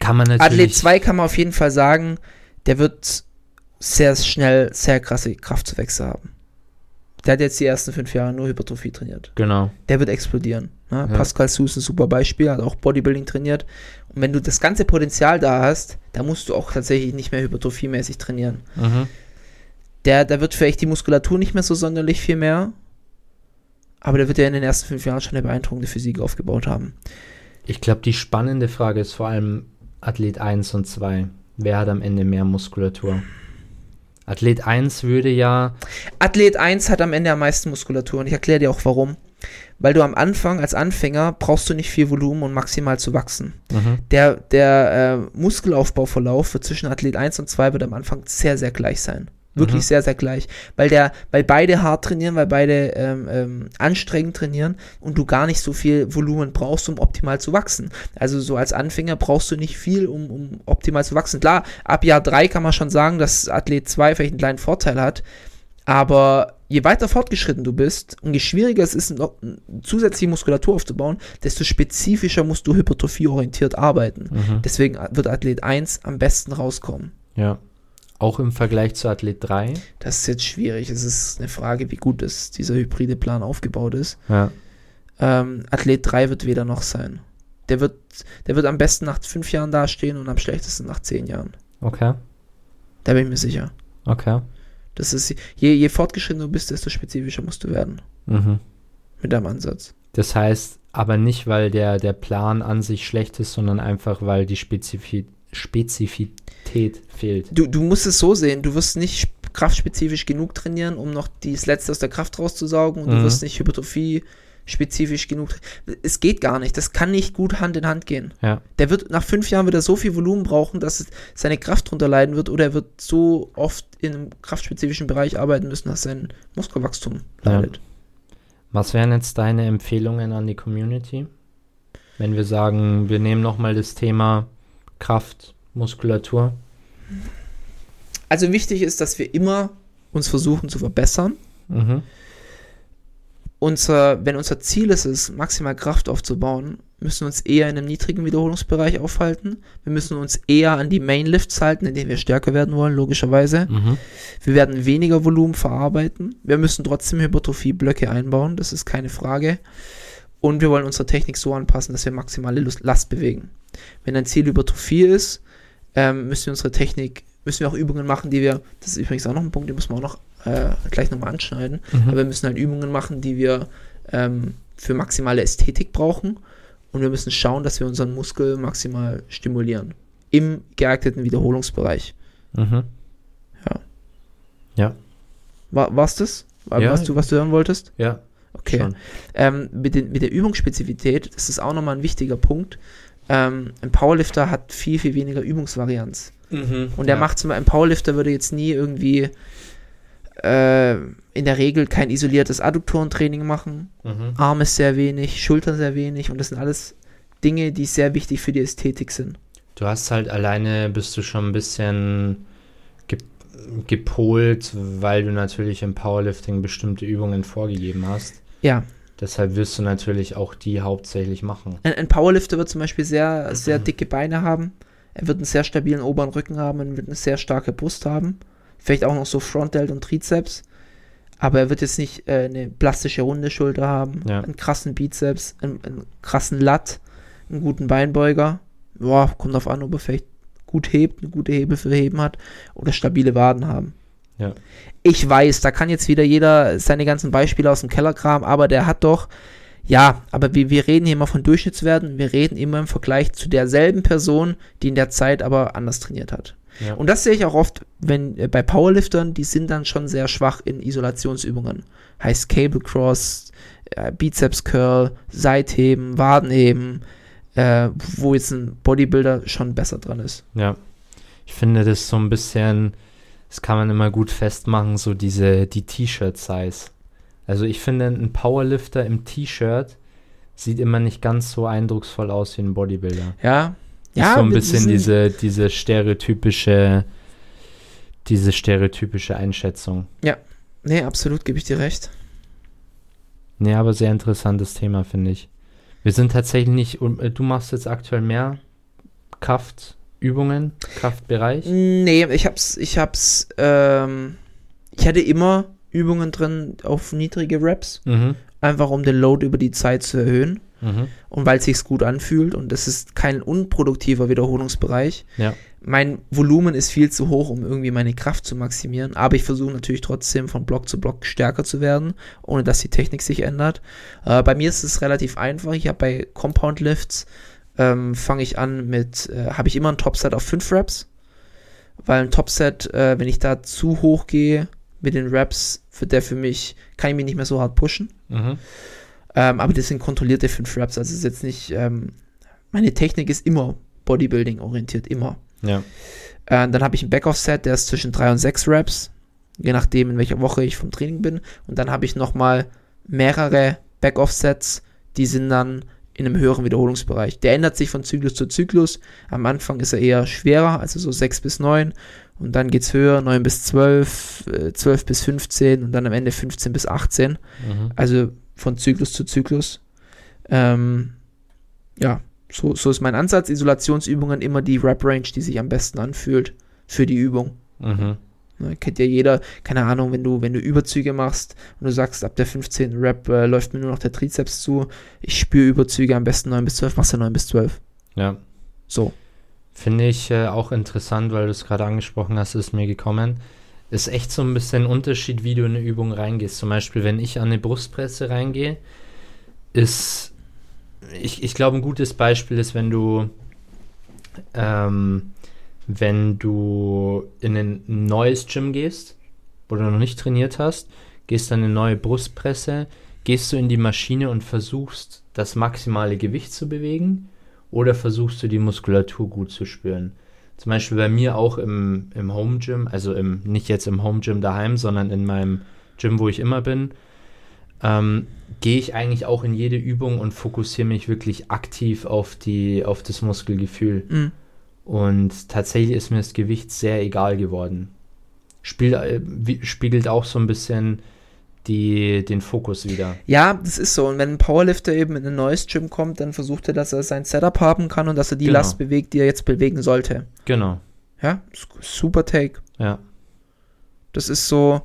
Kann man natürlich. Athlet 2 kann man auf jeden Fall sagen, der wird sehr schnell sehr krasse Kraftzuwächse haben. Der hat jetzt die ersten fünf Jahre nur Hypertrophie trainiert. Genau. Der wird explodieren. Ne? Ja. Pascal Sous ist ein super Beispiel, hat auch Bodybuilding trainiert. Und wenn du das ganze Potenzial da hast, dann musst du auch tatsächlich nicht mehr hypertrophiemäßig trainieren. Mhm. Der, da wird vielleicht die Muskulatur nicht mehr so sonderlich viel mehr, aber der wird ja in den ersten fünf Jahren schon eine beeindruckende Physik aufgebaut haben. Ich glaube, die spannende Frage ist vor allem Athlet 1 und 2. Wer hat am Ende mehr Muskulatur? Athlet 1 würde ja. Athlet 1 hat am Ende am meisten Muskulatur und ich erkläre dir auch warum. Weil du am Anfang als Anfänger brauchst du nicht viel Volumen, um maximal zu wachsen. Mhm. Der, der äh, Muskelaufbauverlauf für zwischen Athlet 1 und 2 wird am Anfang sehr, sehr gleich sein. Wirklich Mhm. sehr, sehr gleich. Weil der, weil beide hart trainieren, weil beide ähm, ähm, anstrengend trainieren und du gar nicht so viel Volumen brauchst, um optimal zu wachsen. Also so als Anfänger brauchst du nicht viel, um, um optimal zu wachsen. Klar, ab Jahr 3 kann man schon sagen, dass Athlet 2 vielleicht einen kleinen Vorteil hat, aber je weiter fortgeschritten du bist und je schwieriger es ist, noch zusätzliche Muskulatur aufzubauen, desto spezifischer musst du hypertrophieorientiert arbeiten. Mhm. Deswegen wird Athlet 1 am besten rauskommen. Ja. Auch im Vergleich zu Athlet 3. Das ist jetzt schwierig. Es ist eine Frage, wie gut das, dieser hybride Plan aufgebaut ist. Ja. Ähm, Athlet 3 wird weder noch sein. Der wird, der wird am besten nach fünf Jahren dastehen und am schlechtesten nach zehn Jahren. Okay. Da bin ich mir sicher. Okay. Das ist, je, je fortgeschrittener du bist, desto spezifischer musst du werden Mhm. mit deinem Ansatz. Das heißt aber nicht, weil der, der Plan an sich schlecht ist, sondern einfach, weil die Spezifi Spezifität fehlt. Du, du musst es so sehen, du wirst nicht sp- kraftspezifisch genug trainieren, um noch das Letzte aus der Kraft rauszusaugen und du Mhm. wirst nicht Hypertrophie spezifisch genug. Es geht gar nicht. Das kann nicht gut Hand in Hand gehen. Ja. Der wird nach fünf Jahren wieder so viel Volumen brauchen, dass es seine Kraft drunter leiden wird oder er wird so oft in einem kraftspezifischen Bereich arbeiten müssen, dass sein Muskelwachstum Ja. leidet. Was wären jetzt deine Empfehlungen an die Community? Wenn wir sagen, wir nehmen nochmal das Thema Kraft, Muskulatur. Also wichtig ist, dass wir immer uns versuchen zu verbessern. Mhm. Unser, wenn unser Ziel ist es, maximal Kraft aufzubauen, müssen wir uns eher in einem niedrigen Wiederholungsbereich aufhalten. Wir müssen uns eher an die Main Lifts halten, in denen wir stärker werden wollen, logischerweise. Mhm. Wir werden weniger Volumen verarbeiten. Wir müssen trotzdem Hypertrophie-Blöcke einbauen, das ist keine Frage. Und wir wollen unsere Technik so anpassen, dass wir maximale Lust- Last bewegen. Wenn ein Ziel Hypertrophie ist, ähm, müssen wir unsere Technik, müssen wir auch Übungen machen, die wir, das ist übrigens auch noch ein Punkt, den müssen wir auch noch äh, gleich nochmal anschneiden, Mhm. aber wir müssen halt Übungen machen, die wir ähm, für maximale Ästhetik brauchen und wir müssen schauen, dass wir unseren Muskel maximal stimulieren. Im geeigneten Wiederholungsbereich. Mhm. War, war's das? War, Ja. was, du, was du hören wolltest? Ja. Okay. Ähm, mit, den, mit der Übungsspezifität, das ist auch nochmal ein wichtiger Punkt. Ähm, ein Powerlifter hat viel, viel weniger Übungsvarianz. Und der Ja. macht zum Beispiel, ein Powerlifter würde jetzt nie irgendwie äh, in der Regel kein isoliertes Adduktorentraining machen. Mhm. Arme sehr wenig, Schultern sehr wenig und das sind alles Dinge, die sehr wichtig für die Ästhetik sind. Du hast halt alleine, bist du schon ein bisschen ge gepolt, weil du natürlich im Powerlifting bestimmte Übungen vorgegeben hast. Ja, Deshalb wirst du natürlich auch die hauptsächlich machen. ein, ein Powerlifter wird zum Beispiel sehr, sehr dicke Beine haben. Er wird einen sehr stabilen oberen Rücken haben und wird eine sehr starke Brust haben. Vielleicht auch noch so Frontdelt und Trizeps. Aber er wird jetzt nicht äh, eine plastische runde Schulter haben, Ja. einen krassen Bizeps, einen, einen krassen Lat, einen guten Beinbeuger. Boah, kommt drauf an, ob er vielleicht gut hebt, eine gute Hebel für Heben hat oder stabile Waden haben. Ja. Ich weiß, da kann jetzt wieder jeder seine ganzen Beispiele aus dem Keller kramen, aber der hat doch, ja, aber wir, wir reden hier immer von Durchschnittswerten, wir reden immer im Vergleich zu derselben Person, die in der Zeit aber anders trainiert hat. Ja. Und das sehe ich auch oft, wenn äh, bei Powerliftern, die sind dann schon sehr schwach in Isolationsübungen. Heißt Cable Cross, äh, Bizeps Curl, Seitheben, Wadenheben, äh, wo jetzt ein Bodybuilder schon besser dran ist. Ja. Ich finde das so ein bisschen, das kann man immer gut festmachen, so diese, die T-Shirt-Size. Also ich finde, ein Powerlifter im T-Shirt sieht immer nicht ganz so eindrucksvoll aus wie ein Bodybuilder. Ja, Ist ja, so ein bisschen diese, diese stereotypische, diese stereotypische Einschätzung. Nee, absolut, gebe ich dir recht. Nee, aber sehr interessantes Thema, finde ich. Wir sind tatsächlich nicht, äh, du machst jetzt aktuell mehr Kraftübungen, Kraftbereich. Nee, ich hab's, ich hab's, ähm, ich hatte immer Übungen drin auf niedrige Reps, Mhm. einfach um den Load über die Zeit zu erhöhen Mhm. und weil es sich gut anfühlt und das ist kein unproduktiver Wiederholungsbereich. Ja. Mein Volumen ist viel zu hoch, um irgendwie meine Kraft zu maximieren, aber ich versuche natürlich trotzdem von Block zu Block stärker zu werden, ohne dass die Technik sich ändert. Äh, bei mir ist es relativ einfach. Ich habe bei Compound Lifts ähm, fange ich an mit, äh, habe ich immer ein Topset auf 5 Reps, weil ein Topset, äh, wenn ich da zu hoch gehe mit den Reps, wird der für mich, kann ich mich nicht mehr so hart pushen. Mhm. Ähm, aber das sind kontrollierte 5 Reps. Also ist jetzt nicht, ähm, meine Technik ist immer Bodybuilding orientiert, immer. Ja. Äh, dann habe ich ein Backoff-Set, der ist zwischen 3 und 6 Reps, je nachdem, in welcher Woche ich vom Training bin. Und dann habe ich nochmal mehrere Backoff-Sets, die sind dann in einem höheren Wiederholungsbereich. Der ändert sich von Zyklus zu Zyklus. Am Anfang ist er eher schwerer, also so 6 bis 9. Und dann geht es höher, 9 bis 12, äh, 12 bis 15 und dann am Ende 15 bis 18. Mhm. Also von Zyklus zu Zyklus. Ähm, ja, so, so ist mein Ansatz. Isolationsübungen immer die Rep-Range, die sich am besten anfühlt für die Übung. Mhm. Ne, kennt ja jeder, keine Ahnung, wenn du, wenn du Überzüge machst und du sagst, ab der 15. Rep äh, läuft mir nur noch der Trizeps zu, ich spüre Überzüge am besten 9 bis 12, machst du 9 bis 12. Ja. So. Finde ich äh, auch interessant, weil du es gerade angesprochen hast, ist mir gekommen. Ist echt so ein bisschen ein Unterschied, wie du in eine Übung reingehst. Zum Beispiel, wenn ich an eine Brustpresse reingehe, ist, ich, ich glaube, ein gutes Beispiel ist, wenn du, ähm, wenn du in ein neues Gym gehst, wo du noch nicht trainiert hast, gehst dann in eine neue Brustpresse, gehst du in die Maschine und versuchst, das maximale Gewicht zu bewegen oder versuchst du die Muskulatur gut zu spüren. Zum Beispiel bei mir auch im, im Home Gym, also im, nicht jetzt im Home Gym daheim, sondern in meinem Gym, wo ich immer bin, ähm, gehe ich eigentlich auch in jede Übung und fokussiere mich wirklich aktiv auf, die, auf das Muskelgefühl. Mhm. Und tatsächlich ist mir das Gewicht sehr egal geworden. Spiel, äh, spiegelt auch so ein bisschen die, den Fokus wieder. Ja, das ist so. Und wenn ein Powerlifter eben in ein neues Gym kommt, dann versucht er, dass er sein Setup haben kann und dass er die Genau. Last bewegt, die er jetzt bewegen sollte. Genau. Ja, super Take. Ja. Das ist so,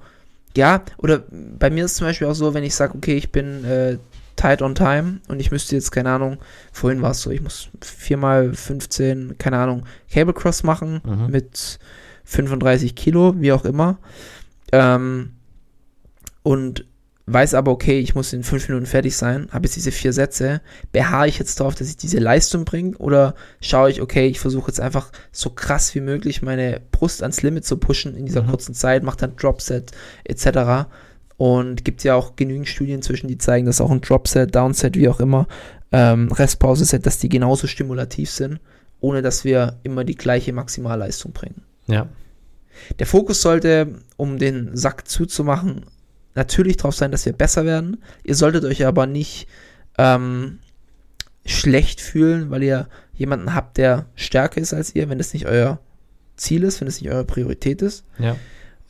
ja, oder bei mir ist es zum Beispiel auch so, wenn ich sage, okay, ich bin äh, tight on time und ich müsste jetzt, keine Ahnung, vorhin war es so, ich muss 4 x 15, keine Ahnung, Cable Cross machen Mhm. mit 35 Kilo, wie auch immer. Ähm, und weiß aber, okay, ich muss in 5 Minuten fertig sein, habe jetzt diese vier Sätze, beharre ich jetzt darauf, dass ich diese Leistung bringe oder schaue ich, okay, ich versuche jetzt einfach so krass wie möglich meine Brust ans Limit zu pushen in dieser Mhm. kurzen Zeit, mache dann Dropset etc. Und gibt ja auch genügend Studien zwischen, die zeigen, dass auch ein Dropset, Downset, wie auch immer, ähm, Restpause-Set, dass die genauso stimulativ sind, ohne dass wir immer die gleiche Maximalleistung bringen. Ja. Der Fokus sollte, um den Sack zuzumachen, natürlich darauf sein, dass wir besser werden. Ihr solltet euch aber nicht ähm, schlecht fühlen, weil ihr jemanden habt, der stärker ist als ihr, wenn das nicht euer Ziel ist, wenn es nicht eure Priorität ist. Ja.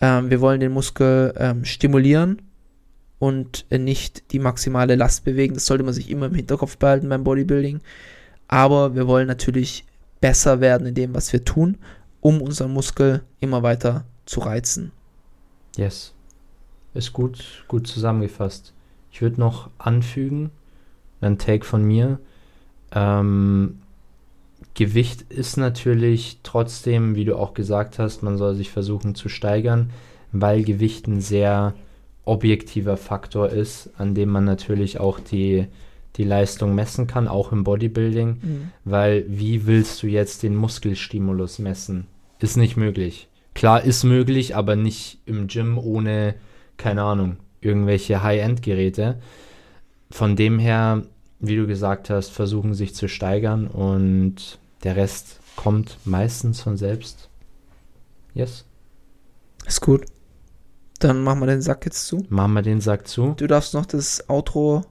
Ähm, wir wollen den Muskel ähm, stimulieren und äh, nicht die maximale Last bewegen. Das sollte man sich immer im Hinterkopf behalten beim Bodybuilding. Aber wir wollen natürlich besser werden in dem, was wir tun, um unseren Muskel immer weiter zu reizen. Yes. Ist gut, gut zusammengefasst. Ich würde noch anfügen, ein Take von mir. Ähm, Gewicht ist natürlich trotzdem, wie du auch gesagt hast, man soll sich versuchen zu steigern, weil Gewicht ein sehr objektiver Faktor ist, an dem man natürlich auch die, die Leistung messen kann, auch im Bodybuilding. Weil wie willst du jetzt den Muskelstimulus messen? Ist nicht möglich. Klar ist möglich, aber nicht im Gym ohne, keine Ahnung, irgendwelche High-End-Geräte. Von dem her, wie du gesagt hast, versuchen sich zu steigern und der Rest kommt meistens von selbst. Yes. Ist gut. Dann machen wir den Sack jetzt zu. Machen wir den Sack zu. Du darfst noch das Outro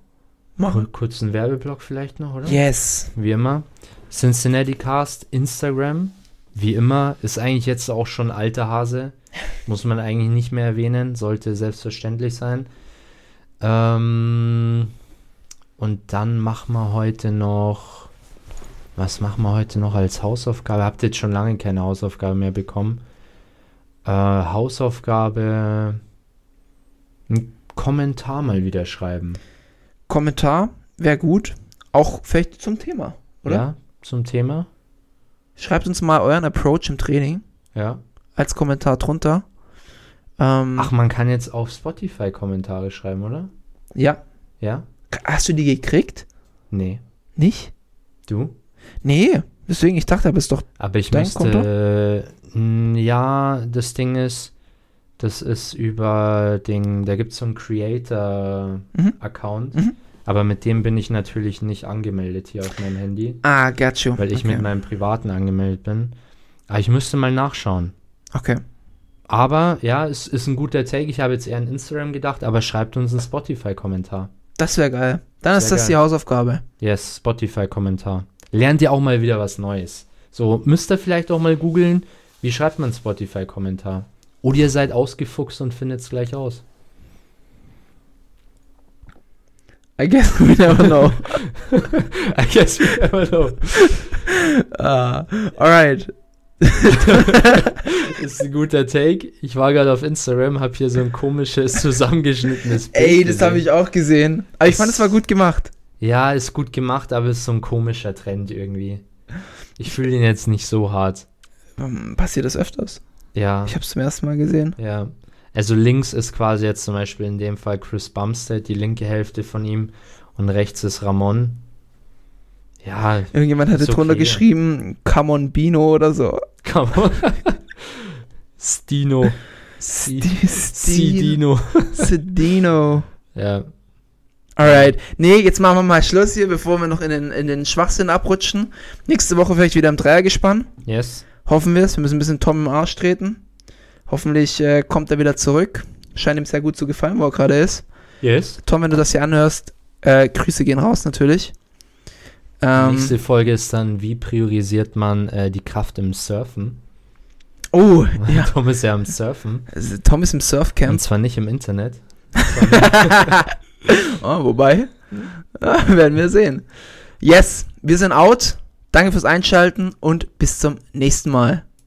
machen. kurzen Werbeblock vielleicht noch, oder? Yes. Wie immer. Cincinnati Cast, Instagram. Wie immer, ist eigentlich jetzt auch schon alter Hase. Muss man eigentlich nicht mehr erwähnen. Sollte selbstverständlich sein. Ähm, und dann machen wir heute noch. Was machen wir heute noch als Hausaufgabe? Habt ihr jetzt schon lange keine Hausaufgabe mehr bekommen? Äh, Hausaufgabe. Einen Kommentar mal wieder schreiben. Kommentar wäre gut. Auch vielleicht zum Thema, oder? Ja, zum Thema. Schreibt uns mal euren Approach im Training Ja. als Kommentar drunter. Ähm, Ach, man kann jetzt auf Spotify Kommentare schreiben, oder? ja. Ja? Hast du die gekriegt? Nee. Nicht? Du? Nee. Deswegen, ich dachte, aber ist doch. Aber ich Dein müsste. N- Ja, das Ding ist, das ist über den, da gibt es so einen Mhm. Creator-Account. Mhm. Aber mit dem bin ich natürlich nicht angemeldet hier auf meinem Handy, Ah, got you. weil ich okay. mit meinem privaten angemeldet bin. Aber ich müsste mal nachschauen. Okay. Aber ja, es ist ein guter Take. Ich habe jetzt eher an Instagram gedacht, aber schreibt uns einen Spotify-Kommentar. Das wäre geil. Dann ist Wär das die geil. Hausaufgabe. Yes, Spotify-Kommentar. Lernt ihr auch mal wieder was Neues. So, müsst ihr vielleicht auch mal googeln, wie schreibt man Spotify-Kommentar? Oder ihr seid ausgefuchst und findet es gleich aus. I guess we never know. I guess we never know. Ah, alright. ist ein guter Take. Ich war gerade auf Instagram, habe hier so ein komisches, zusammengeschnittenes Bild Ey, das habe ich auch gesehen. Aber ich Das- fand, es war gut gemacht. Ja, ist gut gemacht, aber ist so ein komischer Trend irgendwie. Ich fühle ihn jetzt nicht so hart. Ähm, Passiert das öfters? Ja, Ich habe es zum ersten Mal gesehen. ja. Also links ist quasi jetzt zum Beispiel in dem Fall Chris Bumstead, die linke Hälfte von ihm. Und rechts ist Ramon. Ja, Irgendjemand hatte okay. drunter geschrieben, Come on Bino oder so. come on. Stino. Si- Sti- Sidino. Sidino. Ja, Alright. Nee, jetzt machen wir mal Schluss hier, bevor wir noch in den, in den Schwachsinn abrutschen. Nächste Woche vielleicht wieder im Dreiergespann. yes. Hoffen wir es. Wir müssen ein bisschen Tom im Arsch treten. Hoffentlich äh, kommt er wieder zurück. Scheint ihm sehr gut zu gefallen, wo er gerade ist. Yes. Tom, wenn du das hier anhörst, äh, Grüße gehen raus natürlich. Ähm, Nächste Folge ist dann, wie priorisiert man äh, die Kraft im Surfen? oh, ja. Tom ist ja am Surfen. Also, Tom ist im Und Surfcamp. zwar nicht im Internet. oh, wobei, ah, werden wir sehen. Yes, wir sind out. Danke fürs Einschalten und bis zum nächsten Mal.